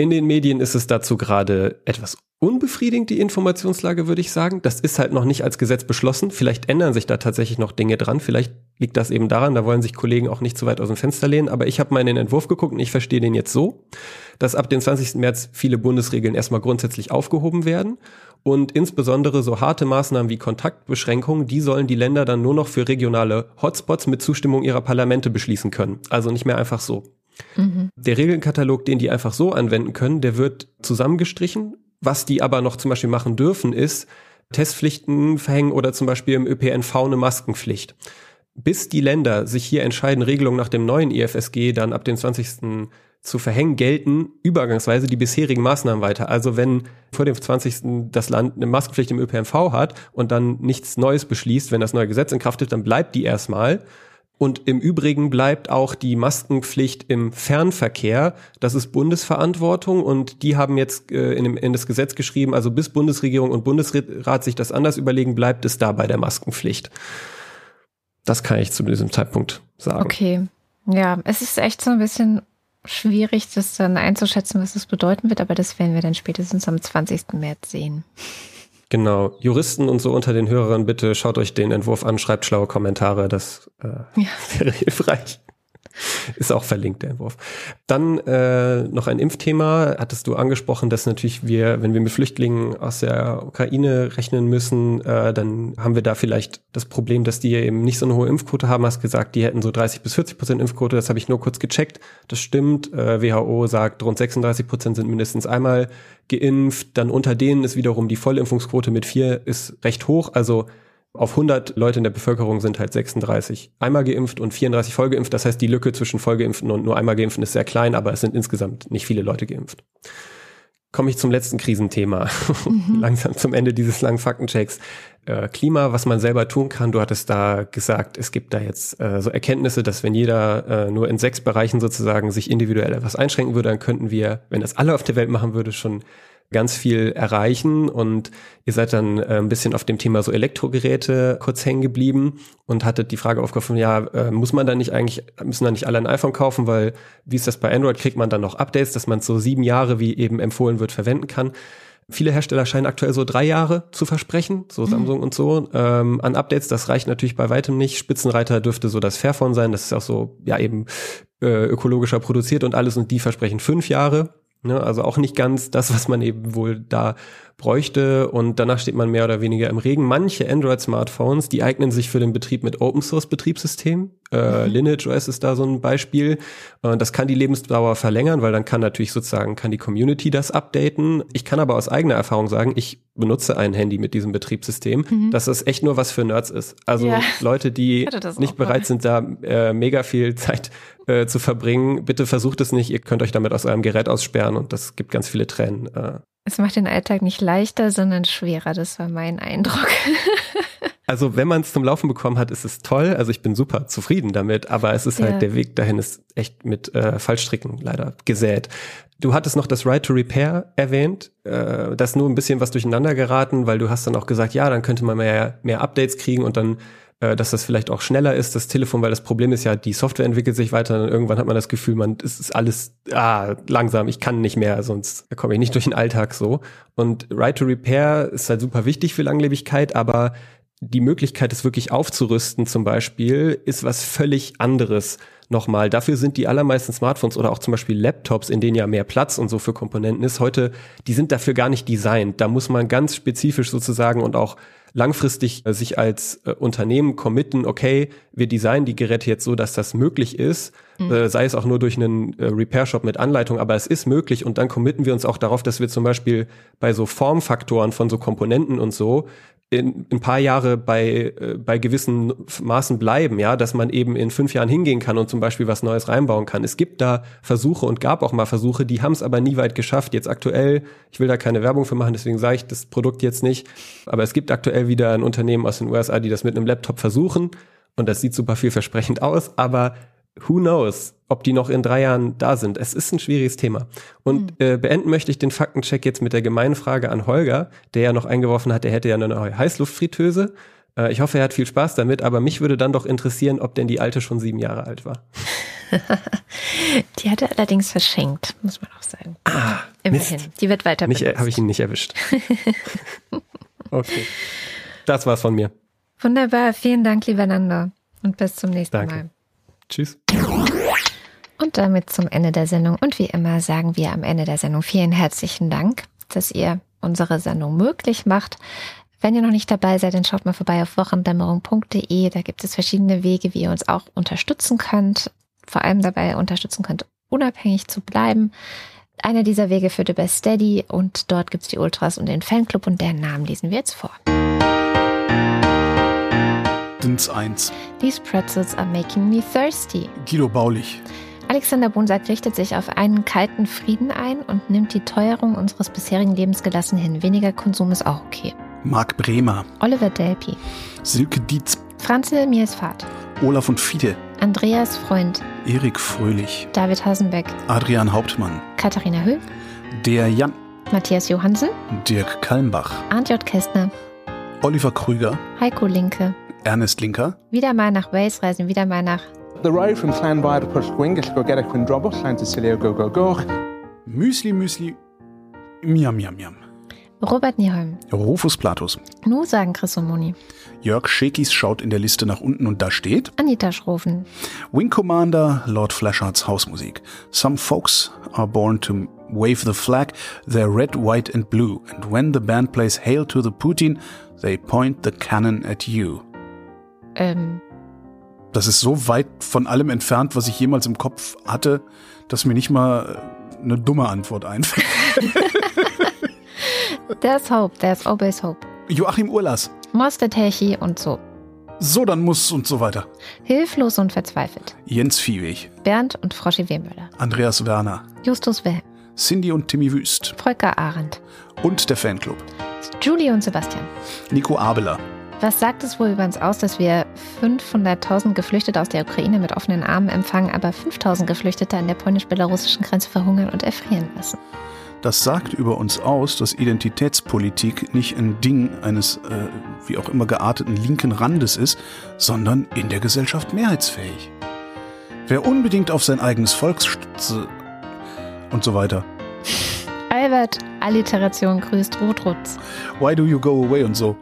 In den Medien ist es dazu gerade etwas unbefriedigend, die Informationslage, würde ich sagen. Das ist halt noch nicht als Gesetz beschlossen. Vielleicht ändern sich da tatsächlich noch Dinge dran. Vielleicht liegt das eben daran, da wollen sich Kollegen auch nicht zu weit aus dem Fenster lehnen. Aber ich habe mal in den Entwurf geguckt und ich verstehe den jetzt so, dass ab dem 20. März viele Bundesregeln erstmal grundsätzlich aufgehoben werden. Und insbesondere so harte Maßnahmen wie Kontaktbeschränkungen, die sollen die Länder dann nur noch für regionale Hotspots mit Zustimmung ihrer Parlamente beschließen können. Also nicht mehr einfach so. Mhm. Der Regelkatalog, den die einfach so anwenden können, der wird zusammengestrichen. Was die aber noch zum Beispiel machen dürfen, ist Testpflichten verhängen oder zum Beispiel im ÖPNV eine Maskenpflicht. Bis die Länder sich hier entscheiden, Regelungen nach dem neuen IFSG dann ab dem 20 zu verhängen, gelten übergangsweise die bisherigen Maßnahmen weiter. Also wenn vor dem 20. das Land eine Maskenpflicht im ÖPNV hat und dann nichts Neues beschließt, wenn das neue Gesetz in Kraft ist, dann bleibt die erstmal. Und im Übrigen bleibt auch die Maskenpflicht im Fernverkehr. Das ist Bundesverantwortung und die haben jetzt äh, in, dem, in das Gesetz geschrieben, also bis Bundesregierung und Bundesrat sich das anders überlegen, bleibt es da bei der Maskenpflicht. Das kann ich zu diesem Zeitpunkt sagen. Okay. Ja, es ist echt so ein bisschen schwierig, das dann einzuschätzen, was das bedeuten wird, aber das werden wir dann spätestens am 20. März sehen. Genau, Juristen und so unter den Hörern, bitte schaut euch den Entwurf an, schreibt schlaue Kommentare, das äh, ja. wäre hilfreich. Ist auch verlinkt, der Entwurf. Dann äh, noch ein Impfthema. Hattest du angesprochen, dass natürlich wir, wenn wir mit Flüchtlingen aus der Ukraine rechnen müssen, äh, dann haben wir da vielleicht das Problem, dass die eben nicht so eine hohe Impfquote haben. Hast gesagt, die hätten so 30 bis 40 Prozent Impfquote. Das habe ich nur kurz gecheckt. Das stimmt. Äh, WHO sagt, rund 36 Prozent sind mindestens einmal geimpft. Dann unter denen ist wiederum die Vollimpfungsquote mit vier ist recht hoch. Also auf 100 Leute in der Bevölkerung sind halt 36 einmal geimpft und 34 vollgeimpft. Das heißt, die Lücke zwischen Vollgeimpften und nur einmal Geimpften ist sehr klein, aber es sind insgesamt nicht viele Leute geimpft. Komme ich zum letzten Krisenthema. Mhm. Langsam zum Ende dieses langen Faktenchecks. Äh, Klima, was man selber tun kann. Du hattest da gesagt, es gibt da jetzt äh, so Erkenntnisse, dass wenn jeder äh, nur in sechs Bereichen sozusagen sich individuell etwas einschränken würde, dann könnten wir, wenn das alle auf der Welt machen würde, schon ganz viel erreichen und ihr seid dann äh, ein bisschen auf dem Thema so Elektrogeräte kurz hängen geblieben und hattet die Frage aufgeworfen, ja, äh, muss man da nicht eigentlich, müssen da nicht alle ein iPhone kaufen, weil wie ist das bei Android, kriegt man dann noch Updates, dass man so sieben Jahre, wie eben empfohlen wird, verwenden kann. Viele Hersteller scheinen aktuell so drei Jahre zu versprechen, so mhm. Samsung und so, ähm, an Updates. Das reicht natürlich bei weitem nicht. Spitzenreiter dürfte so das Fairphone sein. Das ist auch so, ja, eben äh, ökologischer produziert und alles. Und die versprechen fünf Jahre. Ne, also auch nicht ganz das, was man eben wohl da bräuchte und danach steht man mehr oder weniger im Regen. Manche Android-Smartphones, die eignen sich für den Betrieb mit Open-Source-Betriebssystemen. Äh, mhm. Lineage OS ist da so ein Beispiel. Äh, das kann die Lebensdauer verlängern, weil dann kann natürlich sozusagen, kann die Community das updaten. Ich kann aber aus eigener Erfahrung sagen, ich benutze ein Handy mit diesem Betriebssystem, mhm. dass das echt nur was für Nerds ist. Also ja. Leute, die nicht bereit sind, da äh, mega viel Zeit äh, zu verbringen, bitte versucht es nicht. Ihr könnt euch damit aus eurem Gerät aussperren und das gibt ganz viele Tränen. Äh, es macht den Alltag nicht leichter, sondern schwerer. Das war mein Eindruck. also wenn man es zum Laufen bekommen hat, ist es toll. Also ich bin super zufrieden damit, aber es ist halt, ja. halt, der Weg dahin ist echt mit äh, Fallstricken leider gesät. Du hattest noch das Right to Repair erwähnt. Äh, das nur ein bisschen was durcheinander geraten, weil du hast dann auch gesagt, ja, dann könnte man mehr, mehr Updates kriegen und dann dass das vielleicht auch schneller ist, das Telefon, weil das Problem ist ja, die Software entwickelt sich weiter und irgendwann hat man das Gefühl, man, es ist alles ah, langsam, ich kann nicht mehr, sonst komme ich nicht durch den Alltag so. Und Right to Repair ist halt super wichtig für Langlebigkeit, aber die Möglichkeit, es wirklich aufzurüsten zum Beispiel, ist was völlig anderes nochmal. Dafür sind die allermeisten Smartphones oder auch zum Beispiel Laptops, in denen ja mehr Platz und so für Komponenten ist, heute, die sind dafür gar nicht designt. Da muss man ganz spezifisch sozusagen und auch langfristig äh, sich als äh, Unternehmen committen, okay, wir designen die Geräte jetzt so, dass das möglich ist, mhm. äh, sei es auch nur durch einen äh, Repair-Shop mit Anleitung, aber es ist möglich und dann committen wir uns auch darauf, dass wir zum Beispiel bei so Formfaktoren von so Komponenten und so in ein paar Jahre bei, äh, bei gewissen Maßen bleiben, ja, dass man eben in fünf Jahren hingehen kann und zum Beispiel was Neues reinbauen kann. Es gibt da Versuche und gab auch mal Versuche, die haben es aber nie weit geschafft. Jetzt aktuell, ich will da keine Werbung für machen, deswegen sage ich das Produkt jetzt nicht, aber es gibt aktuell wieder ein Unternehmen aus den USA, die das mit einem Laptop versuchen und das sieht super vielversprechend aus, aber who knows, ob die noch in drei Jahren da sind. Es ist ein schwieriges Thema. Und mhm. äh, beenden möchte ich den Faktencheck jetzt mit der gemeinen Frage an Holger, der ja noch eingeworfen hat, er hätte ja eine neue Heißluftfritteuse. Äh, ich hoffe, er hat viel Spaß damit, aber mich würde dann doch interessieren, ob denn die alte schon sieben Jahre alt war. die hat er allerdings verschenkt, muss man auch sagen. Ah, Immerhin. Mist. Die wird weiter benutzt. Habe ich ihn nicht erwischt. okay. Das war's von mir. Wunderbar. Vielen Dank, lieber Nando. Und bis zum nächsten Danke. Mal. Tschüss. Und damit zum Ende der Sendung. Und wie immer sagen wir am Ende der Sendung vielen herzlichen Dank, dass ihr unsere Sendung möglich macht. Wenn ihr noch nicht dabei seid, dann schaut mal vorbei auf wochendämmerung.de. Da gibt es verschiedene Wege, wie ihr uns auch unterstützen könnt. Vor allem dabei unterstützen könnt, unabhängig zu bleiben. Einer dieser Wege führt über Steady und dort gibt es die Ultras und den Fanclub und deren Namen lesen wir jetzt vor. Dins 1. These pretzels are making me thirsty. Guido Baulich. Alexander Bonsack richtet sich auf einen kalten Frieden ein und nimmt die Teuerung unseres bisherigen Lebens gelassen hin. Weniger Konsum ist auch okay. Marc Bremer. Oliver Delpi. Silke Dietz. Franzl Miesfahrt. Olaf und Fiete. Andreas Freund. Erik Fröhlich. David Hasenbeck. Adrian Hauptmann. Katharina Höhl. Der Jan. Matthias Johansen. Dirk Kalmbach. Arndt J. Kästner. Oliver Krüger. Heiko Linke. Ernest Linker. Wieder mal nach Wales reisen, wieder mal nach. The road from Llanfair to Pwllgwyn, go get a Quindrobos, Llan Sicilio, go, go, go. Müsli, Müsli, miam, miam, miam. Robert Nieholm. Rufus Platus. Nu sagen Chris und Moni. Jörg Schekis schaut in der Liste nach unten und da steht Anita Schroven. Wing Commander, Lord Flashards Hausmusik. Some folks are born to wave the flag, they're red, white and blue. And when the band plays Hail to the Putin, they point the cannon at you. Ähm, Das ist so weit von allem entfernt, was ich jemals im Kopf hatte, dass mir nicht mal äh, eine dumme Antwort einfällt. there's hope, there's always hope. Joachim Urlas. Moster Techi und so. So, dann muss und so weiter. Hilflos und verzweifelt. Jens Viehweg. Bernd und Froschi Wehmüller. Andreas Werner. Justus Wilhelm. Cindy und Timmy Wüst. Volker Arendt. Und der Fanclub. Julie und Sebastian. Nico Abeler. Was sagt es wohl über uns aus, dass wir 500.000 Geflüchtete aus der Ukraine mit offenen Armen empfangen, aber 5.000 Geflüchtete an der polnisch-belarussischen Grenze verhungern und erfrieren lassen? Das sagt über uns aus, dass Identitätspolitik nicht ein Ding eines äh, wie auch immer gearteten linken Randes ist, sondern in der Gesellschaft mehrheitsfähig. Wer unbedingt auf sein eigenes Volk und so weiter. Albert, Alliteration grüßt Rotrutz. Why do you go away und so.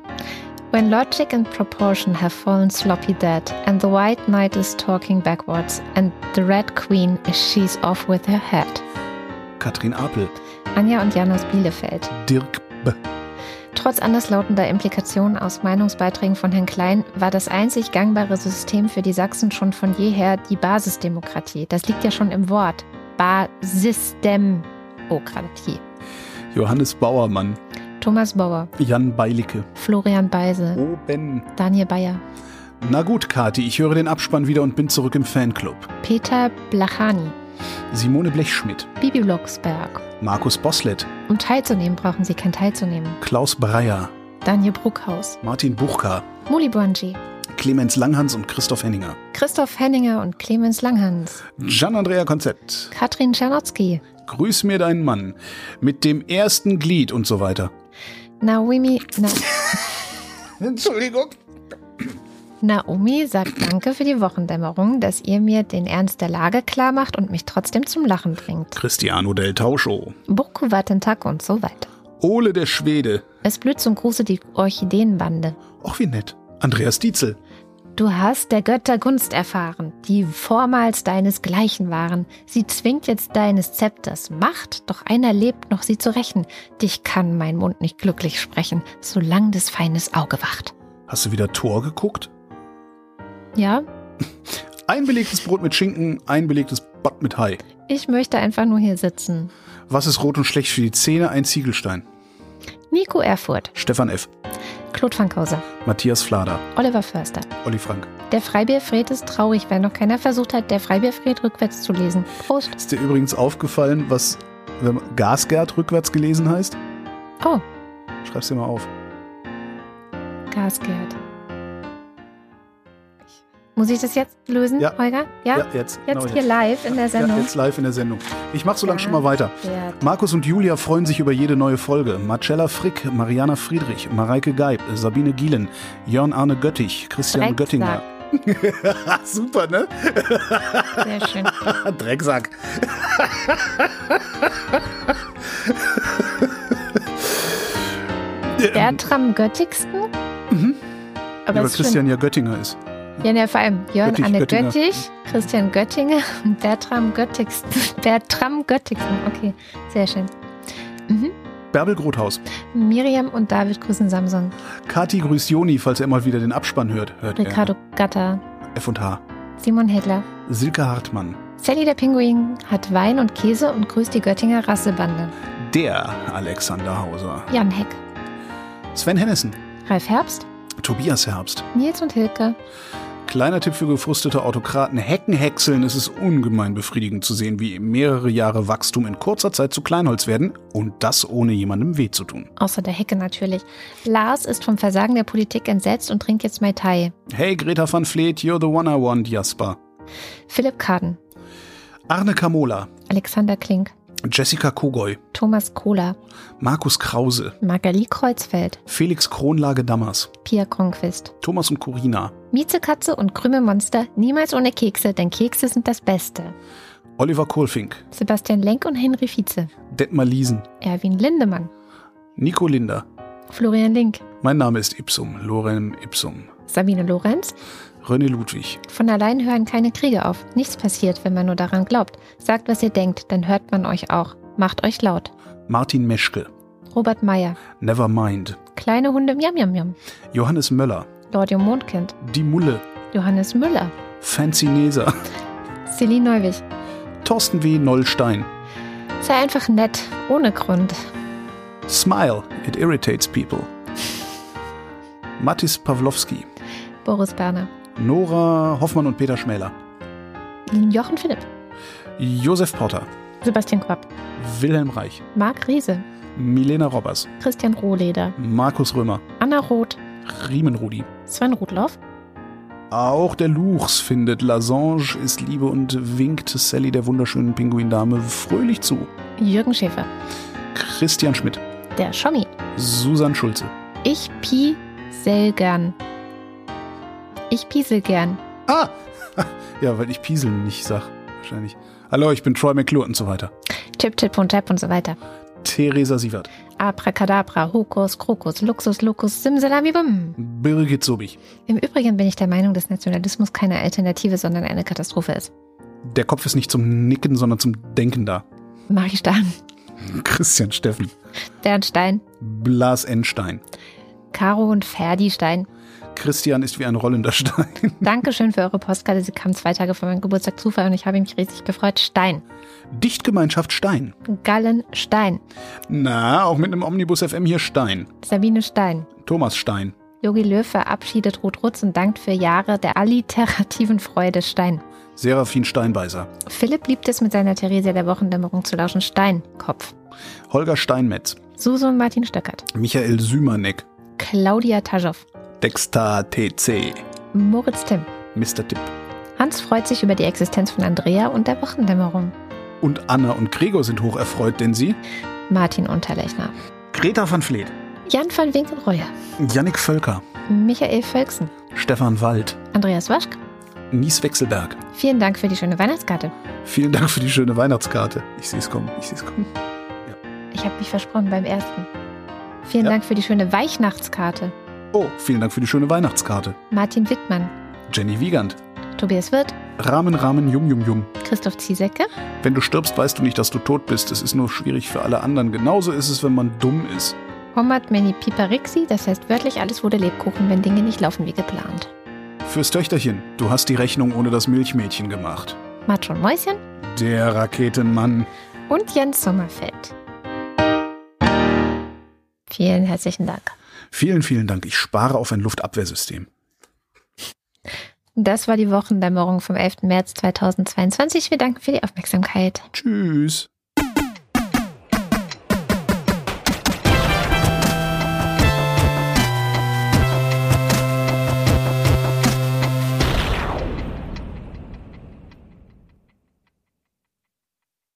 When logic and proportion have fallen sloppy dead, and the white knight is talking backwards, and the red queen is she's off with her head. Katrin Apel. Anja und Jan aus Bielefeld. Dirk B. Trotz anderslautender Implikationen aus Meinungsbeiträgen von Herrn Klein war das einzig gangbare System für die Sachsen schon von jeher die Basisdemokratie. Das liegt ja schon im Wort. Basisdemokratie. Johannes Bauermann. Thomas Bauer, Jan Beilicke. Florian Beise, Oben. Daniel Bayer, Na gut, Kati, ich höre den Abspann wieder und bin zurück im Fanclub. Peter Blachani, Simone Blechschmidt. Bibi Blocksberg. Markus Boslett. Um teilzunehmen, brauchen Sie kein Teilzunehmen. Klaus Breyer. Daniel Bruckhaus, Martin Buchka. Muli Buanji, Clemens Langhans und Christoph Henninger. Christoph Henninger und Clemens Langhans, Gian-Andrea Konzept. Katrin Czernotzki, Grüß mir deinen Mann. Mit dem ersten Glied und so weiter. Naomi, Na, Entschuldigung. Naomi sagt Danke für die Wochendämmerung, dass ihr mir den Ernst der Lage klar macht und mich trotzdem zum Lachen bringt. Cristiano del Tauscho. Burku Wattentak und so weiter. Ole der Schwede. Es blüht zum Gruße die Orchideenbande. Och, wie nett. Andreas Dietzel. Du hast der Götter Gunst erfahren, die vormals deinesgleichen waren. Sie zwingt jetzt deines Zepters Macht, doch einer lebt noch, sie zu rächen. Dich kann mein Mund nicht glücklich sprechen, solang des Feindes Auge wacht. Hast du wieder Tor geguckt? Ja, Ein belegtes Brot mit Schinken, ein belegtes Bad mit Hai. ich möchte einfach nur hier sitzen. Was ist rot und schlecht für die Zähne? Ein Ziegelstein. Nico Erfurt, Stefan F. Claude Fankhauser, Matthias Flader. Oliver Förster. Olli Frank. Der Freibierfred ist traurig, weil noch keiner versucht hat, der Freibierfred rückwärts zu lesen. Prost. Ist dir übrigens aufgefallen, was Gasgerd rückwärts gelesen heißt? Oh, Schreib's dir mal auf. Gasgerd. Muss ich das jetzt lösen, Ja. Holger? Ja? jetzt. Jetzt genau hier live in der Ja, Sendung. jetzt live in der Sendung. Ich mach so lange schon mal weiter. Markus und Julia freuen sich über jede neue Folge. Marcella Frick, Mariana Friedrich, Mareike Geib, Sabine Gielen, Jörn Arne Göttich, Christian Drecksack. Göttinger. Super, ne? Sehr schön. Drecksack. Bertram Göttigsten? Mhm. Aber ja, schön. Christian ja Göttinger ist. Ja, ne, vor allem Jörn Göttich, Anne Göttinger. Göttich, Christian Göttinger und Bertram Göttigsten. Bertram Göttigsten, okay, sehr schön. Mhm. Bärbel Grothaus. Miriam und David grüßen Samson. Kati grüßt Joni, falls er mal wieder den Abspann hört. Hört Ricardo Gatter, er. F und H. Simon Hedler. Silke Hartmann. Sally der Pinguin hat Wein und Käse und grüßt die Göttinger Rassebande. Der Alexander Hauser. Jan Heck, Sven Hennissen. Ralf Herbst, Tobias Herbst. Nils und Hilke, Kleiner Tipp für gefrustete Autokraten. Heckenhäckseln ist es ungemein befriedigend zu sehen, wie mehrere Jahre Wachstum in kurzer Zeit zu Kleinholz werden und das ohne jemandem weh zu tun. außer der Hecke natürlich. Lars ist vom Versagen der Politik entsetzt und trinkt jetzt Mai Tai. Hey Greta van Vleet, you're the one I want, Jasper. Philipp Kaden, Arne Kamola, Alexander Klink, Jessica Kogoy, Thomas Kohler, Markus Krause, Magali Kreuzfeld, Felix Kronlage Dammers, Pia Kronquist, Thomas und Corina, Miezekatze und Krümelmonster niemals ohne Kekse, denn Kekse sind das Beste. Oliver Kohlfink, Sebastian Lenk und Henry Vize, Detmar Liesen, Erwin Lindemann, Nico Linder. Florian Link. Mein Name ist Ipsum, Lorem Ipsum. Sabine Lorenz. René Ludwig. Von allein hören keine Kriege auf. Nichts passiert, wenn man nur daran glaubt. Sagt, was ihr denkt, dann hört man euch auch. Macht euch laut. Martin Meschke. Robert Meyer. Nevermind. Kleine Hunde Miam Miam Miam. Johannes Möller. Lordio Mondkind. Die Mulle. Johannes Müller. Fancy Neser. Celine Neuwig. Thorsten W. Nollstein. Sei einfach nett, ohne Grund. Smile, it irritates people. Mattis Pawlowski. Boris Berner. Nora Hoffmann und Peter Schmäler. Jochen Philipp. Josef Potter. Sebastian Quapp. Wilhelm Reich. Marc Riese. Milena Robbers. Christian Rohleder. Markus Römer. Anna Roth. Riemenrudi. Sven Rudloff. Auch der Luchs findet Lasange ist Liebe und winkt Sally der wunderschönen Pinguindame fröhlich zu. Jürgen Schäfer. Christian Schmidt. Der Schommi. Susan Schulze. Ich piesel gern. Ich piesel gern. Ah! Ja, weil ich Pieseln nicht sag. Wahrscheinlich. Hallo, ich bin Troy McClure und so weiter. Tipp, Tipp und Tap und so weiter. Theresa Sievert. Abracadabra, Hokus, Krokus, Luxus, Lukus, Simsalabibum. Birgit Sobich. Im Übrigen bin ich der Meinung, dass Nationalismus keine Alternative, sondern eine Katastrophe ist. Der Kopf ist nicht zum Nicken, sondern zum Denken da. Marie Stahn. Christian Steffen. Bernd Stein. Blas N. Stein. Caro und Ferdi Stein. Christian ist wie ein rollender Stein. Dankeschön für eure Postkarte. Sie kam zwei Tage vor meinem Geburtstag Zufall und ich habe mich riesig gefreut. Stein. Dichtgemeinschaft Stein. Gallen Stein. Na, auch mit einem Omnibus FM hier Stein. Sabine Stein. Thomas Stein. Yogi Löw verabschiedet Ruth Rutz und dankt für Jahre der alliterativen Freude Stein. Serafin Steinbeißer. Philipp liebt es, mit seiner Theresia der Wochendämmerung zu lauschen. Stein. Kopf. Holger Steinmetz. Susan Martin Stöckert. Michael Sümanek. Claudia Taschow. Dexter TC. Moritz Timm. Mr. Tipp. Hans freut sich über die Existenz von Andrea und der Wochendämmerung. Und Anna und Gregor sind hoch erfreut, denn sie Martin Unterlechner. Greta van Vleet. Jan van Winkelreuer. Jannik Völker. Michael Völksen. Stefan Wald. Andreas Waschk. Nies Wechselberg. Vielen Dank für die schöne Weihnachtskarte. Vielen Dank für die schöne Weihnachtskarte. Ich sehe es kommen, ich sehe es kommen. Ich habe mich versprochen beim ersten. Vielen Ja. Dank für die schöne Weihnachtskarte. Oh, vielen Dank für die schöne Weihnachtskarte. Martin Wittmann. Jenny Wiegand. Tobias Wirth. Rahmen, Rahmen, Jum, Jum, Jum. Christoph Ziesecke. Wenn du stirbst, weißt du nicht, dass du tot bist. Es ist nur schwierig für alle anderen. Genauso ist es, wenn man dumm ist. Hommat Meni Piparixi. Das heißt wörtlich, alles wurde Lebkuchen, wenn Dinge nicht laufen wie geplant. Fürs Töchterchen, du hast die Rechnung ohne das Milchmädchen gemacht. Und Mäuschen. Der Raketenmann. Und Jens Sommerfeld. Vielen herzlichen Dank. Vielen, vielen Dank. Ich spare auf ein Luftabwehrsystem. Das war die Wochendämmerung vom 11. März 2022. Wir danken für die Aufmerksamkeit. Tschüss.